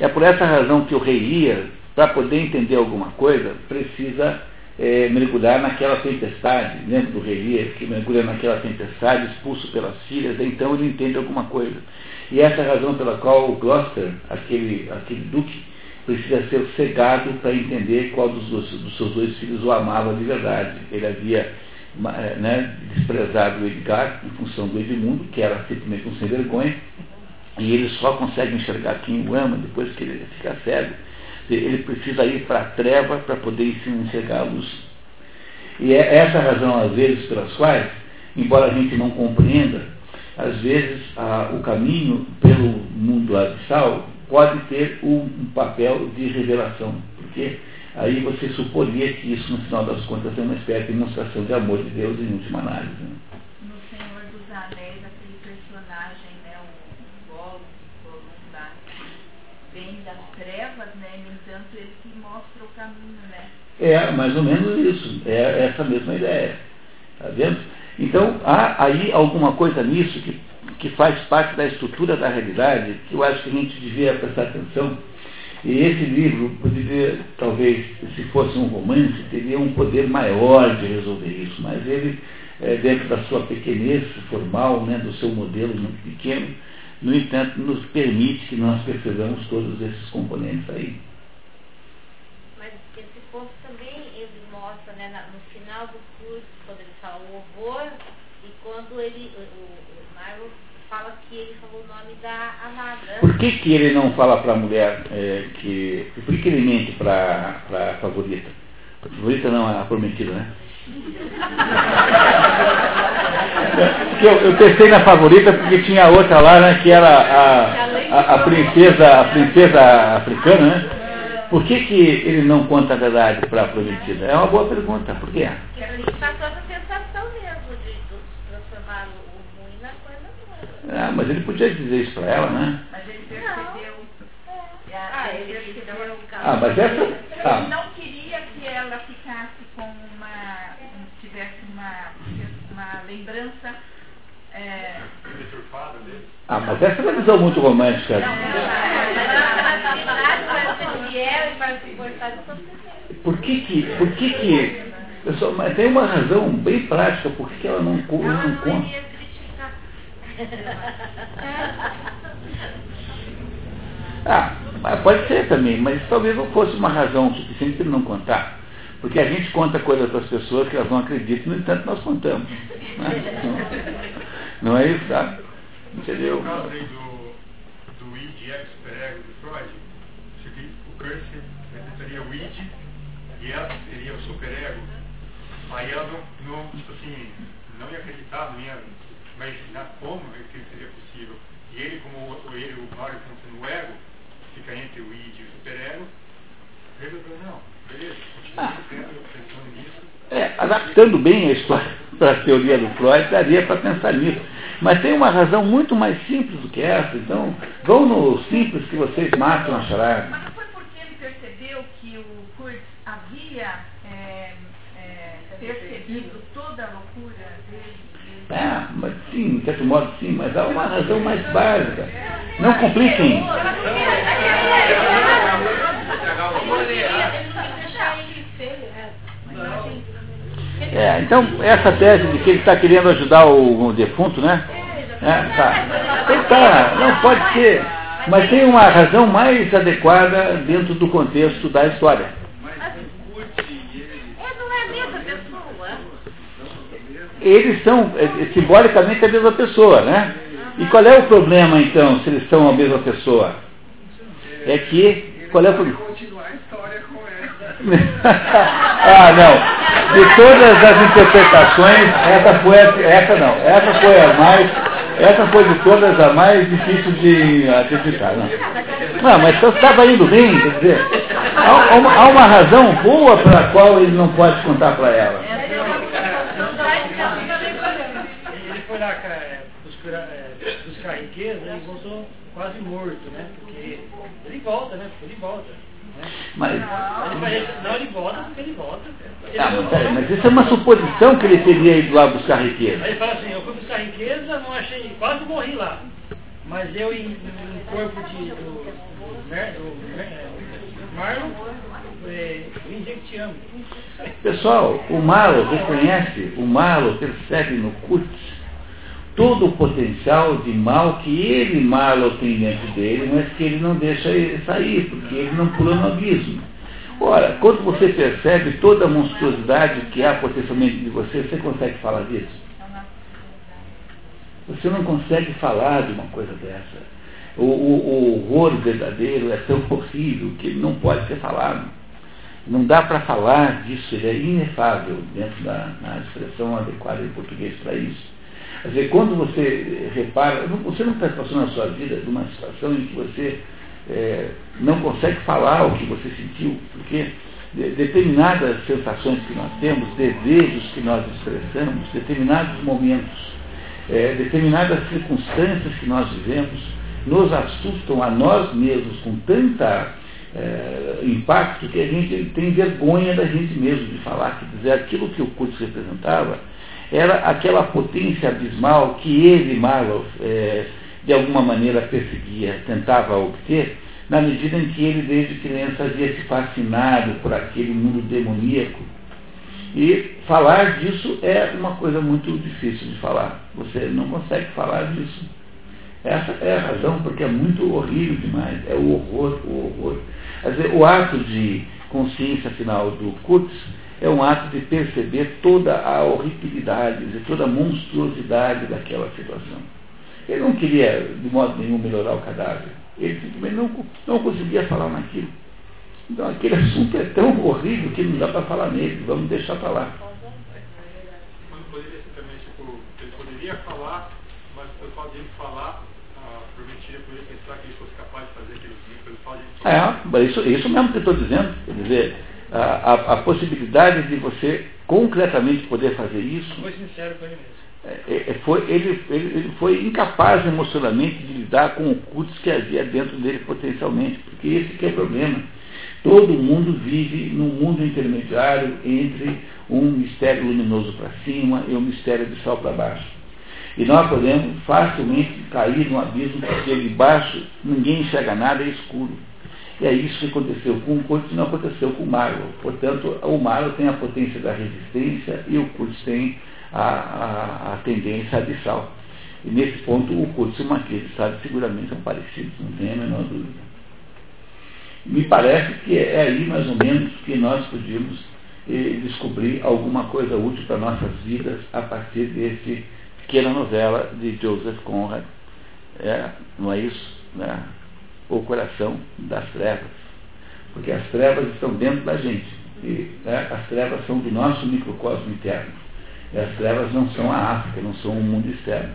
É por essa razão que o rei Lear, para poder entender alguma coisa, precisa é, mergulhar naquela tempestade, lembra do rei Lear, que mergulha naquela tempestade, expulso pelas filhas, então ele entende alguma coisa. E essa é a razão pela qual o Gloucester, aquele, aquele duque, precisa ser cegado para entender qual dos, dos, seus dois filhos o amava de verdade. Ele havia é, né, desprezado o Edgar em função do Edmundo, que era simplesmente um sem vergonha, e ele só consegue enxergar quem o ama depois que ele fica cego. Ele precisa ir para a treva para poder enxergar a luz. E é essa a razão, às vezes, pelas quais, embora a gente não compreenda, às vezes a, o caminho pelo mundo abissal pode ter um, um, papel de revelação, porque aí você suporia que isso, no final das contas, é uma espécie de demonstração de amor de Deus em última análise. Né? No Senhor dos Anéis, aquele personagem, né, o Gollum, Gollum lá, vem das trevas, né, no entanto, ele que mostra o caminho, né? É, mais ou menos isso, é essa mesma ideia. Tá vendo? Então, há aí alguma coisa nisso que, que faz parte da estrutura da realidade, que eu acho que a gente devia prestar atenção. E esse livro poderia, talvez, se fosse um romance, teria um poder maior de resolver isso, mas ele, é, dentro da sua pequenez formal, né, do seu modelo muito pequeno, no entanto, nos permite que nós percebamos todos esses componentes aí. Ponto também ele mostra né, no final do curso, quando ele fala o horror, e quando ele, o, o Marvel fala que ele falou o nome da amada. Por que, que ele não fala para a mulher é, que. Por que ele mente para a favorita? A favorita não, a prometida, né? (laughs) eu, eu pensei na favorita porque tinha outra lá, né, que era a, a, a princesa, a princesa africana, né? Por que, que ele não conta a verdade para a prometida? É uma boa pergunta. Por quê? Porque ele passou essa sensação mesmo de, de transformar o ruim na coisa boa. Ah, mas ele podia dizer isso para ela, né? Mas ele percebeu. É. Ah, ele percebeu o Ah, mas essa. Ele Ah, não queria que ela ficasse com uma. tivesse uma, uma lembrança. É, ah, mas essa é uma visão muito romântica. Por que que. Por que, que pessoal, mas tem uma razão bem prática por que que ela não, co- não conta. (laughs) Ah, pode ser também, mas talvez não fosse uma razão suficiente para ele não contar. Porque a gente conta coisas para as pessoas que elas não acreditam, no entanto nós contamos. Né? Não é isso, tá? Entendeu? No caso aí do, do id e ex-superego de Freud, seria, o Kurt representaria o id e ela seria o superego. Aí ela não, não, tipo assim, não ia acreditar, não ia imaginar como aquilo seria possível. E ele, como o, ele, o Mário, como sendo o ego, fica entre o id e o superego, resolveu, não, beleza, continua Ah. tendo, pensando nisso. É, adaptando bem a história para (laughs) a teoria do Freud, daria para pensar nisso. Mas tem uma razão muito mais simples do que essa, então vão no simples que vocês matam a charada. mas não foi porque ele percebeu que o Kurt havia é, é, percebido toda a loucura dele. É, mas sim, de certo modo sim, mas há uma razão mais básica. Não compliquem. É, então, essa tese de que ele está querendo ajudar o, o defunto, né? É, tá. Ele tá, não pode ser. Mas tem uma razão mais adequada dentro do contexto da história. É, não é a mesma pessoa. Eles são é, simbolicamente a mesma pessoa, né? E qual é o problema então, se eles são a mesma pessoa? É que. Qual é o problema? (laughs) ah, não. De todas as interpretações, essa foi a, essa não. Essa foi a mais. Essa foi de todas a mais difícil de acreditar. Não, não mas você estava indo bem, quer dizer, há, uma, há uma razão boa pela qual ele não pode contar para ela. Ele foi lá é, buscar, é, buscar riqueza e voltou quase morto, né? Porque ele volta, né? Ele volta. Né? Mas, não, ele volta porque ele volta. Ah, mas, volta. peraí, mas isso é uma suposição que ele teria ido lá buscar riqueza. Aí ele fala assim, eu fui buscar riqueza, não achei, quase morri lá. Mas eu, em, no corpo de, do, do, Mer- Marlon, é, eu dizer que te amo. Pessoal, o Marlow reconhece, o Marlow percebe no Kurtz todo o potencial de mal que ele, Marlow, tem dentro dele, mas que ele não deixa ele sair, porque ele não pula no abismo. Ora, quando você percebe toda a monstruosidade que há potencialmente de você, você consegue falar disso? Você não consegue falar de uma coisa dessa. O, o, o horror verdadeiro é tão horrível que ele não pode ser falado. Não dá para falar disso, ele é inefável dentro da expressão adequada em português para isso. Quer dizer, quando você repara, você não está passando na sua vida de uma situação em que você é, não consegue falar o que você sentiu, porque de- determinadas sensações que nós temos, desejos que nós expressamos, determinados momentos, é, determinadas circunstâncias que nós vivemos, nos assustam a nós mesmos com tanta é, impacto que a gente tem vergonha da gente mesmo de falar, quer dizer, aquilo que o Kurtz representava era aquela potência abismal que ele, Marlow, é, de alguma maneira perseguia, tentava obter, na medida em que ele, desde criança, havia se fascinado por aquele mundo demoníaco. E falar disso é uma coisa muito difícil de falar. Você não consegue falar disso. Essa é a razão, porque é muito horrível demais. É o horror, o horror. Quer dizer, o ato de consciência final do Kurtz é um ato de perceber toda a horribilidade, de toda a monstruosidade daquela situação. Ele não queria, de modo nenhum, melhorar o cadáver. Ele simplesmente não, não conseguia falar naquilo. Então aquele assunto é tão horrível que não dá para falar nele. Vamos deixar para lá. Mas poderia ser também, tipo, ele poderia falar, mas pelo fato de ele falar, ah, provavelmente ele poderia pensar que ele fosse capaz de fazer aquilo de ele falar. É, mas isso, isso mesmo que eu estou dizendo. Quer dizer, a, a, a possibilidade de você concretamente poder fazer isso Foi sincero com ele mesmo. É, é, foi, ele, ele, ele foi incapaz emocionalmente de lidar com o culto que havia dentro dele potencialmente, porque esse é o problema. Todo mundo vive num mundo intermediário entre um mistério luminoso para cima e um mistério de sol para baixo. E nós podemos facilmente cair no abismo, porque de baixo ninguém enxerga nada, é escuro. E é isso que aconteceu com o Kurtz e não aconteceu com o Marlow. Portanto, o Marlow tem a potência da resistência e o Kurtz tem a, a, a tendência abissal. E nesse ponto, o Kurtz e o Marquês de Sade seguramente são parecidos, não tem a menor dúvida. Me parece que é aí mais ou menos que nós podíamos eh, descobrir alguma coisa útil para nossas vidas a partir desse pequena novela de Joseph Conrad. É, não é isso? Né? O coração das trevas. Porque as trevas estão dentro da gente. E né, as trevas são do nosso microcosmo interno. E as trevas não são a África, não são o mundo externo.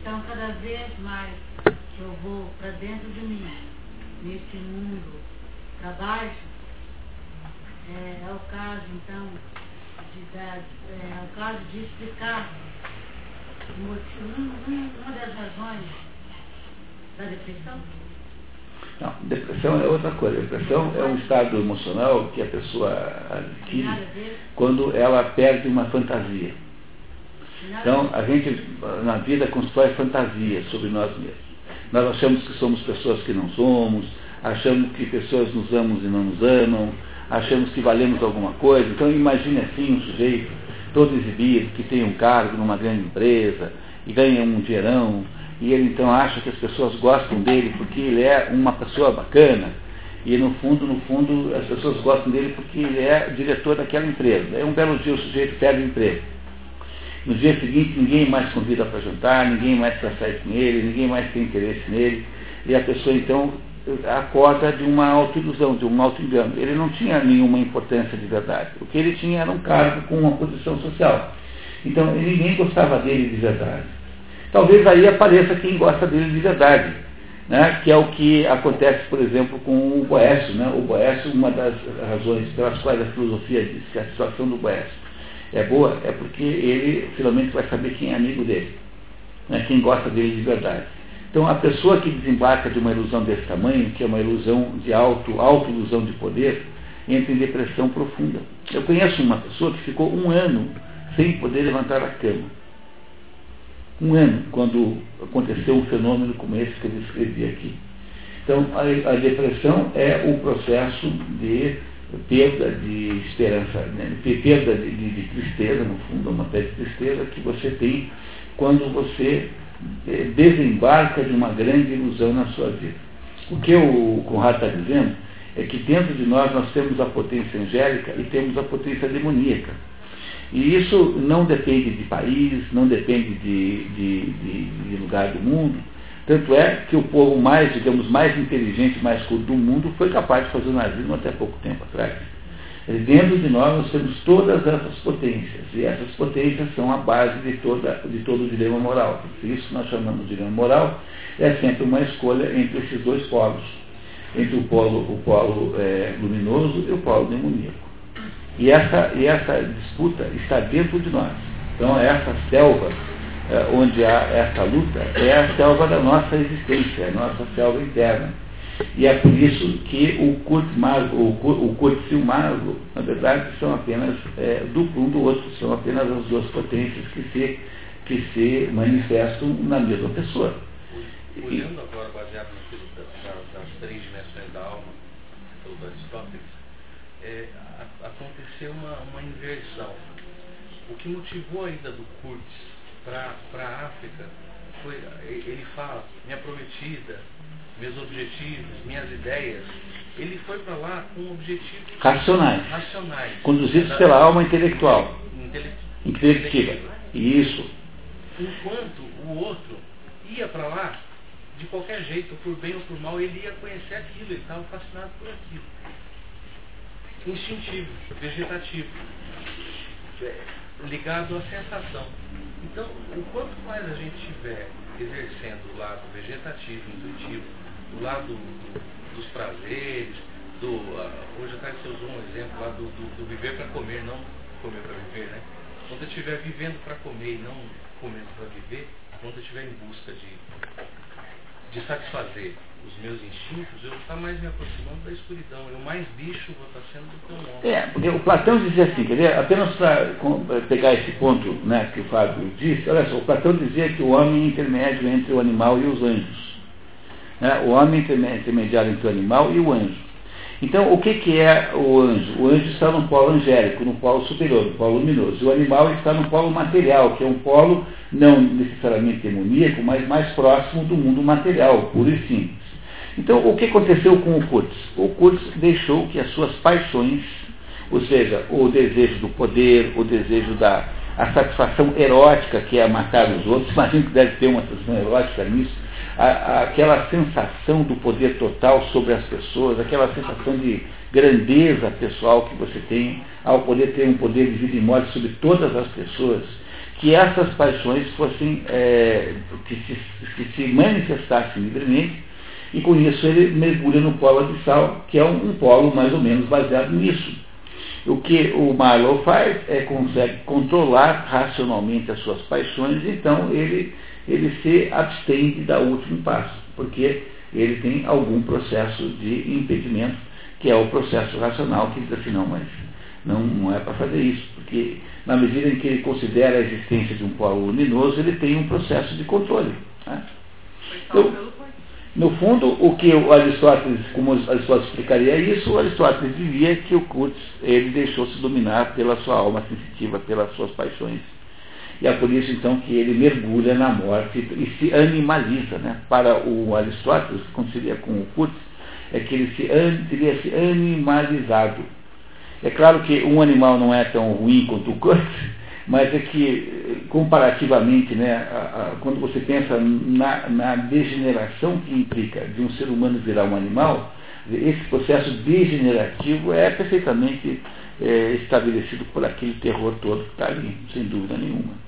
Então, cada vez mais que eu vou para dentro de mim, nesse mundo para baixo, é, é o caso, então, de, dar, é, o caso de explicar um- um- uma das razões da depressão. Não, depressão é outra coisa. Depressão é um estado emocional que a pessoa adquire quando ela perde uma fantasia. Então, a gente, na vida, constrói fantasias sobre nós mesmos. Nós achamos que somos pessoas que não somos, achamos que pessoas nos amam e não nos amam, achamos que valemos alguma coisa. Então, imagine assim um sujeito todo exibido, que tem um cargo numa grande empresa e ganha um dinheirão, e ele então acha que as pessoas gostam dele porque ele é uma pessoa bacana, e no fundo, no fundo, as pessoas gostam dele porque ele é diretor daquela empresa. Aí um belo dia o sujeito perde o emprego. No dia seguinte, ninguém mais convida para jantar, ninguém mais quer sair com ele, ninguém mais tem interesse nele. E a pessoa, então, acorda de uma autoilusão, de um auto-engano. Ele não tinha nenhuma importância de verdade. O que ele tinha era um cargo com uma posição social. Então, ninguém gostava dele de verdade. Talvez aí apareça quem gosta dele de verdade. Né? que é o que acontece, por exemplo, com o Boécio. Né? O Boécio, uma das razões pelas quais a filosofia diz que a situação do Boécio é boa, é porque ele finalmente vai saber quem é amigo dele, né? quem gosta dele de verdade. Então a pessoa que desembarca de uma ilusão desse tamanho, que é uma ilusão de auto, auto-ilusão de poder, entra em depressão profunda. Eu conheço uma pessoa que ficou um ano sem poder levantar a cama. Um ano, quando aconteceu um fenômeno como esse que eu descrevi aqui. Então, a, a depressão é o processo de perda de esperança, né? perda de, de, de, tristeza, no fundo, uma perda de tristeza que você tem quando você eh, desembarca de uma grande ilusão na sua vida. O que o Conrad está dizendo é que dentro de nós nós temos a potência angélica e temos a potência demoníaca. E isso não depende de país, não depende de, de, de, de lugar do mundo. Tanto é que o povo mais, digamos, mais inteligente, mais culto do mundo foi capaz de fazer o nazismo até pouco tempo atrás. Dentro de nós nós temos todas essas potências, e essas potências são a base de, toda, de todo o dilema moral. Isso nós chamamos de dilema moral, é sempre uma escolha entre esses dois polos, entre o polo, o polo é, luminoso e o polo demoníaco. E essa, e essa disputa está dentro de nós. Então, essa selva é, onde há essa luta é a selva da nossa existência, a nossa selva interna. E é por isso que o Kurt Mago, o, o Kurt Silmago, na verdade, são apenas é, duplo um do outro, são apenas as duas potências que se, que se manifestam na mesma pessoa. Olhando agora, baseado naquilo das, das três dimensões da alma, do Aristóteles, é, aconteceu uma, uma inversão. O que motivou a ida do Kurtz para a África foi, ele fala, minha prometida, meus objetivos, minhas ideias, ele foi para lá com objetivos racionais, racionais conduzidos da, pela alma intelectual, intele, intelectiva. Isso. Enquanto o outro ia para lá, de qualquer jeito, por bem ou por mal, ele ia conhecer aquilo, ele estava fascinado por aquilo instintivo, vegetativo, é, ligado à sensação. Então, o quanto mais a gente estiver exercendo o lado vegetativo, intuitivo, o lado do, dos prazeres, do, uh, hoje até você usou um exemplo lá do, do, do viver para comer, não comer para viver, né? Quando eu estiver vivendo para comer e não comendo para viver, quando eu estiver em busca de, de satisfazer os meus instintos, eu vou estar mais me aproximando da escuridão. Eu mais bicho vou estar sendo do que um homem. É, porque o Platão dizia assim, quer dizer, apenas para pegar esse ponto né, que o Fábio disse, olha só, o Platão dizia que o homem é intermédio entre o animal e os anjos. Né? O homem é intermediário entre o animal e o anjo. Então, o que, que é o anjo? O anjo está no polo angélico, no polo superior, no polo luminoso. O animal está no polo material, que é um polo não necessariamente demoníaco, mas mais próximo do mundo material, puro e simples. Então, o que aconteceu com o Kurtz? O Kurtz deixou que as suas paixões, ou seja, o desejo do poder, o desejo da a satisfação erótica, que é matar os outros, (laughs) imagino que deve ter uma satisfação erótica nisso, a, aquela sensação do poder total sobre as pessoas, aquela sensação de grandeza pessoal que você tem ao poder ter um poder de vida e morte sobre todas as pessoas, que essas paixões fossem, é, que, se, que se manifestassem livremente e com isso ele mergulha no polo abissal, que é um, um polo mais ou menos baseado nisso. O que o Marlowe faz é consegue controlar racionalmente as suas paixões, então ele, ele se abstém de dar o último passo, porque ele tem algum processo de impedimento, que é o processo racional, que diz assim, não, mas não, não é para fazer isso, porque na medida em que ele considera a existência de um polo luminoso, ele tem um processo de controle. Né? Então, no fundo, o que o Aristóteles, como Aristóteles explicaria isso, o Aristóteles dizia que o Kurtz, ele deixou-se dominar pela sua alma sensitiva, pelas suas paixões. E é por isso, então, que ele mergulha na morte e se animaliza. Né? Para o Aristóteles, que seria com o Kurtz, é que ele se, teria se animalizado. É claro que um animal não é tão ruim quanto o Kurtz, (laughs) mas é que, comparativamente, né, a, a, quando você pensa na, na, degeneração que implica de um ser humano virar um animal, esse processo degenerativo é perfeitamente é, estabelecido por aquele terror todo que está ali, sem dúvida nenhuma.